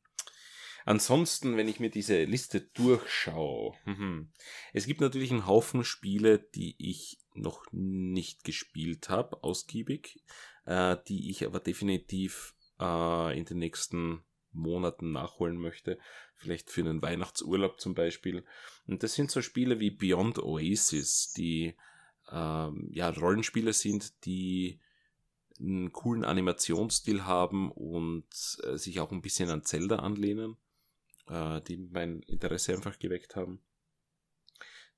ansonsten, wenn ich mir diese Liste durchschaue, mhm. es gibt natürlich einen Haufen Spiele, die ich noch nicht gespielt habe, ausgiebig, äh, die ich aber definitiv äh, in den nächsten Monaten nachholen möchte. Vielleicht für einen Weihnachtsurlaub zum Beispiel. Und das sind so Spiele wie Beyond Oasis, die ähm, ja Rollenspiele sind, die einen coolen Animationsstil haben und äh, sich auch ein bisschen an Zelda anlehnen, äh, die mein Interesse einfach geweckt haben.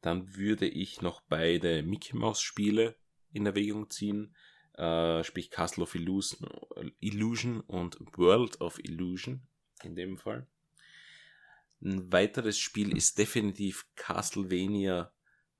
Dann würde ich noch beide Mickey Mouse Spiele in Erwägung ziehen, äh, sprich Castle of Illusion, Illusion und World of Illusion in dem Fall. Ein weiteres Spiel ist definitiv Castlevania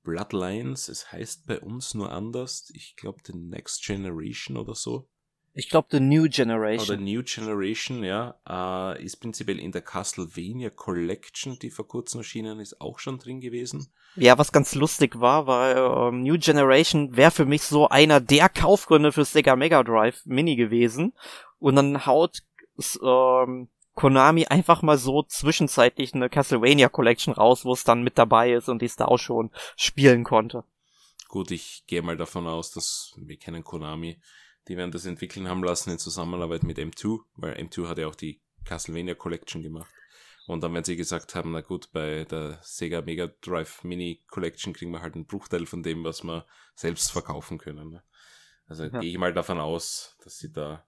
Bloodlines. Es heißt bei uns nur anders. Ich glaube, The Next Generation oder so. Ich glaube, The New Generation. Oder New Generation, ja, äh, ist prinzipiell in der Castlevania Collection, die vor kurzem erschienen ist, auch schon drin gewesen. Ja, was ganz lustig war, weil ähm, New Generation wäre für mich so einer der Kaufgründe für Sega Mega Drive Mini gewesen. Und dann haut ähm, Konami einfach mal so zwischenzeitlich eine Castlevania Collection raus, wo es dann mit dabei ist und die es da auch schon spielen konnte. Gut, ich gehe mal davon aus, dass wir kennen Konami die werden das entwickeln haben lassen in Zusammenarbeit mit M2, weil M2 hat ja auch die Castlevania Collection gemacht. Und dann werden sie gesagt haben, na gut, bei der Sega Mega Drive Mini Collection kriegen wir halt einen Bruchteil von dem, was wir selbst verkaufen können. Ne? Also ja. gehe ich mal davon aus, dass sie da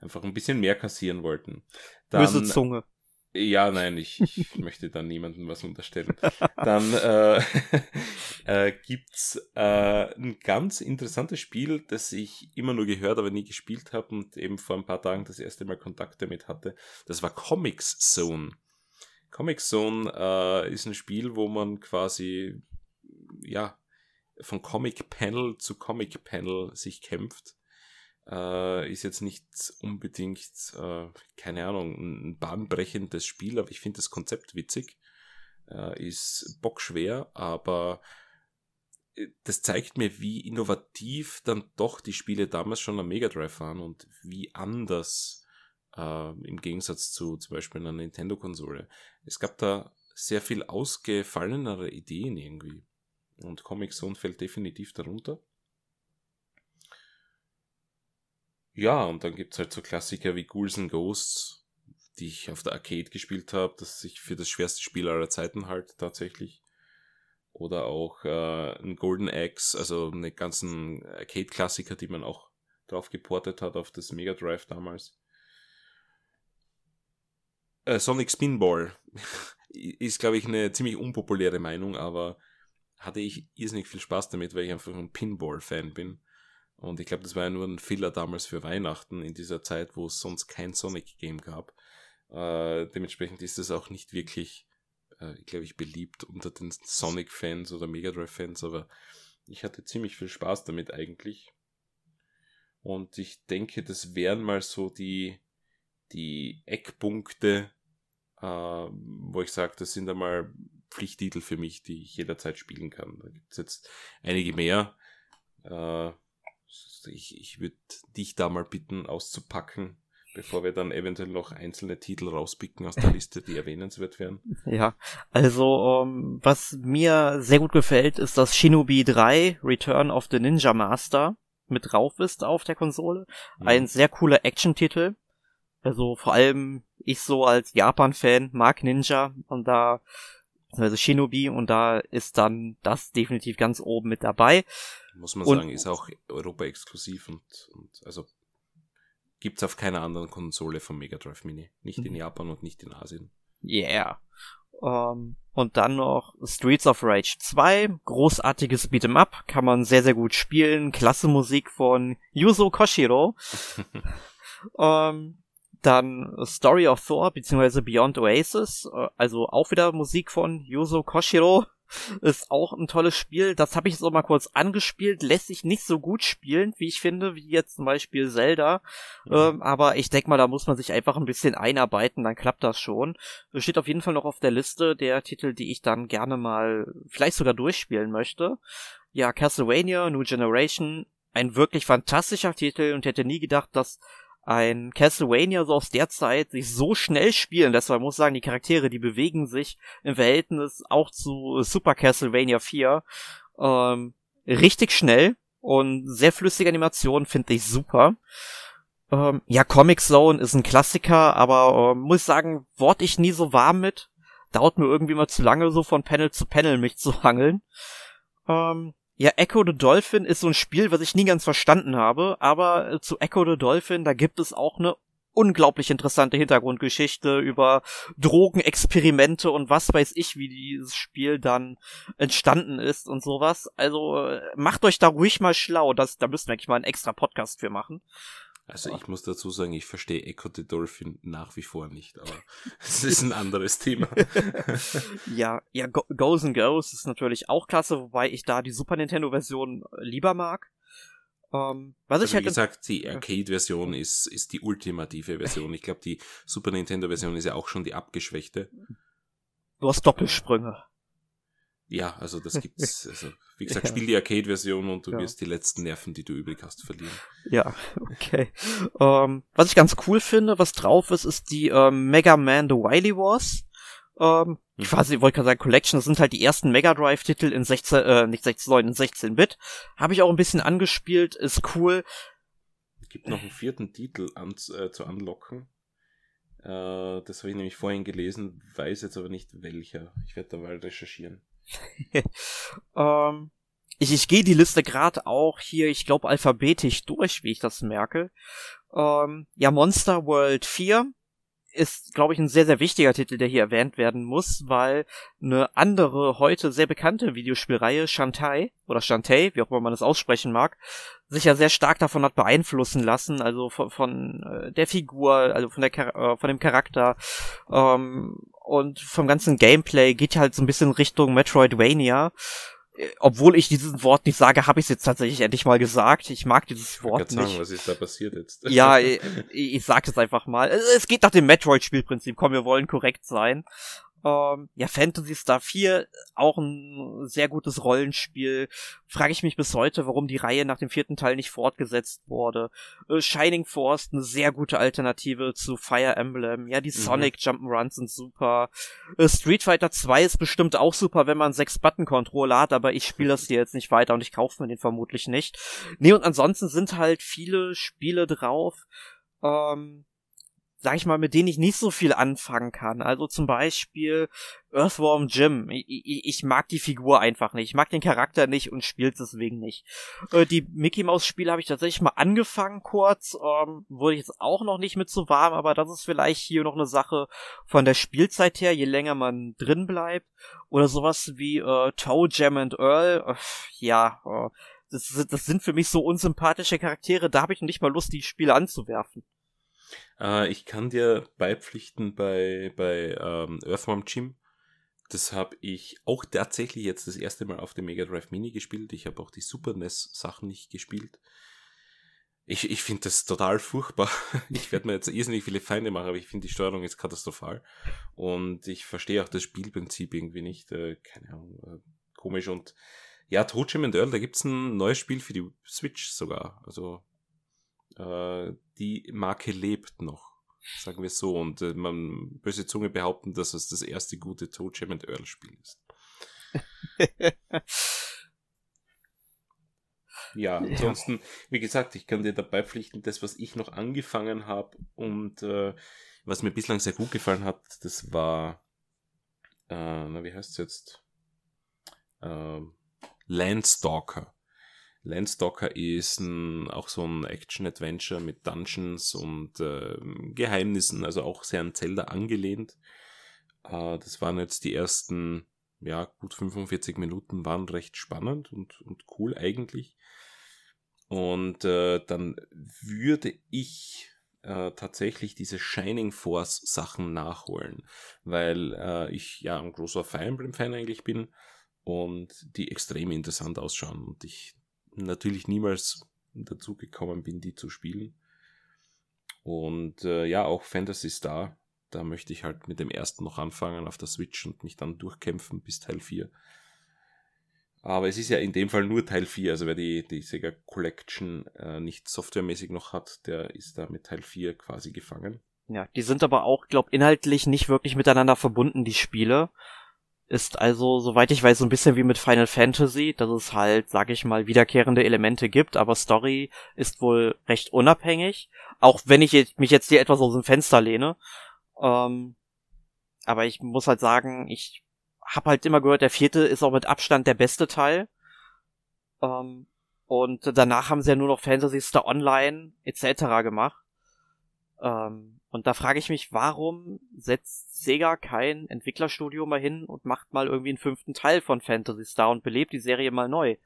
einfach ein bisschen mehr kassieren wollten. Dann, Böse Zunge. Ja, nein, ich, ich möchte da niemandem was unterstellen. Dann äh, äh, gibt's äh, ein ganz interessantes Spiel, das ich immer nur gehört, aber nie gespielt habe und eben vor ein paar Tagen das erste Mal Kontakt damit hatte. Das war Comics Zone. Comics Zone äh, ist ein Spiel, wo man quasi ja von Comic Panel zu Comic Panel sich kämpft äh, ist jetzt nicht unbedingt, äh, keine Ahnung, ein bahnbrechendes Spiel, aber ich finde das Konzept witzig. Äh, ist bockschwer, aber äh, das zeigt mir, wie innovativ dann doch die Spiele damals schon am Mega Drive waren und wie anders äh, im Gegensatz zu zum Beispiel einer Nintendo-Konsole. Es gab da sehr viel ausgefallenere Ideen irgendwie. Und Comic Zone fällt definitiv darunter. Ja, und dann gibt's halt so Klassiker wie Ghouls and Ghosts, die ich auf der Arcade gespielt habe, das ich für das schwerste Spiel aller Zeiten halt tatsächlich. Oder auch äh, ein Golden Axe, also eine ganzen Arcade-Klassiker, die man auch drauf geportet hat auf das Mega Drive damals. Äh, Sonic Spinball ist, glaube ich, eine ziemlich unpopuläre Meinung, aber hatte ich irrsinnig viel Spaß damit, weil ich einfach ein Pinball-Fan bin. Und ich glaube, das war ja nur ein Filler damals für Weihnachten in dieser Zeit, wo es sonst kein Sonic-Game gab. Äh, dementsprechend ist es auch nicht wirklich, äh, glaube ich, beliebt unter den Sonic-Fans oder Mega Drive-Fans, aber ich hatte ziemlich viel Spaß damit eigentlich. Und ich denke, das wären mal so die, die Eckpunkte, äh, wo ich sage, das sind einmal Pflichttitel für mich, die ich jederzeit spielen kann. Da gibt es jetzt einige mehr. Äh, ich, ich würde dich da mal bitten, auszupacken, bevor wir dann eventuell noch einzelne Titel rauspicken aus der Liste, die erwähnenswert wären. Ja, also um, ähm, was mir sehr gut gefällt, ist, dass Shinobi 3 Return of the Ninja Master mit drauf ist auf der Konsole. Mhm. Ein sehr cooler Action-Titel. Also vor allem ich so als Japan-Fan mag Ninja und da also Shinobi und da ist dann das definitiv ganz oben mit dabei. Muss man und, sagen, ist auch Europa exklusiv und, und also gibt's auf keiner anderen Konsole vom Mega Drive Mini. Nicht in mhm. Japan und nicht in Asien. Yeah. Um, ähm, und dann noch Streets of Rage 2, großartiges Beat'em Up, kann man sehr, sehr gut spielen, klasse Musik von Yuzo Koshiro. um, ähm, dann Story of Thor beziehungsweise Beyond Oasis, äh, also auch wieder Musik von Yuzo Koshiro. Ist auch ein tolles Spiel. Das habe ich so mal kurz angespielt. Lässt sich nicht so gut spielen, wie ich finde, wie jetzt zum Beispiel Zelda. Mhm. Ähm, aber ich denke mal, da muss man sich einfach ein bisschen einarbeiten, dann klappt das schon. Steht auf jeden Fall noch auf der Liste der Titel, die ich dann gerne mal vielleicht sogar durchspielen möchte. Ja, Castlevania, New Generation, ein wirklich fantastischer Titel und hätte nie gedacht, dass ein Castlevania so aus der Zeit sich so schnell spielen lässt, weil man muss sagen, die Charaktere, die bewegen sich im Verhältnis auch zu Super Castlevania 4 ähm, richtig schnell und sehr flüssige Animationen finde ich super. Ähm, ja, Comic Zone ist ein Klassiker, aber ähm, muss sagen, wort ich nie so warm mit. Dauert mir irgendwie mal zu lange, so von Panel zu Panel mich zu hangeln. Ähm, ja, Echo the Dolphin ist so ein Spiel, was ich nie ganz verstanden habe, aber äh, zu Echo the Dolphin, da gibt es auch eine unglaublich interessante Hintergrundgeschichte über Drogenexperimente und was weiß ich, wie dieses Spiel dann entstanden ist und sowas. Also äh, macht euch da ruhig mal schlau, das, da müssen wir eigentlich mal einen extra Podcast für machen. Also ich muss dazu sagen, ich verstehe Echo the Dolphin nach wie vor nicht, aber es ist ein anderes Thema. ja, ja, Go Goes and Goes ist natürlich auch klasse, wobei ich da die Super Nintendo Version lieber mag. Ähm, was also ich halt wie gesagt, die Arcade-Version ist, ist die ultimative Version. Ich glaube, die Super Nintendo-Version ist ja auch schon die abgeschwächte. Du hast Doppelsprünge. Ja, also das gibt's. Also, wie gesagt, ja. spiel die Arcade-Version und du ja. wirst die letzten Nerven, die du übrig hast, verlieren. Ja, okay. Ähm, was ich ganz cool finde, was drauf ist, ist die ähm, Mega Man The Wily Wars. Ähm, ich mhm. weiß nicht, wollte gerade sagen, Collection, das sind halt die ersten Mega Drive-Titel in 16, äh, nicht 16, in 16-Bit. Habe ich auch ein bisschen angespielt, ist cool. Es gibt noch einen vierten Titel an, äh, zu unlocken. Äh, das habe ich nämlich vorhin gelesen, weiß jetzt aber nicht welcher. Ich werde da mal recherchieren. ähm, ich, ich gehe die Liste gerade auch hier, ich glaube, alphabetisch durch, wie ich das merke. Ähm, ja, Monster World 4 ist, glaube ich, ein sehr, sehr wichtiger Titel, der hier erwähnt werden muss, weil eine andere, heute sehr bekannte Videospielreihe, Shantai, oder Shantae, wie auch immer man das aussprechen mag, sich ja sehr stark davon hat beeinflussen lassen, also von, von äh, der Figur, also von der äh, von dem Charakter ähm, und vom ganzen Gameplay geht halt so ein bisschen Richtung Metroidvania obwohl ich dieses Wort nicht sage, habe ich es jetzt tatsächlich endlich mal gesagt. Ich mag dieses Wort ich nicht. Sagen, was ist da passiert jetzt? Ja, ich, ich sag es einfach mal. Es geht nach dem Metroid-Spielprinzip. Komm, wir wollen korrekt sein. Ähm, ja, Fantasy Star 4, auch ein sehr gutes Rollenspiel. Frage ich mich bis heute, warum die Reihe nach dem vierten Teil nicht fortgesetzt wurde. Äh, Shining Force, eine sehr gute Alternative zu Fire Emblem. Ja, die mhm. Sonic Jump'n'Runs sind super. Äh, Street Fighter 2 ist bestimmt auch super, wenn man sechs Button-Controller hat, aber ich spiele das hier jetzt nicht weiter und ich kaufe mir den vermutlich nicht. Nee, und ansonsten sind halt viele Spiele drauf. Ähm, sag ich mal, mit denen ich nicht so viel anfangen kann. Also zum Beispiel Earthworm Jim. Ich, ich, ich mag die Figur einfach nicht. Ich mag den Charakter nicht und spiel's deswegen nicht. Äh, die Mickey Mouse Spiele habe ich tatsächlich mal angefangen kurz. Ähm, wurde jetzt auch noch nicht mit so warm, aber das ist vielleicht hier noch eine Sache von der Spielzeit her, je länger man drin bleibt. Oder sowas wie äh, Toe Jam and Earl. Äh, ja, äh, das, das sind für mich so unsympathische Charaktere, da habe ich nicht mal Lust, die Spiele anzuwerfen. Äh, ich kann dir beipflichten bei, bei ähm, Earthworm Jim. Das habe ich auch tatsächlich jetzt das erste Mal auf dem Mega Drive Mini gespielt. Ich habe auch die Super NES Sachen nicht gespielt. Ich, ich finde das total furchtbar. Ich werde mir jetzt irrsinnig viele Feinde machen, aber ich finde die Steuerung ist katastrophal. Und ich verstehe auch das Spielprinzip irgendwie nicht. Äh, keine Ahnung, äh, komisch. Und ja, Toad Jim and Earl, da gibt's ein neues Spiel für die Switch sogar. Also äh, die Marke lebt noch, sagen wir so. Und äh, man, böse Zunge behaupten, dass es das erste gute Toe Jam and Earl Spiel ist. ja, ansonsten, ja. wie gesagt, ich kann dir dabei pflichten, das, was ich noch angefangen habe und äh, was mir bislang sehr gut gefallen hat, das war, äh, na, wie heißt es jetzt? Äh, Landstalker. Landstalker ist ein, auch so ein Action-Adventure mit Dungeons und äh, Geheimnissen, also auch sehr an Zelda angelehnt. Äh, das waren jetzt die ersten, ja, gut 45 Minuten, waren recht spannend und, und cool eigentlich. Und äh, dann würde ich äh, tatsächlich diese Shining Force Sachen nachholen, weil äh, ich ja ein großer Fire Emblem Fan eigentlich bin und die extrem interessant ausschauen und ich natürlich niemals dazu gekommen bin, die zu spielen. Und äh, ja, auch Fantasy Star, da möchte ich halt mit dem ersten noch anfangen auf der Switch und mich dann durchkämpfen bis Teil 4. Aber es ist ja in dem Fall nur Teil 4, also wer die, die Sega Collection äh, nicht softwaremäßig noch hat, der ist da mit Teil 4 quasi gefangen. Ja, die sind aber auch, glaub, inhaltlich nicht wirklich miteinander verbunden, die Spiele ist also, soweit ich weiß, so ein bisschen wie mit Final Fantasy, dass es halt, sag ich mal, wiederkehrende Elemente gibt, aber Story ist wohl recht unabhängig. Auch wenn ich mich jetzt hier etwas aus dem Fenster lehne. Ähm, aber ich muss halt sagen, ich hab halt immer gehört, der vierte ist auch mit Abstand der beste Teil. Ähm, und danach haben sie ja nur noch Fantasy Star Online etc. gemacht. Ähm, und da frage ich mich, warum setzt Sega kein Entwicklerstudio mal hin und macht mal irgendwie einen fünften Teil von Fantasy Star und belebt die Serie mal neu?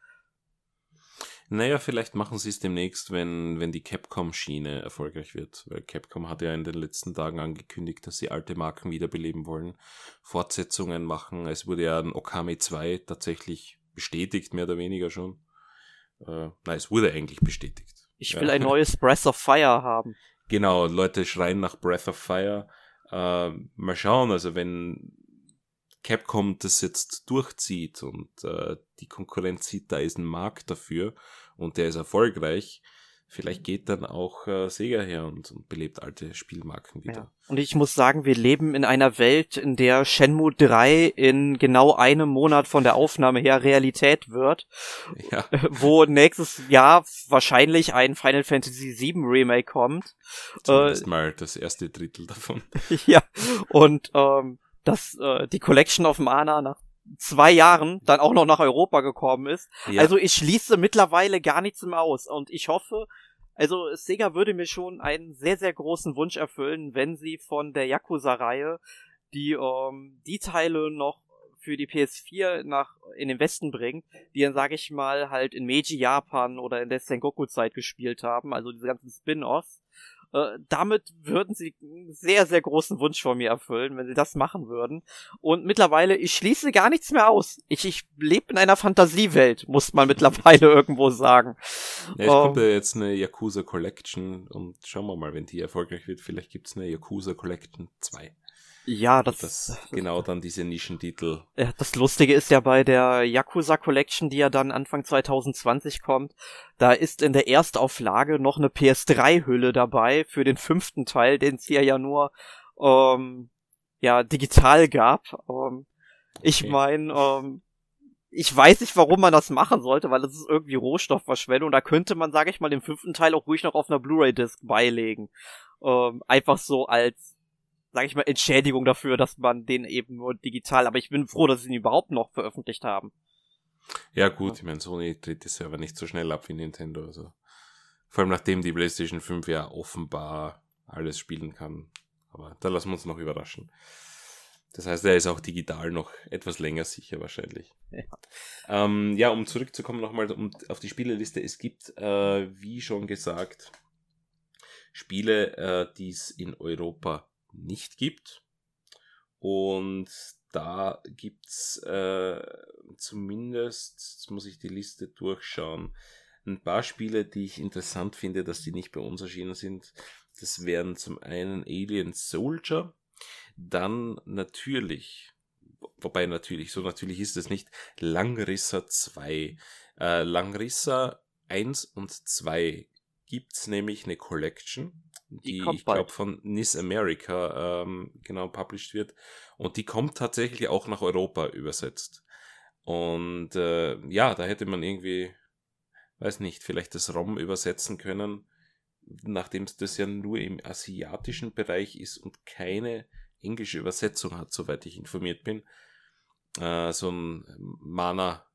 Naja, vielleicht machen sie es demnächst, wenn, wenn die Capcom-Schiene erfolgreich wird. Weil Capcom hat ja in den letzten Tagen angekündigt, dass sie alte Marken wiederbeleben wollen, Fortsetzungen machen. Es wurde ja ein Okami 2 tatsächlich bestätigt, mehr oder weniger schon. Äh, nein, es wurde eigentlich bestätigt. Ich will ja. ein neues Breath of Fire haben. Genau, Leute schreien nach Breath of Fire. Äh, mal schauen, also wenn Capcom das jetzt durchzieht und äh, die Konkurrenz sieht, da ist ein Markt dafür und der ist erfolgreich, vielleicht geht dann auch äh, Sega her und, und belebt alte Spielmarken wieder. Ja. Und ich muss sagen, wir leben in einer Welt, in der Shenmue 3 in genau einem Monat von der Aufnahme her Realität wird, ja. wo nächstes Jahr wahrscheinlich ein Final Fantasy VII Remake kommt. Zumindest äh, mal das erste Drittel davon. ja, und ähm, dass äh, die Collection of Mana nach zwei Jahren dann auch noch nach Europa gekommen ist. Ja. Also ich schließe mittlerweile gar nichts mehr aus und ich hoffe, also Sega würde mir schon einen sehr, sehr großen Wunsch erfüllen, wenn sie von der Yakuza-Reihe die, ähm, die Teile noch für die PS4 nach in den Westen bringt, die dann, sage ich mal, halt in Meiji Japan oder in der Sengoku-Zeit gespielt haben, also diese ganzen Spin-offs. Äh, damit würden sie einen sehr, sehr großen Wunsch von mir erfüllen, wenn sie das machen würden. Und mittlerweile, ich schließe gar nichts mehr aus. Ich, ich lebe in einer Fantasiewelt, muss man mittlerweile irgendwo sagen. Ja, es um, kommt ja jetzt eine Yakuza Collection und schauen wir mal, wenn die erfolgreich wird, vielleicht gibt's eine Yakuza Collection 2. Ja, das, das genau dann diese Nischentitel. Ja, das Lustige ist ja bei der Yakuza Collection, die ja dann Anfang 2020 kommt, da ist in der Erstauflage noch eine PS3-Hülle dabei für den fünften Teil, den es hier ja nur ähm, ja digital gab. Ähm, ich okay. meine, ähm, ich weiß nicht, warum man das machen sollte, weil das ist irgendwie Rohstoffverschwendung. Da könnte man, sage ich mal, den fünften Teil auch ruhig noch auf einer Blu-ray-Disc beilegen. Ähm, einfach so als sage ich mal, Entschädigung dafür, dass man den eben nur digital, aber ich bin froh, dass sie ihn überhaupt noch veröffentlicht haben. Ja, gut, ich meine, Sony tritt die Server nicht so schnell ab wie Nintendo, also. Vor allem nachdem die PlayStation 5 ja offenbar alles spielen kann. Aber da lassen wir uns noch überraschen. Das heißt, er ist auch digital noch etwas länger sicher wahrscheinlich. Ja, ähm, ja um zurückzukommen nochmal um, auf die Spieleliste. Es gibt, äh, wie schon gesagt, Spiele, äh, die es in Europa nicht gibt. Und da gibt's äh, zumindest, jetzt muss ich die Liste durchschauen, ein paar Spiele, die ich interessant finde, dass die nicht bei uns erschienen sind. Das wären zum einen Alien Soldier, dann natürlich, wobei natürlich, so natürlich ist es nicht, Langrissa 2. Äh, Langrissa 1 und 2 gibt's nämlich eine Collection die, die ich glaube von NIS America ähm, genau published wird. Und die kommt tatsächlich auch nach Europa übersetzt. Und äh, ja, da hätte man irgendwie, weiß nicht, vielleicht das ROM übersetzen können, nachdem es das ja nur im asiatischen Bereich ist und keine englische Übersetzung hat, soweit ich informiert bin. Äh, so ein Mana,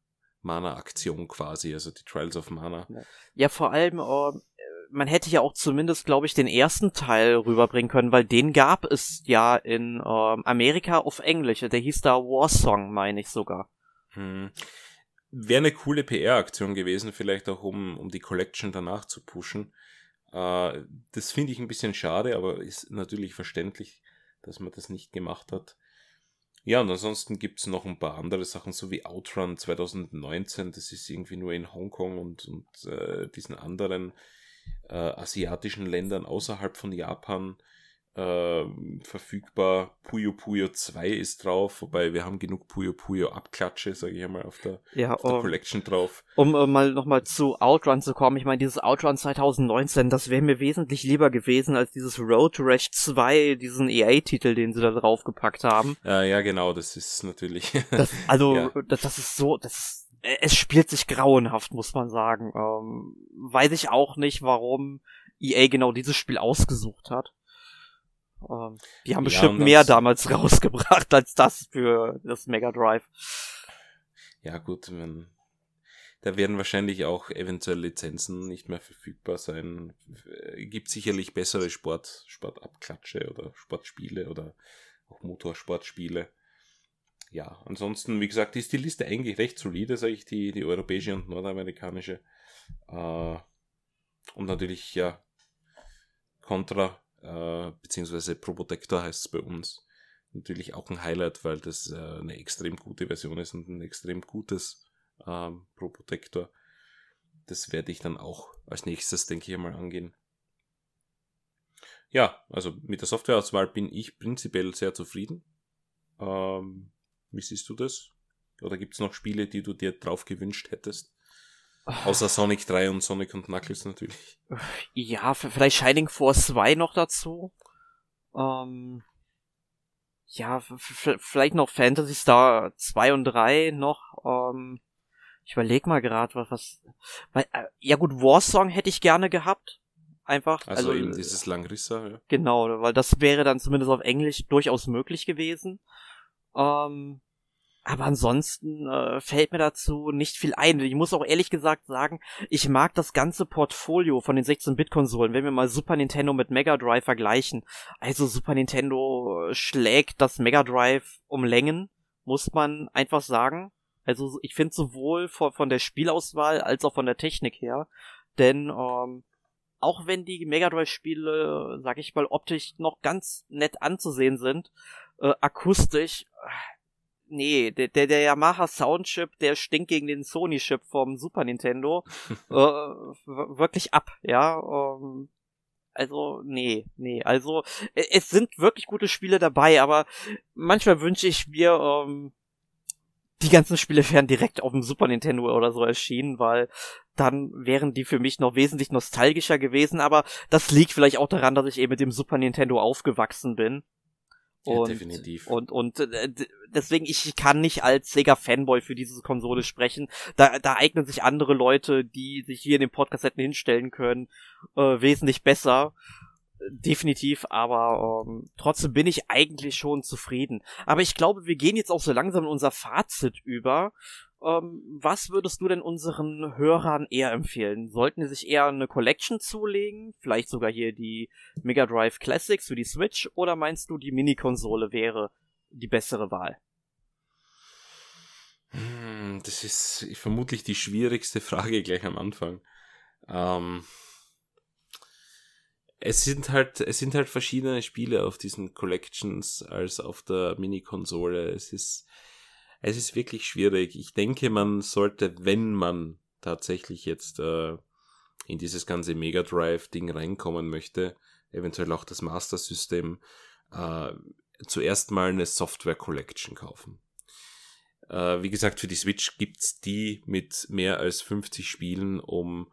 Mana-Aktion quasi, also die Trials of Mana. Ja, vor allem, uh, man hätte ja auch zumindest, glaube ich, den ersten Teil rüberbringen können, weil den gab es ja in ähm, Amerika auf Englisch. Der hieß da War Song, meine ich sogar. Hm. Wäre eine coole PR-Aktion gewesen, vielleicht auch um, um die Collection danach zu pushen. Äh, das finde ich ein bisschen schade, aber ist natürlich verständlich, dass man das nicht gemacht hat. Ja, und ansonsten gibt es noch ein paar andere Sachen, so wie Outrun 2019, das ist irgendwie nur in Hongkong und, und äh, diesen anderen äh, asiatischen Ländern außerhalb von Japan äh, verfügbar. Puyo Puyo 2 ist drauf, wobei wir haben genug Puyo Puyo Abklatsche, sage ich einmal, auf der, ja, auf der um, Collection drauf. Um uh, mal nochmal zu Outrun zu kommen, ich meine, dieses Outrun 2019, das wäre mir wesentlich lieber gewesen als dieses Road Rash 2, diesen EA-Titel, den sie da draufgepackt haben. Ja, ja, genau, das ist natürlich. das, also, ja. das, das ist so, das ist äh, es spielt sich grauenhaft, muss man sagen. Ähm, weiß ich auch nicht, warum EA genau dieses Spiel ausgesucht hat. Ähm, die haben bestimmt mehr damals rausgebracht als das für das Mega Drive. Ja, gut, wenn, da werden wahrscheinlich auch eventuell Lizenzen nicht mehr verfügbar sein. Äh, gibt sicherlich bessere Sport, Sportabklatsche oder Sportspiele oder auch Motorsportspiele ja, ansonsten, wie gesagt, ist die Liste eigentlich recht solide, sage ich, die, die europäische und nordamerikanische. Äh, und natürlich, ja, Contra, äh, beziehungsweise Probotector heißt es bei uns. Natürlich auch ein Highlight, weil das äh, eine extrem gute Version ist und ein extrem gutes ähm, Probotector. das werde ich dann auch als nächstes, denke ich mal, angehen. Ja, also mit der Softwareauswahl bin ich prinzipiell sehr zufrieden. Ähm, wie siehst du das? Oder gibt es noch Spiele, die du dir drauf gewünscht hättest? Außer Sonic 3 und Sonic und Knuckles natürlich. Ja, vielleicht Shining Force 2 noch dazu. Ähm, ja, vielleicht noch Fantasy Star 2 und 3 noch. Ähm, ich überleg mal gerade, was, was. Weil, äh, ja gut, Warsong hätte ich gerne gehabt. Einfach. Also, also eben dieses Langrissa, ja. Genau, weil das wäre dann zumindest auf Englisch durchaus möglich gewesen. Ähm, aber ansonsten äh, fällt mir dazu nicht viel ein. Ich muss auch ehrlich gesagt sagen, ich mag das ganze Portfolio von den 16-Bit-Konsolen, wenn wir mal Super Nintendo mit Mega Drive vergleichen. Also Super Nintendo schlägt das Mega Drive um Längen, muss man einfach sagen. Also ich finde sowohl von, von der Spielauswahl als auch von der Technik her. Denn ähm, auch wenn die Mega Drive-Spiele, sag ich mal, optisch noch ganz nett anzusehen sind, äh, akustisch nee, der, der, der Yamaha Soundchip, der stinkt gegen den Sony-Chip vom Super Nintendo äh, wirklich ab, ja. Ähm, also, nee, nee. Also, e, es sind wirklich gute Spiele dabei, aber manchmal wünsche ich mir, ähm, die ganzen Spiele wären direkt auf dem Super Nintendo oder so erschienen, weil dann wären die für mich noch wesentlich nostalgischer gewesen, aber das liegt vielleicht auch daran, dass ich eben mit dem Super Nintendo aufgewachsen bin. Und, ja, definitiv. Und, und äh, deswegen, ich kann nicht als Sega-Fanboy für diese Konsole sprechen. Da, da eignen sich andere Leute, die sich hier in dem Podcast hätten hinstellen können, äh, wesentlich besser. Definitiv, aber ähm, trotzdem bin ich eigentlich schon zufrieden. Aber ich glaube, wir gehen jetzt auch so langsam in unser Fazit über. Ähm, was würdest du denn unseren Hörern eher empfehlen? Sollten sie sich eher eine Collection zulegen? Vielleicht sogar hier die Mega Drive Classics für die Switch? Oder meinst du, die Mini-Konsole wäre die bessere Wahl? Hm, das ist vermutlich die schwierigste Frage gleich am Anfang. Ähm, es sind halt, es sind halt verschiedene Spiele auf diesen Collections als auf der Mini-Konsole. Es ist, es ist wirklich schwierig. Ich denke, man sollte, wenn man tatsächlich jetzt äh, in dieses ganze Mega Drive-Ding reinkommen möchte, eventuell auch das Master System, äh, zuerst mal eine Software Collection kaufen. Äh, wie gesagt, für die Switch gibt's die mit mehr als 50 Spielen um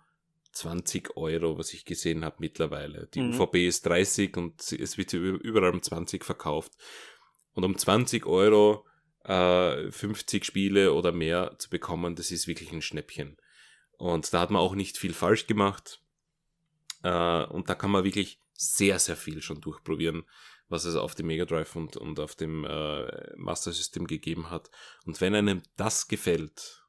20 Euro, was ich gesehen habe mittlerweile. Die mhm. UVP ist 30 und es wird überall um 20 verkauft. Und um 20 Euro äh, 50 Spiele oder mehr zu bekommen, das ist wirklich ein Schnäppchen. Und da hat man auch nicht viel falsch gemacht. Äh, und da kann man wirklich sehr, sehr viel schon durchprobieren, was es auf dem Mega Drive und, und auf dem äh, Master System gegeben hat. Und wenn einem das gefällt,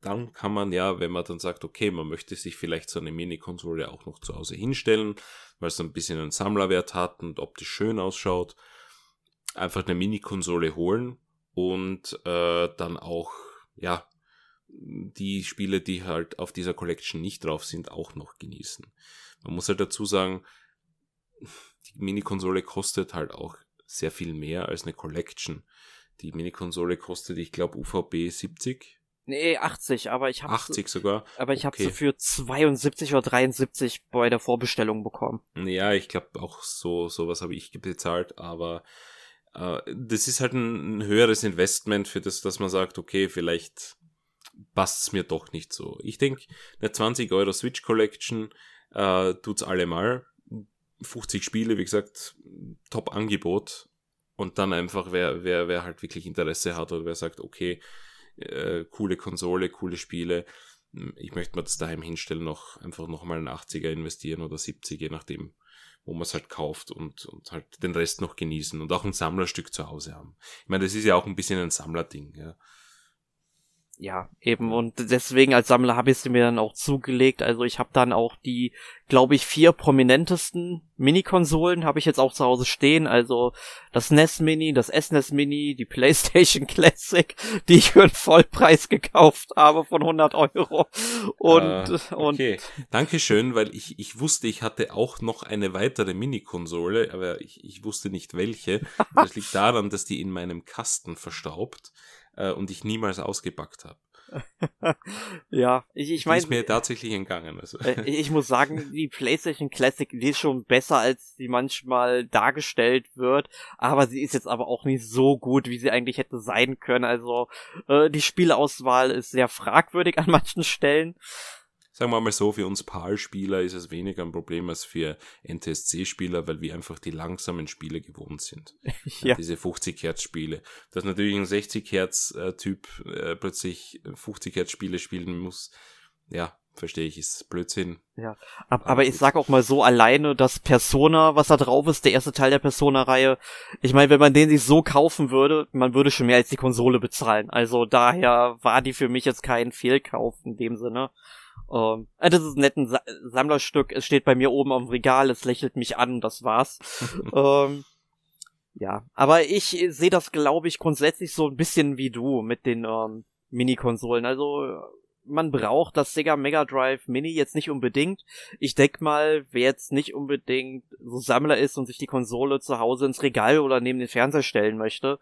dann kann man ja, wenn man dann sagt, okay, man möchte sich vielleicht so eine Mini-Konsole auch noch zu Hause hinstellen, weil es ein bisschen einen Sammlerwert hat und optisch schön ausschaut, einfach eine Mini-Konsole holen und äh, dann auch, ja, die Spiele, die halt auf dieser Collection nicht drauf sind, auch noch genießen. Man muss halt dazu sagen, die Mini-Konsole kostet halt auch sehr viel mehr als eine Collection. Die Mini-Konsole kostet, ich glaube, UVB 70. Nee, 80, aber ich habe 80 sogar. Aber ich okay. habe sie für 72 oder 73 bei der Vorbestellung bekommen. Ja, ich glaube auch so sowas habe ich bezahlt, aber das ist halt ein, höheres Investment für das, dass man sagt, okay, vielleicht passt es mir doch nicht so. Ich denke, eine 20 Euro Switch Collection äh, tut's allemal. 50 Spiele, wie gesagt, Top-Angebot. Und dann einfach, wer, wer, wer halt wirklich Interesse hat oder wer sagt, okay, äh, coole Konsole, coole Spiele, ich möchte mir das daheim hinstellen, noch einfach nochmal einen 80er investieren oder 70, je nachdem, wo man es halt kauft und, und halt den Rest noch genießen und auch ein Sammlerstück zu Hause haben. Ich meine, das ist ja auch ein bisschen ein Sammlerding, ja ja, eben und deswegen als Sammler habe ich sie mir dann auch zugelegt. Also ich habe dann auch die, glaube ich, vier prominentesten Mini-Konsolen habe ich jetzt auch zu Hause stehen. Also das NES Mini, das SNES Mini, die PlayStation Classic, die ich für einen Vollpreis gekauft habe von 100 Euro. Und, uh, okay. und Dankeschön, weil ich, ich wusste, ich hatte auch noch eine weitere Mini-Konsole, aber ich, ich wusste nicht welche. Das liegt daran, dass die in meinem Kasten verstaubt äh, und ich niemals ausgepackt habe. ja, ich, ich meine. Ist mir tatsächlich entgangen. Also. Äh, ich muss sagen, die PlayStation Classic, die ist schon besser, als sie manchmal dargestellt wird. Aber sie ist jetzt aber auch nicht so gut, wie sie eigentlich hätte sein können. Also, äh, die Spielauswahl ist sehr fragwürdig an manchen Stellen sagen wir mal so, für uns PAL-Spieler ist es weniger ein Problem als für NTSC-Spieler, weil wir einfach die langsamen Spiele gewohnt sind. ja. Diese 50 Hertz-Spiele. Dass natürlich ein 60 Hertz-Typ äh, plötzlich 50 Hertz-Spiele spielen muss, ja, verstehe ich, ist Blödsinn. Ja, aber, aber ich sag auch mal so alleine, dass Persona, was da drauf ist, der erste Teil der Persona-Reihe, ich meine, wenn man den sich so kaufen würde, man würde schon mehr als die Konsole bezahlen. Also daher war die für mich jetzt kein Fehlkauf in dem Sinne. Ähm, äh, das ist ein nettes Sa Sammlerstück. Es steht bei mir oben am Regal. Es lächelt mich an. Das war's. ähm, ja, aber ich sehe das, glaube ich, grundsätzlich so ein bisschen wie du mit den ähm, Mini-Konsolen. Also man braucht das Sega Mega Drive Mini jetzt nicht unbedingt. Ich denk mal, wer jetzt nicht unbedingt so Sammler ist und sich die Konsole zu Hause ins Regal oder neben den Fernseher stellen möchte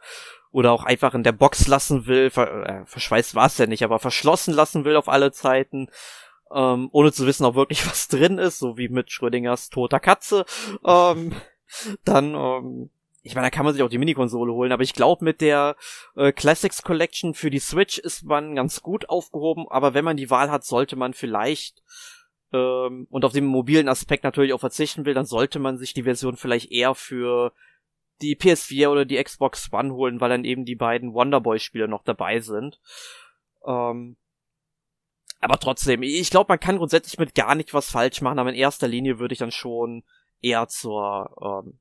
oder auch einfach in der Box lassen will, ver äh, verschweißt war es ja nicht, aber verschlossen lassen will auf alle Zeiten, ähm, ohne zu wissen, ob wirklich was drin ist, so wie mit Schrödingers toter Katze, ähm, dann, ähm, ich meine, da kann man sich auch die Mini-Konsole holen, aber ich glaube, mit der äh, Classics Collection für die Switch ist man ganz gut aufgehoben, aber wenn man die Wahl hat, sollte man vielleicht ähm, und auf den mobilen Aspekt natürlich auch verzichten will, dann sollte man sich die Version vielleicht eher für die PS4 oder die Xbox One holen, weil dann eben die beiden Wonderboy-Spiele noch dabei sind. Ähm, aber trotzdem, ich glaube, man kann grundsätzlich mit gar nicht was falsch machen, aber in erster Linie würde ich dann schon eher zur ähm,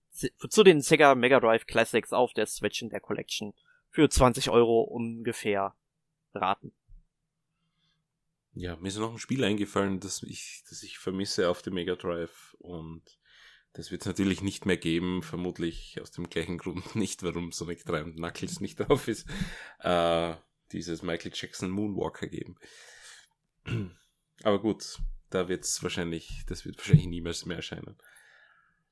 zu den Sega Mega Drive Classics auf der Switch in der Collection für 20 Euro ungefähr raten. Ja, mir ist noch ein Spiel eingefallen, das ich, das ich vermisse auf dem Mega Drive und das wird es natürlich nicht mehr geben, vermutlich aus dem gleichen Grund nicht, warum Sonic 3 und Knuckles nicht drauf ist. Äh, dieses Michael Jackson Moonwalker geben. Aber gut, da wird es wahrscheinlich, das wird wahrscheinlich niemals mehr erscheinen.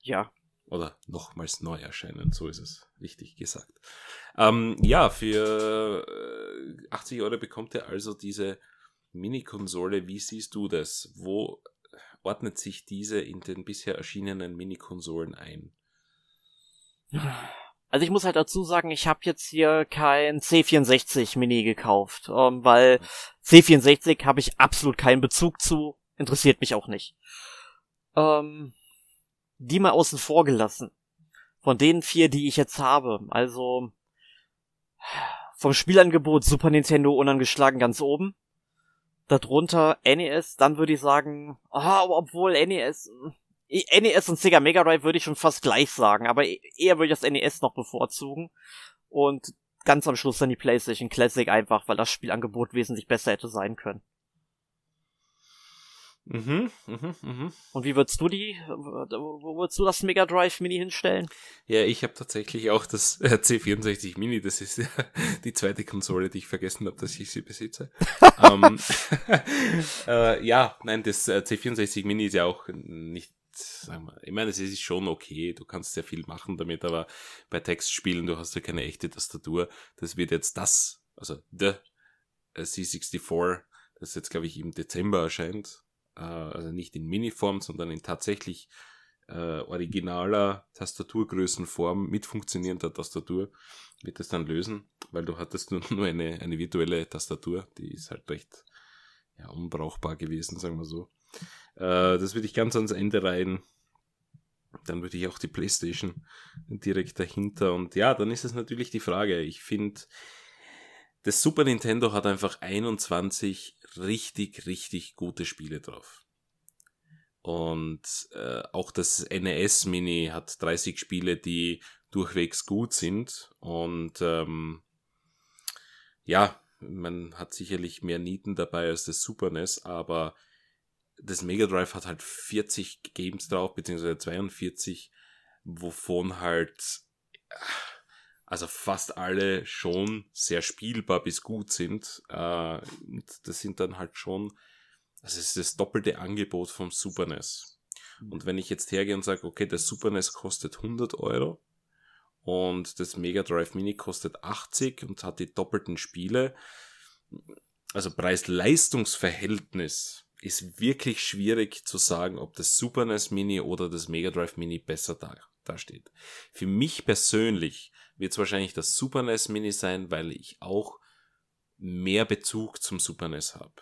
Ja. Oder nochmals neu erscheinen, so ist es richtig gesagt. Ähm, ja, für 80 äh, Euro bekommt ihr also diese Mini-Konsole. Wie siehst du das? Wo ordnet sich diese in den bisher erschienenen Mini-Konsolen ein? Also ich muss halt dazu sagen, ich habe jetzt hier kein C64 Mini gekauft, ähm, weil C64 habe ich absolut keinen Bezug zu, interessiert mich auch nicht. Ähm, die mal außen vor gelassen. Von den vier, die ich jetzt habe, also vom Spielangebot Super Nintendo unangeschlagen ganz oben. Darunter NES, dann würde ich sagen, oh, obwohl NES, NES und Sega Mega Drive würde ich schon fast gleich sagen, aber e-, eher würde ich das NES noch bevorzugen. Und ganz am Schluss dann die PlayStation Classic einfach, weil das Spielangebot wesentlich besser hätte sein können. Mhm, mhm, mhm. Und wie würdest du die, wo würdest du das Mega Drive Mini hinstellen? Ja, ich habe tatsächlich auch das äh, C64 Mini, das ist die zweite Konsole, die ich vergessen habe, dass ich sie besitze. ähm, äh, ja, nein, das äh, C64 Mini ist ja auch nicht wir, ich meine, es ist schon okay, du kannst sehr viel machen damit, aber bei Textspielen, du hast ja keine echte Tastatur. Das wird jetzt das, also der äh, C64, das jetzt, glaube ich, im Dezember erscheint, äh, also nicht in Miniform, sondern in tatsächlich äh, originaler Tastaturgrößenform mit funktionierender Tastatur, wird das dann lösen, weil du hattest nur, nur eine, eine virtuelle Tastatur, die ist halt recht ja, unbrauchbar gewesen, sagen wir so. Äh, das würde ich ganz ans Ende reihen. Dann würde ich auch die PlayStation direkt dahinter. Und ja, dann ist es natürlich die Frage. Ich finde, das Super Nintendo hat einfach 21 richtig, richtig gute Spiele drauf. Und äh, auch das NES Mini hat 30 Spiele, die durchwegs gut sind. Und ähm, ja, man hat sicherlich mehr Nieten dabei als das Super NES, aber das Mega Drive hat halt 40 Games drauf, beziehungsweise 42, wovon halt, also fast alle schon sehr spielbar bis gut sind. Äh, und das sind dann halt schon, also es ist das doppelte Angebot vom Super NES. Mhm. Und wenn ich jetzt hergehe und sage, okay, das Super NES kostet 100 Euro und das Mega Drive Mini kostet 80 und hat die doppelten Spiele, also Preis-Leistungs-Verhältnis ist wirklich schwierig zu sagen, ob das Super NES Mini oder das Mega Drive Mini besser da, dasteht. Für mich persönlich wird es wahrscheinlich das Super NES Mini sein, weil ich auch mehr Bezug zum Super NES habe.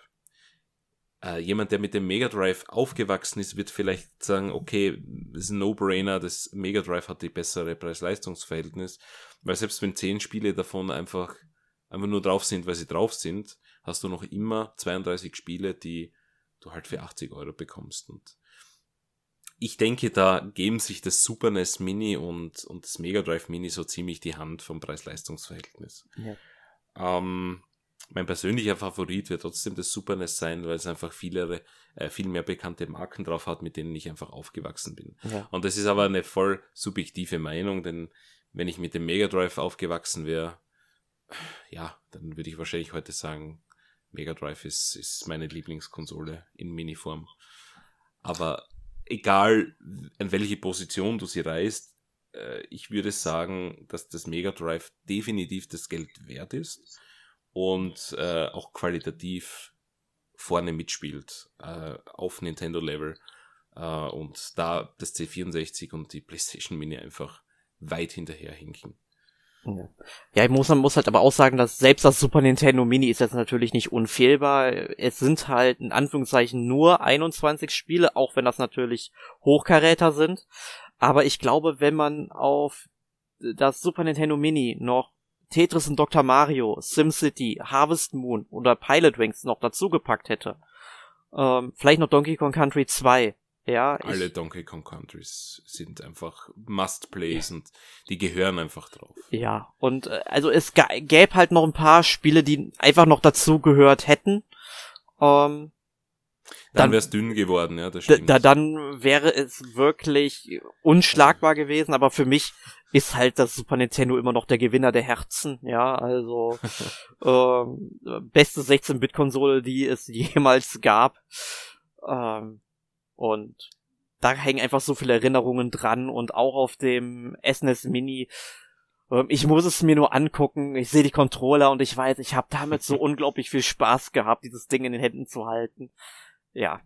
Äh, jemand, der mit dem Mega Drive aufgewachsen ist, wird vielleicht sagen, okay, das ist ein No-Brainer, das Mega Drive hat die bessere Preis-Leistungs-Verhältnis, weil selbst wenn zehn Spiele davon einfach, einfach nur drauf sind, weil sie drauf sind, hast du noch immer 32 Spiele, die du halt für 80 Euro bekommst. Und ich denke, da geben sich das Super NES Mini und, und das Mega Drive Mini so ziemlich die Hand vom Preis-Leistungs-Verhältnis. Ja. Ähm, mein persönlicher Favorit wird trotzdem das Super NES sein, weil es einfach viele, äh, viel mehr bekannte Marken drauf hat, mit denen ich einfach aufgewachsen bin. Ja. Und das ist aber eine voll subjektive Meinung, denn wenn ich mit dem Mega Drive aufgewachsen wäre, ja, dann würde ich wahrscheinlich heute sagen, Mega Drive ist, ist meine Lieblingskonsole in Miniform. Aber egal, an welche Position du sie reißt, äh, ich würde sagen, dass das Mega Drive definitiv das Geld wert ist und äh, auch qualitativ vorne mitspielt äh, auf Nintendo-Level. Und da das C64 und die PlayStation Mini einfach weit hinterher hinken. Ja, ich muss, man muss halt aber auch sagen, dass selbst das Super Nintendo Mini ist jetzt natürlich nicht unfehlbar. Es sind halt in Anführungszeichen nur 21 Spiele, auch wenn das natürlich Hochkaräter sind. Aber ich glaube, wenn man auf das Super Nintendo Mini noch Tetris und Dr. Mario, SimCity, Harvest Moon oder Pilot Wings noch dazugepackt hätte, ähm, vielleicht noch Donkey Kong Country 2, ja, Alle Donkey Kong Countries sind einfach Must-Plays ja. und die gehören einfach drauf. Ja, und äh, also es gäbe halt noch ein paar Spiele, die einfach noch dazu gehört hätten. Ähm, dann, dann wäre es dünn geworden, ja, das stimmt. Da, dann wäre es wirklich unschlagbar gewesen, aber für mich ist halt das Super Nintendo immer noch der Gewinner der Herzen, ja, also ähm, beste 16-Bit-Konsole, die es jemals gab. Ähm, und da hängen einfach so viele Erinnerungen dran und auch auf dem SNES Mini. Ähm, ich muss es mir nur angucken. Ich sehe die Controller und ich weiß, ich habe damit so unglaublich viel Spaß gehabt, dieses Ding in den Händen zu halten. Ja.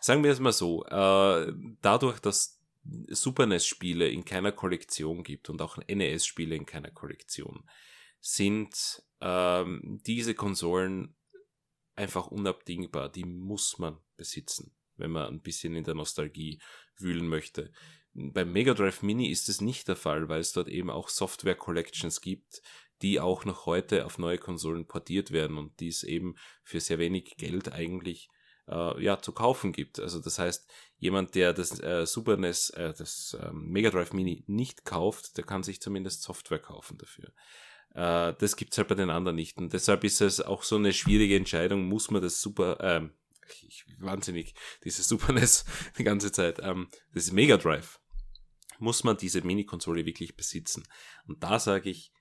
Sagen wir es mal so, äh, dadurch, dass Super NES-Spiele in keiner Kollektion gibt und auch NES-Spiele in keiner Kollektion, sind ähm, diese Konsolen einfach unabdingbar. Die muss man besitzen wenn man ein bisschen in der Nostalgie wühlen möchte. Beim Mega Drive Mini ist es nicht der Fall, weil es dort eben auch Software Collections gibt, die auch noch heute auf neue Konsolen portiert werden und die es eben für sehr wenig Geld eigentlich äh, ja zu kaufen gibt. Also das heißt, jemand, der das äh, Super NES, äh, das äh, Mega Drive Mini nicht kauft, der kann sich zumindest Software kaufen dafür. Äh, das gibt's halt bei den anderen nicht. Und deshalb ist es auch so eine schwierige Entscheidung, muss man das Super, äh, ich, wahnsinnig, dieses Super NES die ganze Zeit, ähm, das ist Mega Drive. Muss man diese Mini-Konsole wirklich besitzen? Und da sage ich,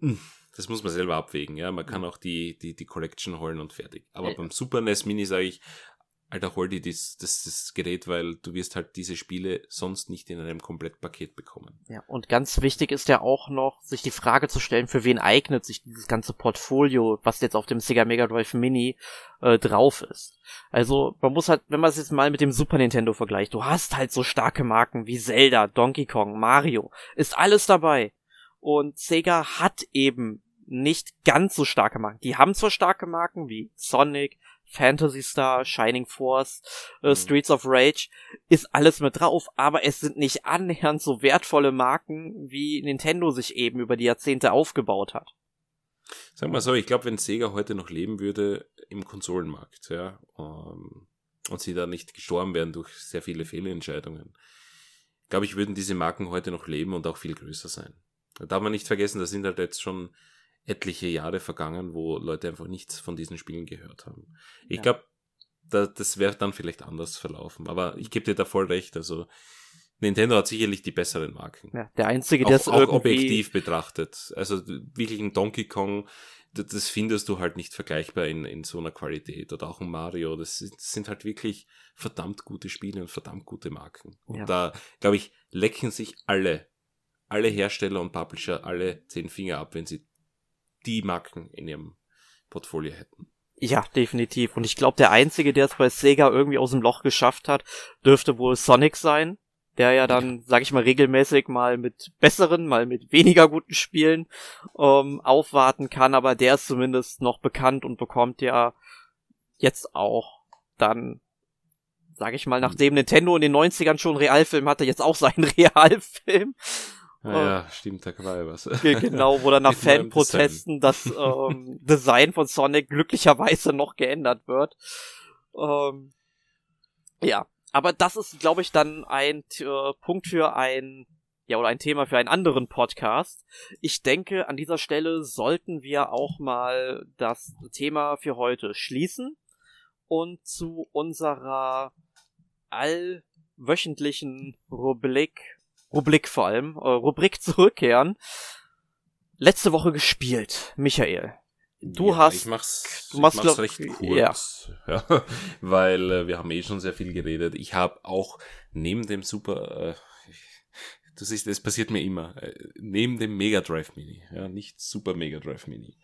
hm, das muss man selber abwägen, ja. Man kann auch die, die, die Collection holen und fertig. Aber ja. beim Super NES Mini sage ich, Alter, hol dir das, das, das Gerät, weil du wirst halt diese Spiele sonst nicht in einem Komplettpaket bekommen. Ja, und ganz wichtig ist ja auch noch, sich die Frage zu stellen, für wen eignet sich dieses ganze Portfolio, was jetzt auf dem Sega Mega Drive Mini äh, drauf ist. Also, man muss halt, wenn man es jetzt mal mit dem Super Nintendo vergleicht, du hast halt so starke Marken wie Zelda, Donkey Kong, Mario, ist alles dabei. Und Sega hat eben nicht ganz so starke Marken. Die haben zwar starke Marken wie Sonic, Fantasy Star, Shining Force, äh, mhm. Streets of Rage, ist alles mit drauf, aber es sind nicht annähernd so wertvolle Marken, wie Nintendo sich eben über die Jahrzehnte aufgebaut hat. Sag mal so, ich glaube, wenn Sega heute noch leben würde im Konsolenmarkt, ja, ähm, und sie da nicht gestorben wären durch sehr viele Fehlentscheidungen, glaube ich, würden diese Marken heute noch leben und auch viel größer sein. Da darf man nicht vergessen, da sind halt jetzt schon etliche Jahre vergangen, wo Leute einfach nichts von diesen Spielen gehört haben. Ich ja. glaube, da, das wäre dann vielleicht anders verlaufen. Aber ich gebe dir da voll recht. Also Nintendo hat sicherlich die besseren Marken. Ja, der einzige, der es irgendwie... objektiv betrachtet. Also wirklich ein Donkey Kong, das, das, findest du halt nicht vergleichbar in, in so einer Qualität. Oder auch ein Mario. Das, das sind halt wirklich verdammt gute Spiele und verdammt gute Marken. Und ja. da, glaube ich, lecken sich alle, alle Hersteller und Publisher alle zehn Finger ab, wenn sie die Marken in ihrem Portfolio hätten. Ja, definitiv. Und ich glaube, der einzige, der es bei Sega irgendwie aus dem Loch geschafft hat, dürfte wohl Sonic sein, der ja dann, sag ich mal, regelmäßig mal mit besseren, mal mit weniger guten Spielen ähm, aufwarten kann, aber der ist zumindest noch bekannt und bekommt ja jetzt auch dann, sag ich mal, nachdem Nintendo in den 90ern schon Realfilm hatte, jetzt auch seinen Realfilm. Ja, ja, stimmt, da war ja was. Genau, wo dann nach Fanprotesten das ähm, Design von Sonic glücklicherweise noch geändert wird. Ähm, ja, aber das ist, glaube ich, dann ein äh, Punkt für ein, ja, oder ein Thema für einen anderen Podcast. Ich denke, an dieser Stelle sollten wir auch mal das Thema für heute schließen und zu unserer allwöchentlichen Rubrik Rubrik vor allem, äh, Rubrik zurückkehren. Letzte Woche gespielt, Michael. Du ja, hast. Ich mach's, du machst, ich mach's recht kurz. Ja. ja weil äh, wir haben eh schon sehr viel geredet. Ich habe auch neben dem Super. Äh, du siehst, es passiert mir immer. Äh, neben dem Mega Drive Mini, ja, nicht Super Mega Drive Mini,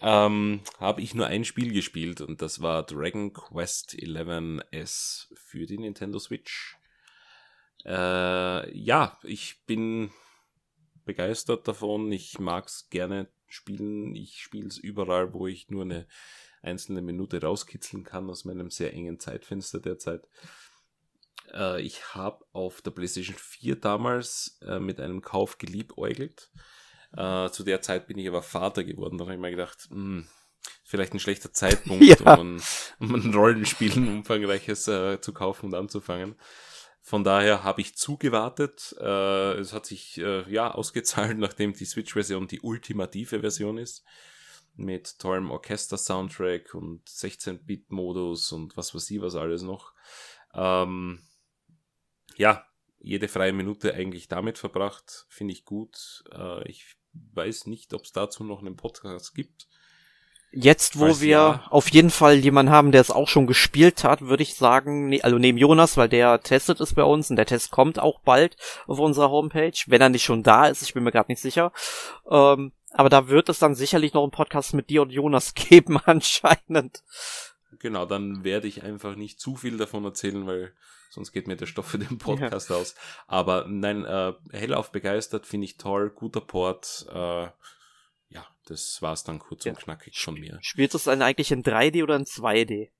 ähm, habe ich nur ein Spiel gespielt und das war Dragon Quest 11S für die Nintendo Switch. Äh, ja, ich bin begeistert davon. Ich mag es gerne spielen. Ich spiele es überall, wo ich nur eine einzelne Minute rauskitzeln kann aus meinem sehr engen Zeitfenster derzeit. Äh, ich habe auf der PlayStation 4 damals äh, mit einem Kauf geliebäugelt. Äh, zu der Zeit bin ich aber Vater geworden. Da habe ich mir gedacht, mh, hm, vielleicht ein schlechter Zeitpunkt, ja. um, ein, um ein Rollenspiel umfangreiches äh, zu kaufen und anzufangen. Von daher habe ich zugewartet. Äh, es hat sich äh, ja ausgezahlt, nachdem die Switch-Version die ultimative Version ist. Mit tollem Orchester-Soundtrack und 16-Bit-Modus und was weiß ich was alles noch. Ähm, ja, jede freie Minute eigentlich damit verbracht. Finde ich gut. Äh, ich weiß nicht, ob es dazu noch einen Podcast gibt. Jetzt, wo Weiß wir ja. auf jeden Fall jemanden haben, der es auch schon gespielt hat, würde ich sagen, ne, also neben Jonas, weil der testet es bei uns und der Test kommt auch bald auf unserer Homepage, wenn er nicht schon da ist, ich bin mir gerade nicht sicher. Ähm, aber da wird es dann sicherlich noch einen Podcast mit dir und Jonas geben, anscheinend. Genau, dann werde ich einfach nicht zu viel davon erzählen, weil sonst geht mir der Stoff für den Podcast ja. aus. Aber nein, äh, hellauf begeistert, finde ich toll, guter Port, äh, das war's dann kurz ja. und knackig von mir. Spielst du es dann eigentlich in 3D oder in 2D?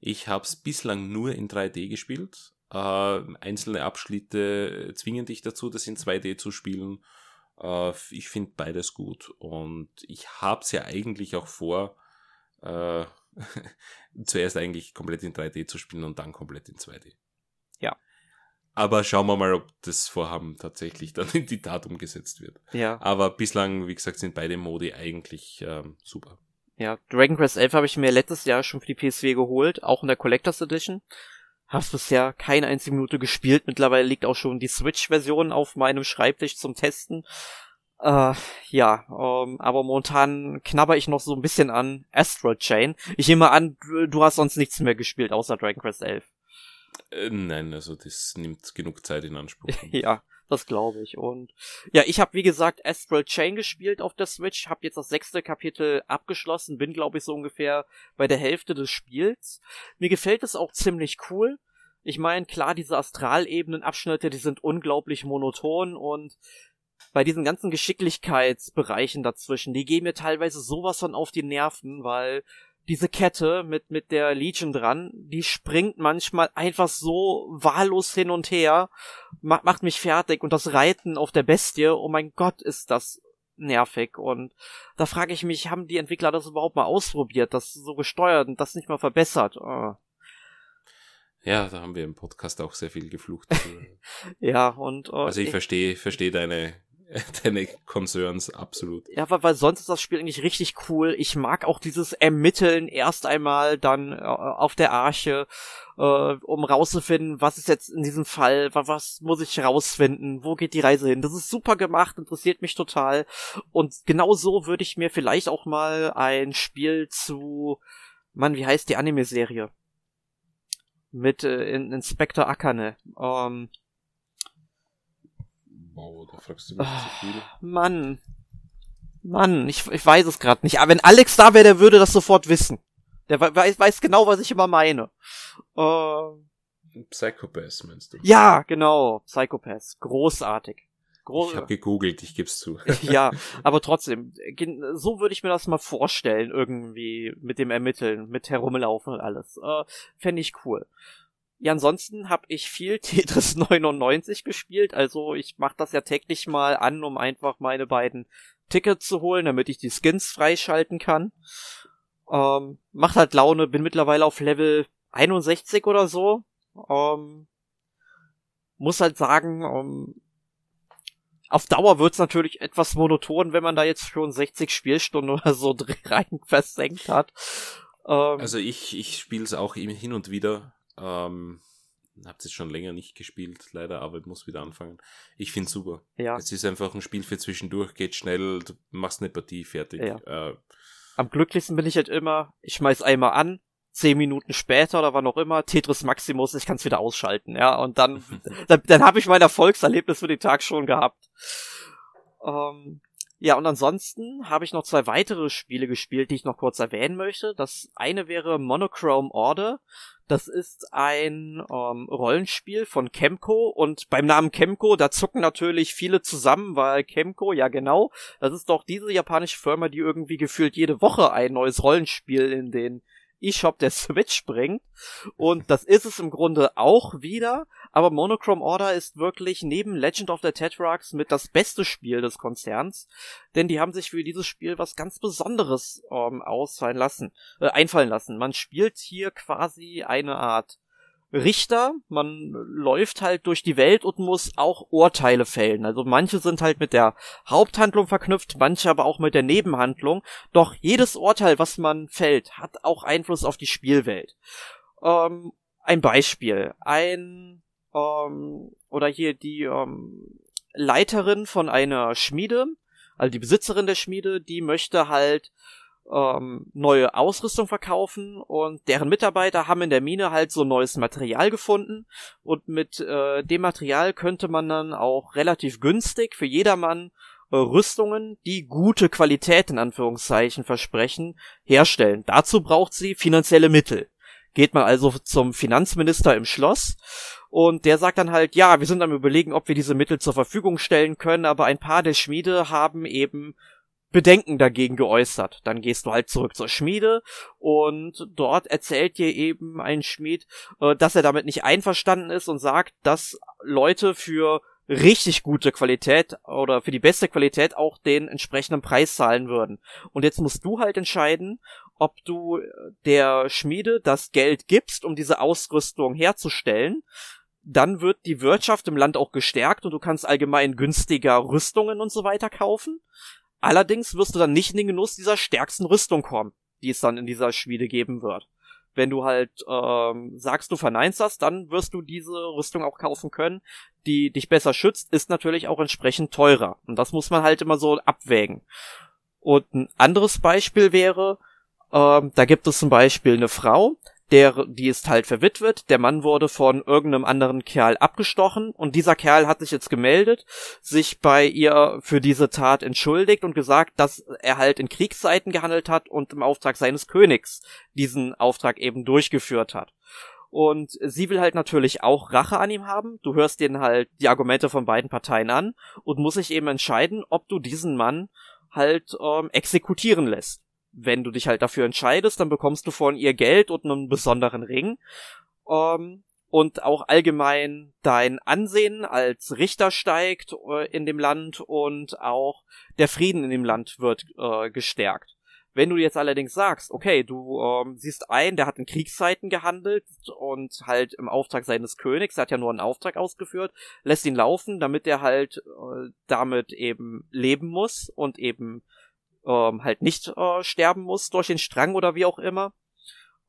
Ich habe es bislang nur in 3D gespielt. Äh, einzelne Abschnitte zwingen dich dazu, das in 2D zu spielen. Äh, ich finde beides gut und ich habe es ja eigentlich auch vor, äh, zuerst eigentlich komplett in 3D zu spielen und dann komplett in 2D. Aber schauen wir mal, ob das Vorhaben tatsächlich dann in die Tat umgesetzt wird. Ja. Aber bislang, wie gesagt, sind beide Modi eigentlich ähm, super. Ja, Dragon Quest 11 habe ich mir letztes Jahr schon für die PSW geholt, auch in der Collectors Edition. Hab's bisher keine einzige Minute gespielt. Mittlerweile liegt auch schon die Switch-Version auf meinem Schreibtisch zum Testen. Äh, ja, ähm, aber momentan knabber ich noch so ein bisschen an Astral Chain. Ich nehme an, du hast sonst nichts mehr gespielt außer Dragon Quest 11. Äh, nein, also das nimmt genug Zeit in Anspruch. ja, das glaube ich. Und ja, ich habe wie gesagt Astral Chain gespielt auf der Switch, habe jetzt das sechste Kapitel abgeschlossen, bin glaube ich so ungefähr bei der Hälfte des Spiels. Mir gefällt es auch ziemlich cool. Ich meine, klar, diese Astralebenen-Abschnitte, die sind unglaublich monoton und bei diesen ganzen Geschicklichkeitsbereichen dazwischen, die gehen mir teilweise sowas von auf die Nerven, weil diese Kette mit, mit der Legion dran, die springt manchmal einfach so wahllos hin und her, macht, macht mich fertig und das Reiten auf der Bestie, oh mein Gott, ist das nervig und da frage ich mich, haben die Entwickler das überhaupt mal ausprobiert, das so gesteuert und das nicht mal verbessert? Oh. Ja, da haben wir im Podcast auch sehr viel geflucht. ja, und. Oh, also ich verstehe, verstehe deine, deine Concerns, absolut. Ja, weil, weil sonst ist das Spiel eigentlich richtig cool. Ich mag auch dieses Ermitteln erst einmal dann äh, auf der Arche, äh, um rauszufinden, was ist jetzt in diesem Fall, was, muss ich rausfinden, wo geht die Reise hin. Das ist super gemacht, interessiert mich total. Und genau so würde ich mir vielleicht auch mal ein Spiel zu, Mann, wie heißt die Anime-Serie? Mit äh, Inspector Akane. Ähm, Wow, da fragst du mich ah, zu viel. Mann. Mann, ich, ich weiß es gerade nicht. Aber wenn Alex da wäre, der würde das sofort wissen. Der weiß, weiß genau, was ich immer meine. Äh, Psychopath meinst du? Ja, genau. Psychopath. Großartig. Groß ich habe gegoogelt, ich geb's zu. ja, aber trotzdem, so würde ich mir das mal vorstellen, irgendwie mit dem Ermitteln, mit herumlaufen und alles. Äh, Fände ich cool. Ja, ansonsten habe ich viel Tetris 99 gespielt, also ich mache das ja täglich mal an, um einfach meine beiden Tickets zu holen, damit ich die Skins freischalten kann. Ähm, macht halt Laune, bin mittlerweile auf Level 61 oder so. Ähm, muss halt sagen, ähm, auf Dauer wird's natürlich etwas monoton, wenn man da jetzt schon 60 Spielstunden oder so rein versenkt hat. Ähm, also ich, ich spiele es auch hin und wieder. Ähm, hab's jetzt schon länger nicht gespielt, leider, aber ich muss wieder anfangen. Ich find's super. Ja. Es ist einfach ein Spiel für zwischendurch, geht schnell, du machst eine Partie fertig. Ja. Äh, Am glücklichsten bin ich halt immer, ich schmeiß einmal an, zehn Minuten später oder wann auch immer, Tetris Maximus, ich kann es wieder ausschalten, ja, und dann, dann, dann habe ich mein Erfolgserlebnis für den Tag schon gehabt. Ähm, ja, und ansonsten habe ich noch zwei weitere Spiele gespielt, die ich noch kurz erwähnen möchte. Das eine wäre Monochrome Order. Das ist ein ähm, Rollenspiel von Chemco und beim Namen Chemco, da zucken natürlich viele zusammen, weil Chemco, ja genau, das ist doch diese japanische Firma, die irgendwie gefühlt jede Woche ein neues Rollenspiel in den eShop der Switch bringt. Und das ist es im Grunde auch wieder. Aber Monochrome Order ist wirklich neben Legend of the Tetrarchs mit das beste Spiel des Konzerns. Denn die haben sich für dieses Spiel was ganz Besonderes ähm, ausfallen lassen, äh, einfallen lassen. Man spielt hier quasi eine Art Richter, man läuft halt durch die Welt und muss auch Urteile fällen. Also manche sind halt mit der Haupthandlung verknüpft, manche aber auch mit der Nebenhandlung. Doch jedes Urteil, was man fällt, hat auch Einfluss auf die Spielwelt. Ähm, ein Beispiel. Ein, ähm, oder hier die ähm, Leiterin von einer Schmiede, also die Besitzerin der Schmiede, die möchte halt ähm, neue Ausrüstung verkaufen und deren Mitarbeiter haben in der Mine halt so neues Material gefunden und mit äh, dem Material könnte man dann auch relativ günstig für jedermann äh, Rüstungen, die gute Qualität in Anführungszeichen versprechen, herstellen. Dazu braucht sie finanzielle Mittel. Geht man also zum Finanzminister im Schloss und der sagt dann halt, ja, wir sind am überlegen, ob wir diese Mittel zur Verfügung stellen können, aber ein paar der Schmiede haben eben Bedenken dagegen geäußert. Dann gehst du halt zurück zur Schmiede und dort erzählt dir eben ein Schmied, äh, dass er damit nicht einverstanden ist und sagt, dass Leute für richtig gute Qualität oder für die beste Qualität auch den entsprechenden Preis zahlen würden. Und jetzt musst du halt entscheiden, ob du der Schmiede das Geld gibst, um diese Ausrüstung herzustellen. Dann wird die Wirtschaft im Land auch gestärkt und du kannst allgemein günstiger Rüstungen und so weiter kaufen. Allerdings wirst du dann nicht in den Genuss dieser stärksten Rüstung kommen, die es dann in dieser Schmiede geben wird. Wenn du halt ähm, sagst, du verneinst das, dann wirst du diese Rüstung auch kaufen können, die dich besser schützt, ist natürlich auch entsprechend teurer. Und das muss man halt immer so abwägen. Und ein anderes Beispiel wäre, ähm, da gibt es zum Beispiel eine Frau, der, die ist halt verwitwet, der Mann wurde von irgendeinem anderen Kerl abgestochen und dieser Kerl hat sich jetzt gemeldet, sich bei ihr für diese Tat entschuldigt und gesagt, dass er halt in Kriegszeiten gehandelt hat und im Auftrag seines Königs diesen Auftrag eben durchgeführt hat. Und sie will halt natürlich auch Rache an ihm haben. Du hörst denen halt die Argumente von beiden Parteien an und muss sich eben entscheiden, ob du diesen Mann halt ähm, exekutieren lässt wenn du dich halt dafür entscheidest, dann bekommst du von ihr Geld und einen besonderen Ring. Ähm, und auch allgemein dein Ansehen als Richter steigt äh, in dem Land und auch der Frieden in dem Land wird äh, gestärkt. Wenn du jetzt allerdings sagst, okay, du ähm, siehst ein, der hat in Kriegszeiten gehandelt und halt im Auftrag seines Königs, er hat ja nur einen Auftrag ausgeführt, lässt ihn laufen, damit er halt äh, damit eben leben muss und eben ähm, halt nicht äh, sterben muss durch den Strang oder wie auch immer,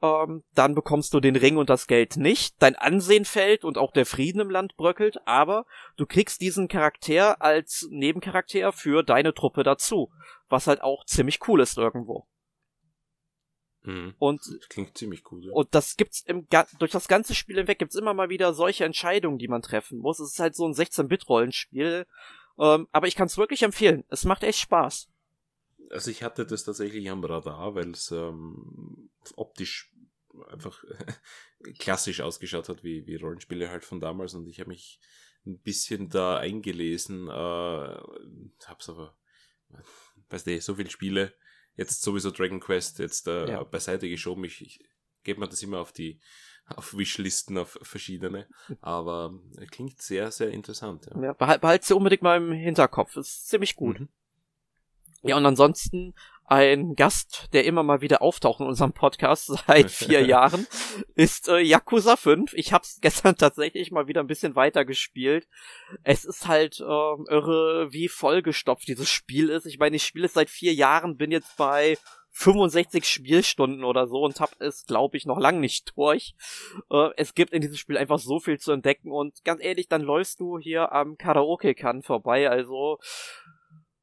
ähm, dann bekommst du den Ring und das Geld nicht. Dein Ansehen fällt und auch der Frieden im Land bröckelt, aber du kriegst diesen Charakter als Nebencharakter für deine Truppe dazu, was halt auch ziemlich cool ist irgendwo. Mhm. Und das klingt ziemlich cool. Ja. Und das gibt's im durch das ganze Spiel hinweg gibt's immer mal wieder solche Entscheidungen, die man treffen muss. Es ist halt so ein 16-Bit-Rollenspiel, ähm, aber ich kann es wirklich empfehlen. Es macht echt Spaß. Also ich hatte das tatsächlich am Radar, weil es ähm, optisch einfach klassisch ausgeschaut hat, wie, wie Rollenspiele halt von damals und ich habe mich ein bisschen da eingelesen, äh, hab's aber, weißt du, so viele Spiele, jetzt sowieso Dragon Quest jetzt äh, ja. beiseite geschoben, ich, ich gebe mir das immer auf die auf Wishlisten, auf verschiedene. Aber klingt sehr, sehr interessant. Ja. ja behalt, behalt sie unbedingt mal im Hinterkopf. Ist ziemlich gut. Mhm. Ja, und ansonsten ein Gast, der immer mal wieder auftaucht in unserem Podcast seit vier Jahren, ist äh, Yakuza 5. Ich hab's gestern tatsächlich mal wieder ein bisschen weiter gespielt. Es ist halt äh, irre, wie vollgestopft dieses Spiel ist. Ich meine, ich spiele es seit vier Jahren, bin jetzt bei 65 Spielstunden oder so und hab es, glaube ich, noch lang nicht durch. Äh, es gibt in diesem Spiel einfach so viel zu entdecken und ganz ehrlich, dann läufst du hier am Karaoke-Kann vorbei, also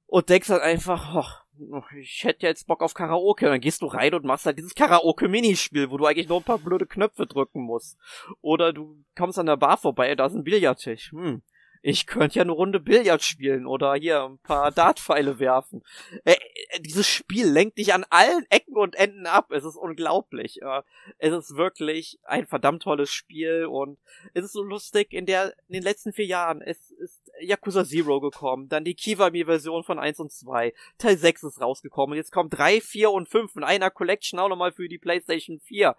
und denkst halt einfach, oh, ich hätte jetzt Bock auf Karaoke. Und dann gehst du rein und machst halt dieses Karaoke-Minispiel, wo du eigentlich nur ein paar blöde Knöpfe drücken musst. Oder du kommst an der Bar vorbei, da ist ein Billardtisch. Hm, ich könnte ja eine Runde Billard spielen oder hier ein paar Dartpfeile werfen. Äh, äh, dieses Spiel lenkt dich an allen Ecken und Enden ab. Es ist unglaublich. Äh, es ist wirklich ein verdammt tolles Spiel und es ist so lustig. In der, in den letzten vier Jahren, es ist Yakuza Zero gekommen, dann die Kiwami-Version von 1 und 2, Teil 6 ist rausgekommen und jetzt kommen 3, 4 und 5 in einer Collection auch nochmal für die PlayStation 4.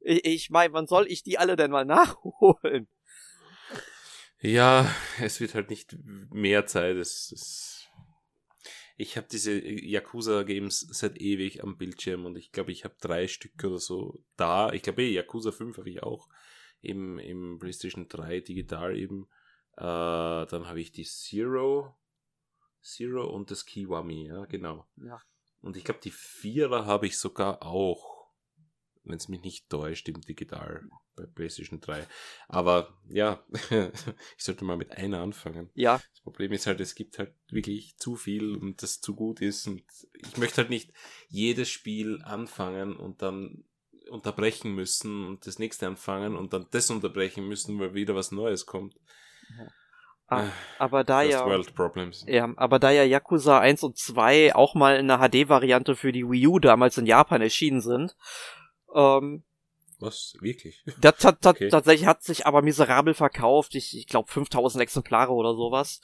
Ich, ich meine, wann soll ich die alle denn mal nachholen? Ja, es wird halt nicht mehr Zeit. Es, es ich habe diese Yakuza-Games seit ewig am Bildschirm und ich glaube, ich habe drei Stück oder so da. Ich glaube, Yakuza 5 habe ich auch im, im PlayStation 3 digital eben. Äh, dann habe ich die Zero, Zero und das Kiwami, ja, genau. Ja. Und ich glaube, die Vierer habe ich sogar auch wenn es mich nicht täuscht, im Digital bei PlayStation 3. Aber ja, ich sollte mal mit einer anfangen. Ja. Das Problem ist halt, es gibt halt wirklich zu viel und das zu gut ist und ich möchte halt nicht jedes Spiel anfangen und dann unterbrechen müssen und das nächste anfangen und dann das unterbrechen müssen, weil wieder was Neues kommt. Ah, äh, aber da First ja, World Problems. ja, aber da ja Yakuza 1 und 2 auch mal in einer HD-Variante für die Wii U damals in Japan erschienen sind, ähm, was? Wirklich? Das hat, okay. tatsächlich hat sich aber miserabel verkauft. Ich, ich glaube 5000 Exemplare oder sowas.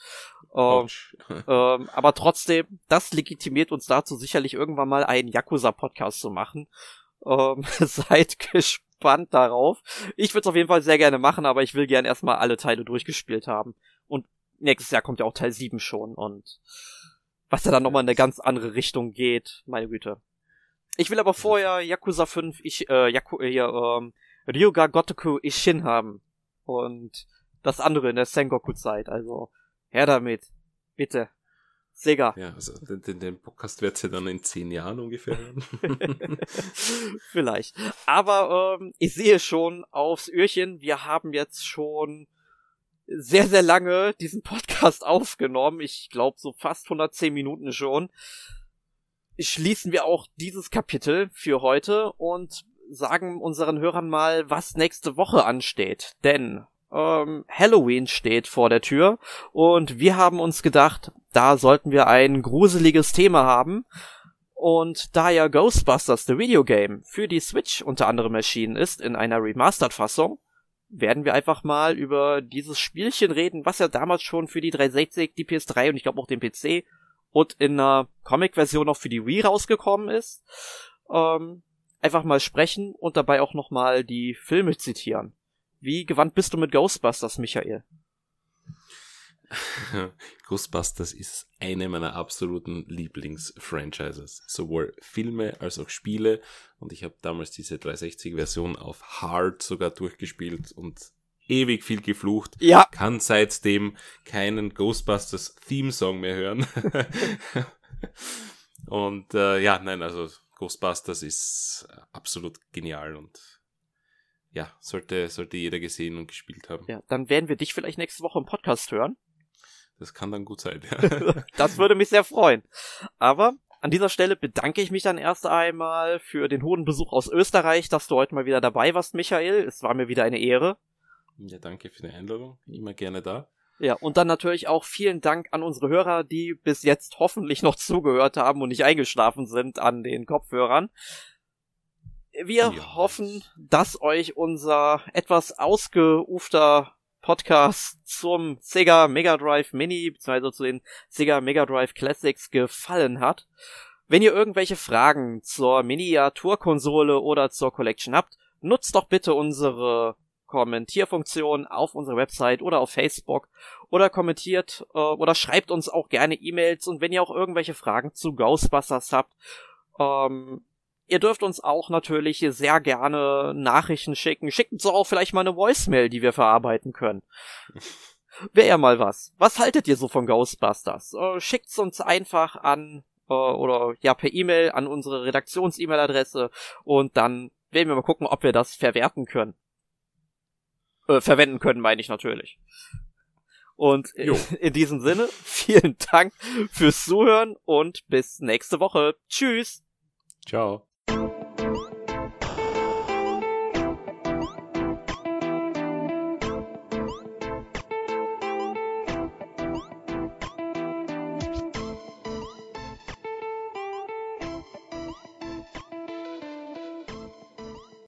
Ähm, ähm, aber trotzdem, das legitimiert uns dazu, sicherlich irgendwann mal einen Yakuza-Podcast zu machen. Ähm, seid gespannt darauf. Ich würde es auf jeden Fall sehr gerne machen, aber ich will gern erstmal alle Teile durchgespielt haben. Und nächstes Jahr kommt ja auch Teil 7 schon. Und was ja dann nochmal in eine ganz andere Richtung geht, meine Güte. Ich will aber vorher Yakuza 5, ich, äh, Yaku, äh, ähm, Ryuga Gotoku Ishin haben. Und das andere in der Sengoku-Zeit. Also, her damit. Bitte. Sega. Ja, also den, den Podcast wird ihr dann in zehn Jahren ungefähr hören. Vielleicht. Aber ähm, ich sehe schon aufs Öhrchen, wir haben jetzt schon sehr, sehr lange diesen Podcast aufgenommen. Ich glaube so fast 110 Minuten schon schließen wir auch dieses Kapitel für heute und sagen unseren Hörern mal, was nächste Woche ansteht. Denn ähm, Halloween steht vor der Tür und wir haben uns gedacht, da sollten wir ein gruseliges Thema haben. Und da ja Ghostbusters The Video Game für die Switch unter anderem erschienen ist in einer Remastered-Fassung, werden wir einfach mal über dieses Spielchen reden, was ja damals schon für die 360, die PS3 und ich glaube auch den PC und in einer Comic-Version noch für die Wii rausgekommen ist. Ähm, einfach mal sprechen und dabei auch nochmal die Filme zitieren. Wie gewandt bist du mit Ghostbusters, Michael? Ghostbusters ist eine meiner absoluten Lieblings-Franchises. Sowohl Filme als auch Spiele. Und ich habe damals diese 360-Version auf Hard sogar durchgespielt und ewig viel geflucht. Ja. Kann seitdem keinen Ghostbusters Theme Song mehr hören. und äh, ja, nein, also Ghostbusters ist absolut genial und ja, sollte, sollte jeder gesehen und gespielt haben. Ja, dann werden wir dich vielleicht nächste Woche im Podcast hören. Das kann dann gut sein. Ja. das würde mich sehr freuen. Aber an dieser Stelle bedanke ich mich dann erst einmal für den hohen Besuch aus Österreich, dass du heute mal wieder dabei warst, Michael. Es war mir wieder eine Ehre. Ja, danke für die Einladung. Immer gerne da. Ja, und dann natürlich auch vielen Dank an unsere Hörer, die bis jetzt hoffentlich noch zugehört haben und nicht eingeschlafen sind an den Kopfhörern. Wir ja. hoffen, dass euch unser etwas ausgeufter Podcast zum Sega Mega Drive Mini bzw. zu den Sega Mega Drive Classics gefallen hat. Wenn ihr irgendwelche Fragen zur Miniaturkonsole oder zur Collection habt, nutzt doch bitte unsere Kommentierfunktion auf unserer Website oder auf Facebook oder kommentiert äh, oder schreibt uns auch gerne E-Mails und wenn ihr auch irgendwelche Fragen zu Ghostbusters habt, ähm, Ihr dürft uns auch natürlich sehr gerne Nachrichten schicken. Schickt uns auch vielleicht mal eine Voicemail, die wir verarbeiten können. Wäre ja mal was. Was haltet ihr so von Ghostbusters? Äh, schickt's uns einfach an äh, oder ja per E-Mail an unsere Redaktions-E-Mail-Adresse und dann werden wir mal gucken, ob wir das verwerten können. Äh, verwenden können, meine ich natürlich. Und jo. in diesem Sinne, vielen Dank fürs Zuhören und bis nächste Woche. Tschüss. Ciao.